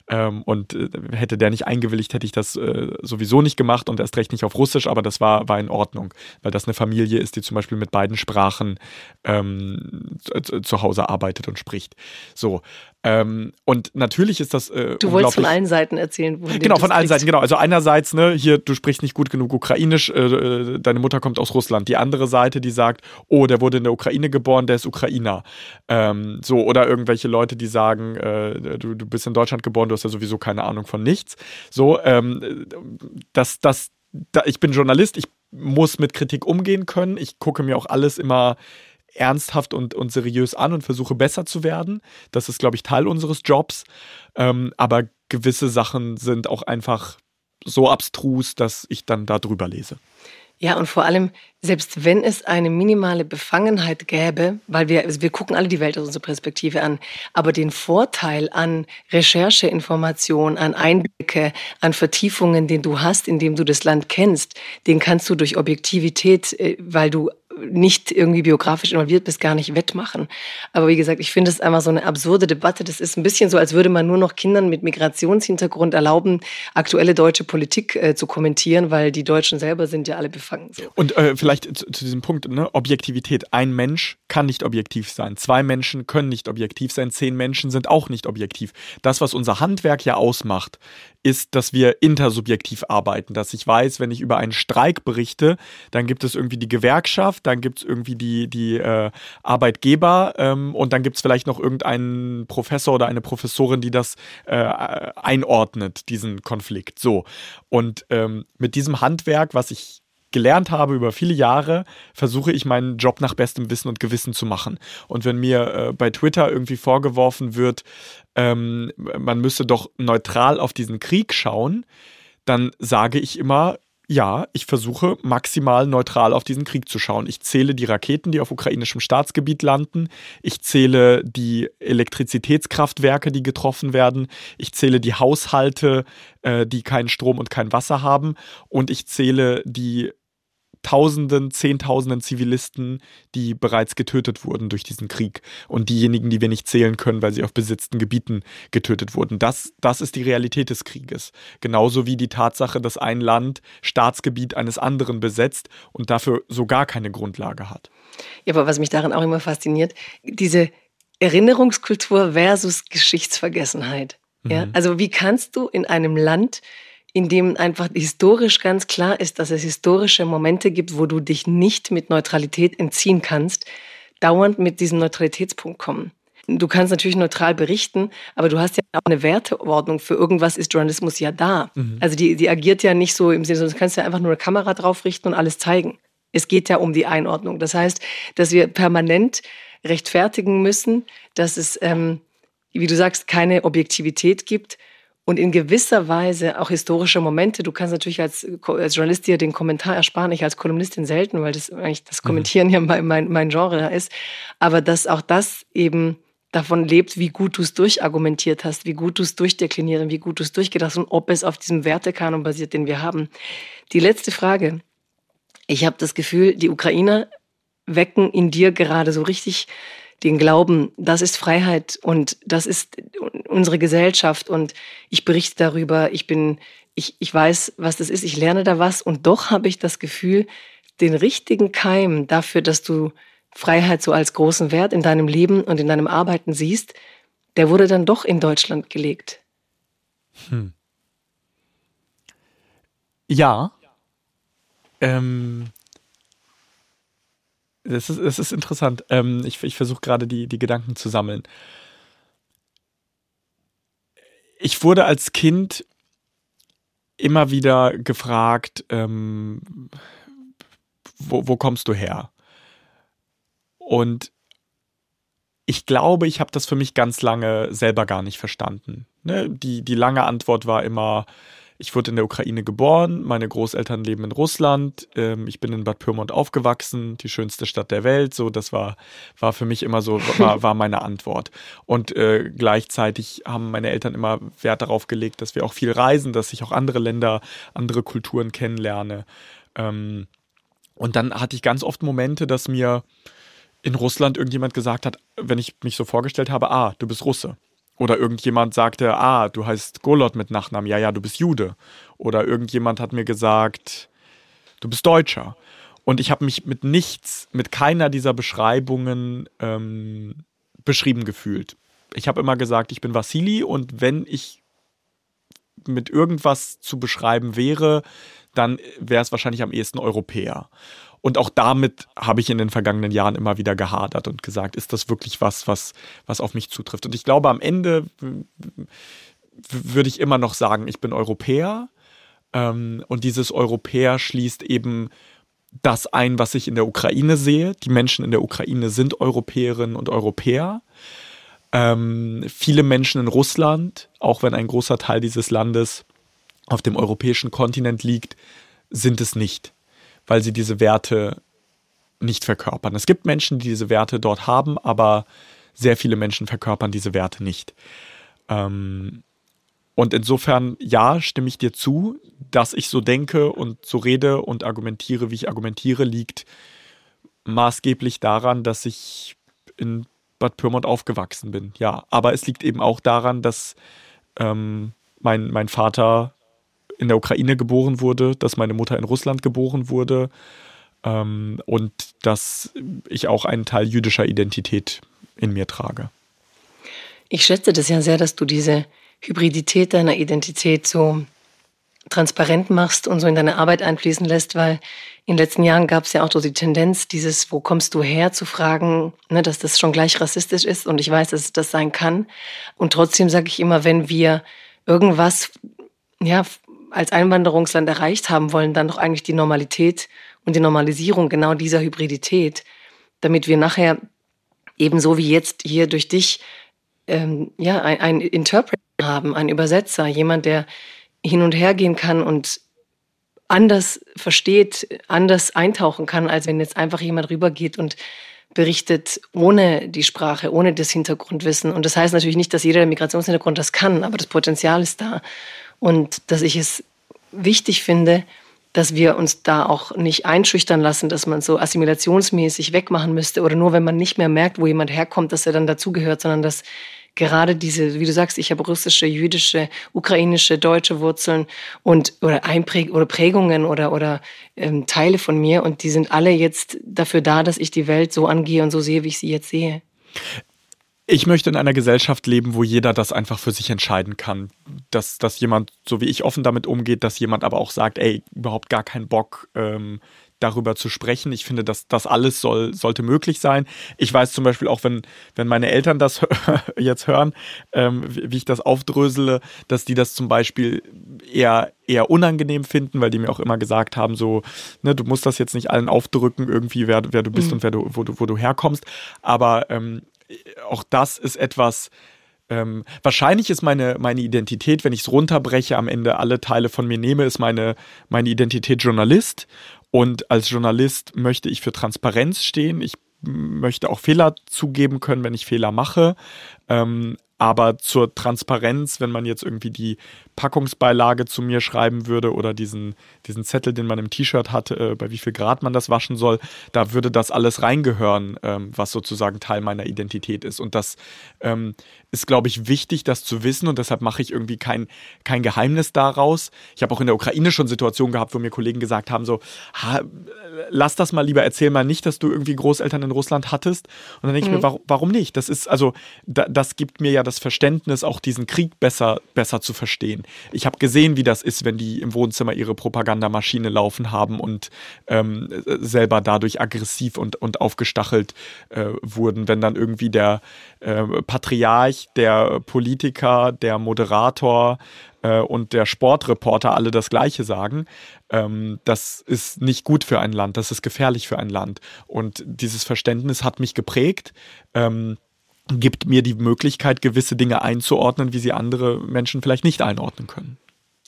Ähm, und äh, hätte der nicht eingewilligt, hätte ich das äh, sowieso nicht gemacht und erst recht nicht auf Russisch, aber das war, war in Ordnung, weil das eine Familie ist, die zum Beispiel mit beiden Sprachen ähm, zu, zu Hause arbeitet und spricht. So. Ähm, und natürlich ist das. Äh, du wolltest von allen Seiten erzählen, wo Genau, von allen Seiten, genau. Also einerseits, ne, hier, du sprichst nicht gut genug Ukrainisch, äh, äh, deine Mutter kommt aus Russland. Die andere Seite, die sagt, oh, der wurde in der Ukraine geboren, der ist Ukrainer. Ähm, so, oder irgendwelche Leute, die sagen, äh, du, du bist in Deutschland geboren, du hast ja sowieso keine Ahnung von nichts. So, ähm, das, das, da, ich bin Journalist, ich muss mit Kritik umgehen können. Ich gucke mir auch alles immer ernsthaft und, und seriös an und versuche besser zu werden. Das ist, glaube ich, Teil unseres Jobs. Ähm, aber gewisse Sachen sind auch einfach so abstrus, dass ich dann da drüber lese. Ja, und vor allem, selbst wenn es eine minimale Befangenheit gäbe, weil wir, also wir gucken alle die Welt aus unserer Perspektive an, aber den Vorteil an Rechercheinformation, an Einblicke, an Vertiefungen, den du hast, indem du das Land kennst, den kannst du durch Objektivität, äh, weil du nicht irgendwie biografisch involviert bist, gar nicht wettmachen. Aber wie gesagt, ich finde es einfach so eine absurde Debatte. Das ist ein bisschen so, als würde man nur noch Kindern mit Migrationshintergrund erlauben, aktuelle deutsche Politik äh, zu kommentieren, weil die Deutschen selber sind ja alle befangen. So. Und äh, vielleicht zu, zu, diesem Punkt, ne? Objektivität. Ein Mensch kann nicht objektiv sein. Zwei Menschen können nicht objektiv sein. Zehn Menschen sind auch nicht objektiv. Das, was unser Handwerk ja ausmacht, ist, dass wir intersubjektiv arbeiten, dass ich weiß, wenn ich über einen Streik berichte, dann gibt es irgendwie die Gewerkschaft, dann gibt es irgendwie die, die äh, Arbeitgeber ähm, und dann gibt es vielleicht noch irgendeinen Professor oder eine Professorin, die das äh, einordnet, diesen Konflikt. So. Und ähm, mit diesem Handwerk, was ich gelernt habe über viele Jahre, versuche ich meinen Job nach bestem Wissen und Gewissen zu machen. Und wenn mir äh, bei Twitter irgendwie vorgeworfen wird, ähm, man müsse doch neutral auf diesen Krieg schauen, dann sage ich immer, ja, ich versuche maximal neutral auf diesen Krieg zu schauen. Ich zähle die Raketen, die auf ukrainischem Staatsgebiet landen. Ich zähle die Elektrizitätskraftwerke, die getroffen werden. Ich zähle die Haushalte, äh, die keinen Strom und kein Wasser haben. Und ich zähle die Tausenden, Zehntausenden Zivilisten, die bereits getötet wurden durch diesen Krieg und diejenigen, die wir nicht zählen können, weil sie auf besetzten Gebieten getötet wurden. Das, das ist die Realität des Krieges. Genauso wie die Tatsache, dass ein Land Staatsgebiet eines anderen besetzt und dafür so gar keine Grundlage hat. Ja, aber was mich daran auch immer fasziniert, diese Erinnerungskultur versus Geschichtsvergessenheit. Ja? Mhm. Also wie kannst du in einem Land in dem einfach historisch ganz klar ist, dass es historische Momente gibt, wo du dich nicht mit Neutralität entziehen kannst, dauernd mit diesem Neutralitätspunkt kommen. Du kannst natürlich neutral berichten, aber du hast ja auch eine Werteordnung. Für irgendwas ist Journalismus ja da. Mhm. Also die, die agiert ja nicht so im Sinne, du kannst ja einfach nur eine Kamera drauf richten und alles zeigen. Es geht ja um die Einordnung. Das heißt, dass wir permanent rechtfertigen müssen, dass es, ähm, wie du sagst, keine Objektivität gibt und in gewisser Weise auch historische Momente. Du kannst natürlich als, als Journalist dir den Kommentar ersparen, ich als Kolumnistin selten, weil das eigentlich das mhm. Kommentieren ja mein, mein, mein Genre ist. Aber dass auch das eben davon lebt, wie gut du es durchargumentiert hast, wie gut du es durchdeklinieren, wie gut du es durchgedacht hast und ob es auf diesem Wertekanon basiert, den wir haben. Die letzte Frage. Ich habe das Gefühl, die Ukrainer wecken in dir gerade so richtig den Glauben, das ist Freiheit und das ist unsere Gesellschaft und ich berichte darüber, ich bin, ich, ich weiß, was das ist, ich lerne da was und doch habe ich das Gefühl, den richtigen Keim dafür, dass du Freiheit so als großen Wert in deinem Leben und in deinem Arbeiten siehst, der wurde dann doch in Deutschland gelegt. Hm. Ja. Ähm, es ist, es ist interessant. Ähm, ich ich versuche gerade die, die Gedanken zu sammeln. Ich wurde als Kind immer wieder gefragt, ähm, wo, wo kommst du her? Und ich glaube, ich habe das für mich ganz lange selber gar nicht verstanden. Ne? Die, die lange Antwort war immer, ich wurde in der Ukraine geboren, meine Großeltern leben in Russland, ähm, ich bin in Bad Pyrmont aufgewachsen, die schönste Stadt der Welt. So, das war, war für mich immer so, war, war meine Antwort. Und äh, gleichzeitig haben meine Eltern immer Wert darauf gelegt, dass wir auch viel reisen, dass ich auch andere Länder, andere Kulturen kennenlerne. Ähm, und dann hatte ich ganz oft Momente, dass mir in Russland irgendjemand gesagt hat, wenn ich mich so vorgestellt habe, ah, du bist Russe. Oder irgendjemand sagte, ah, du heißt Golot mit Nachnamen, ja, ja, du bist Jude. Oder irgendjemand hat mir gesagt, du bist Deutscher. Und ich habe mich mit nichts, mit keiner dieser Beschreibungen ähm, beschrieben gefühlt. Ich habe immer gesagt, ich bin Vassili und wenn ich mit irgendwas zu beschreiben wäre, dann wäre es wahrscheinlich am ehesten Europäer. Und auch damit habe ich in den vergangenen Jahren immer wieder gehadert und gesagt, ist das wirklich was, was, was auf mich zutrifft? Und ich glaube, am Ende würde ich immer noch sagen, ich bin Europäer. Ähm, und dieses Europäer schließt eben das ein, was ich in der Ukraine sehe. Die Menschen in der Ukraine sind Europäerinnen und Europäer. Ähm, viele Menschen in Russland, auch wenn ein großer Teil dieses Landes auf dem europäischen Kontinent liegt, sind es nicht weil sie diese Werte nicht verkörpern. Es gibt Menschen, die diese Werte dort haben, aber sehr viele Menschen verkörpern diese Werte nicht. Ähm, und insofern, ja, stimme ich dir zu, dass ich so denke und so rede und argumentiere, wie ich argumentiere, liegt maßgeblich daran, dass ich in Bad Pyrmont aufgewachsen bin. Ja, aber es liegt eben auch daran, dass ähm, mein, mein Vater in der Ukraine geboren wurde, dass meine Mutter in Russland geboren wurde ähm, und dass ich auch einen Teil jüdischer Identität in mir trage. Ich schätze das ja sehr, dass du diese Hybridität deiner Identität so transparent machst und so in deine Arbeit einfließen lässt, weil in den letzten Jahren gab es ja auch so die Tendenz, dieses Wo kommst du her zu fragen, ne, dass das schon gleich rassistisch ist und ich weiß, dass es das sein kann. Und trotzdem sage ich immer, wenn wir irgendwas ja, als Einwanderungsland erreicht haben wollen, dann doch eigentlich die Normalität und die Normalisierung genau dieser Hybridität, damit wir nachher ebenso wie jetzt hier durch dich ähm, ja, ein, ein Interpreter haben, ein Übersetzer, jemand, der hin und her gehen kann und anders versteht, anders eintauchen kann, als wenn jetzt einfach jemand rübergeht und berichtet ohne die Sprache, ohne das Hintergrundwissen. Und das heißt natürlich nicht, dass jeder der Migrationshintergrund das kann, aber das Potenzial ist da. Und dass ich es wichtig finde, dass wir uns da auch nicht einschüchtern lassen, dass man so assimilationsmäßig wegmachen müsste oder nur wenn man nicht mehr merkt, wo jemand herkommt, dass er dann dazugehört, sondern dass gerade diese, wie du sagst, ich habe russische, jüdische, ukrainische, deutsche Wurzeln und oder Einpräg oder Prägungen oder oder ähm, Teile von mir und die sind alle jetzt dafür da, dass ich die Welt so angehe und so sehe, wie ich sie jetzt sehe. Ich möchte in einer Gesellschaft leben, wo jeder das einfach für sich entscheiden kann. Dass, dass jemand, so wie ich, offen damit umgeht, dass jemand aber auch sagt, ey, überhaupt gar keinen Bock, ähm, darüber zu sprechen. Ich finde, dass das alles soll, sollte möglich sein. Ich weiß zum Beispiel auch, wenn, wenn meine Eltern das jetzt hören, ähm, wie ich das aufdrösele, dass die das zum Beispiel eher, eher unangenehm finden, weil die mir auch immer gesagt haben, so, ne, du musst das jetzt nicht allen aufdrücken, irgendwie, wer, wer du bist mhm. und wer du, wo, du, wo du herkommst. Aber ähm, auch das ist etwas, ähm, wahrscheinlich ist meine, meine Identität, wenn ich es runterbreche, am Ende alle Teile von mir nehme, ist meine, meine Identität Journalist. Und als Journalist möchte ich für Transparenz stehen. Ich möchte auch Fehler zugeben können, wenn ich Fehler mache. Ähm, aber zur Transparenz, wenn man jetzt irgendwie die Packungsbeilage zu mir schreiben würde oder diesen, diesen Zettel, den man im T-Shirt hatte, äh, bei wie viel Grad man das waschen soll, da würde das alles reingehören, ähm, was sozusagen Teil meiner Identität ist. Und das ähm, ist, glaube ich, wichtig, das zu wissen und deshalb mache ich irgendwie kein, kein Geheimnis daraus. Ich habe auch in der Ukraine schon Situationen gehabt, wo mir Kollegen gesagt haben, so, ha, lass das mal lieber, erzähl mal nicht, dass du irgendwie Großeltern in Russland hattest. Und dann denke mhm. ich mir, mhm. warum, warum nicht? Das ist, also, da, das gibt mir ja das Verständnis, auch diesen Krieg besser, besser zu verstehen. Ich habe gesehen, wie das ist, wenn die im Wohnzimmer ihre Propagandamaschine laufen haben und ähm, selber dadurch aggressiv und, und aufgestachelt äh, wurden, wenn dann irgendwie der äh, Patriarch, der Politiker, der Moderator äh, und der Sportreporter alle das Gleiche sagen. Ähm, das ist nicht gut für ein Land, das ist gefährlich für ein Land. Und dieses Verständnis hat mich geprägt. Ähm, gibt mir die Möglichkeit, gewisse Dinge einzuordnen, wie sie andere Menschen vielleicht nicht einordnen können.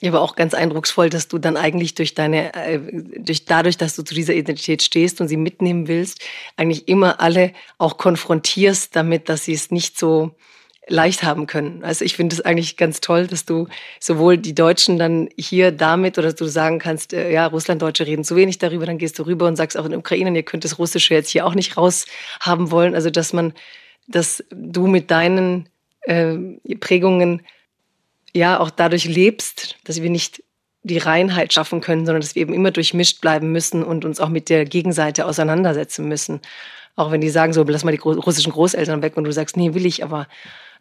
Ja, aber auch ganz eindrucksvoll, dass du dann eigentlich durch deine, äh, durch dadurch, dass du zu dieser Identität stehst und sie mitnehmen willst, eigentlich immer alle auch konfrontierst damit, dass sie es nicht so leicht haben können. Also ich finde es eigentlich ganz toll, dass du sowohl die Deutschen dann hier damit oder du sagen kannst, äh, ja, Russlanddeutsche reden zu wenig darüber, dann gehst du rüber und sagst auch in Ukraine, ihr könnt das Russische jetzt hier auch nicht raushaben wollen. Also dass man, dass du mit deinen äh, Prägungen ja auch dadurch lebst, dass wir nicht die Reinheit schaffen können, sondern dass wir eben immer durchmischt bleiben müssen und uns auch mit der Gegenseite auseinandersetzen müssen. Auch wenn die sagen, so, lass mal die russischen Großeltern weg und du sagst, nee, will ich, aber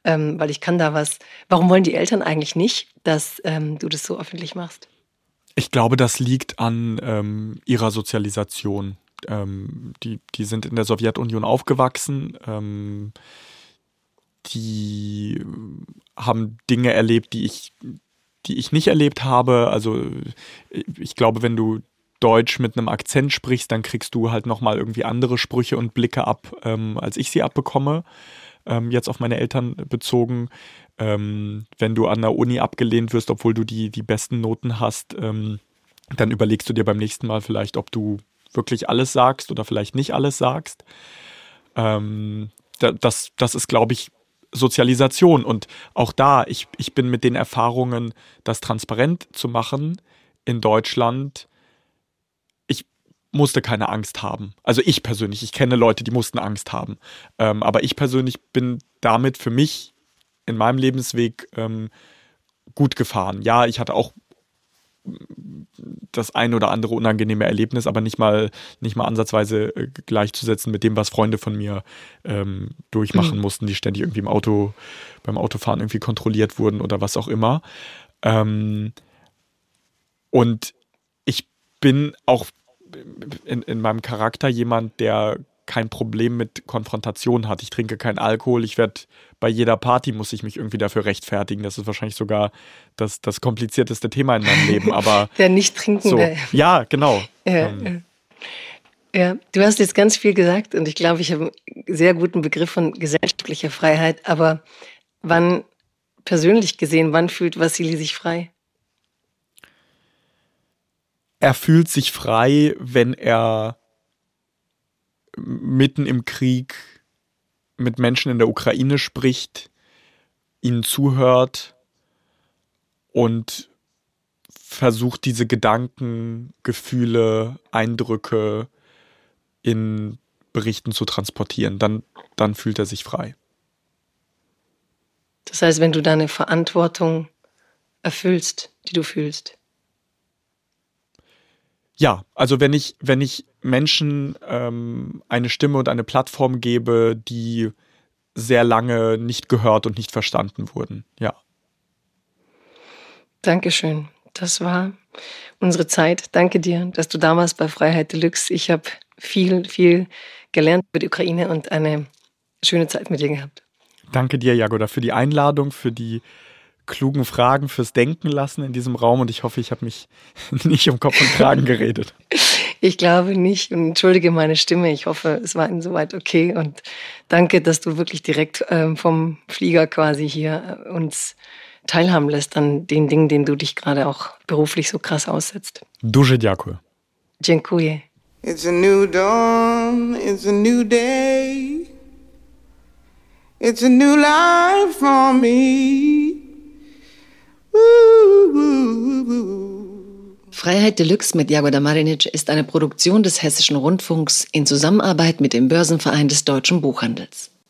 ähm, weil ich kann da was. Warum wollen die Eltern eigentlich nicht, dass ähm, du das so öffentlich machst? Ich glaube, das liegt an ähm, ihrer Sozialisation. Ähm, die, die sind in der Sowjetunion aufgewachsen. Ähm, die haben Dinge erlebt, die ich, die ich nicht erlebt habe. Also ich glaube, wenn du Deutsch mit einem Akzent sprichst, dann kriegst du halt nochmal irgendwie andere Sprüche und Blicke ab, ähm, als ich sie abbekomme. Ähm, jetzt auf meine Eltern bezogen. Ähm, wenn du an der Uni abgelehnt wirst, obwohl du die, die besten Noten hast, ähm, dann überlegst du dir beim nächsten Mal vielleicht, ob du wirklich alles sagst oder vielleicht nicht alles sagst. Ähm, das, das ist, glaube ich, Sozialisation. Und auch da, ich, ich bin mit den Erfahrungen, das transparent zu machen in Deutschland, ich musste keine Angst haben. Also ich persönlich, ich kenne Leute, die mussten Angst haben. Ähm, aber ich persönlich bin damit für mich in meinem Lebensweg ähm, gut gefahren. Ja, ich hatte auch das ein oder andere unangenehme Erlebnis, aber nicht mal, nicht mal ansatzweise äh, gleichzusetzen mit dem, was Freunde von mir ähm, durchmachen mhm. mussten, die ständig irgendwie im Auto, beim Autofahren irgendwie kontrolliert wurden oder was auch immer. Ähm, und ich bin auch in, in meinem Charakter jemand, der kein Problem mit Konfrontation hat. Ich trinke keinen Alkohol. Ich werde bei jeder Party muss ich mich irgendwie dafür rechtfertigen. Das ist wahrscheinlich sogar das, das komplizierteste Thema in meinem Leben. Aber der nicht trinken. So. Ja, genau. Ja, ähm. ja, du hast jetzt ganz viel gesagt und ich glaube, ich habe einen sehr guten Begriff von gesellschaftlicher Freiheit. Aber wann persönlich gesehen, wann fühlt Vassili sich frei? Er fühlt sich frei, wenn er mitten im Krieg mit Menschen in der Ukraine spricht, ihnen zuhört und versucht, diese Gedanken, Gefühle, Eindrücke in Berichten zu transportieren. Dann, dann fühlt er sich frei. Das heißt, wenn du deine Verantwortung erfüllst, die du fühlst. Ja, also wenn ich, wenn ich Menschen ähm, eine Stimme und eine Plattform gebe, die sehr lange nicht gehört und nicht verstanden wurden, ja. Dankeschön. Das war unsere Zeit. Danke dir, dass du damals bei Freiheit Deluxe. Ich habe viel, viel gelernt über die Ukraine und eine schöne Zeit mit dir gehabt. Danke dir, Jagoda, für die Einladung, für die klugen Fragen fürs Denken lassen in diesem Raum und ich hoffe, ich habe mich nicht um Kopf und Kragen geredet. Ich glaube nicht und entschuldige meine Stimme. Ich hoffe, es war insoweit okay und danke, dass du wirklich direkt ähm, vom Flieger quasi hier äh, uns teilhaben lässt an den Dingen, denen du dich gerade auch beruflich so krass aussetzt. Duże dziękuję. Dziękuję. It's a new dawn, it's a new day. It's a new life for me. Freiheit Deluxe mit Jagoda Marinic ist eine Produktion des Hessischen Rundfunks in Zusammenarbeit mit dem Börsenverein des deutschen Buchhandels.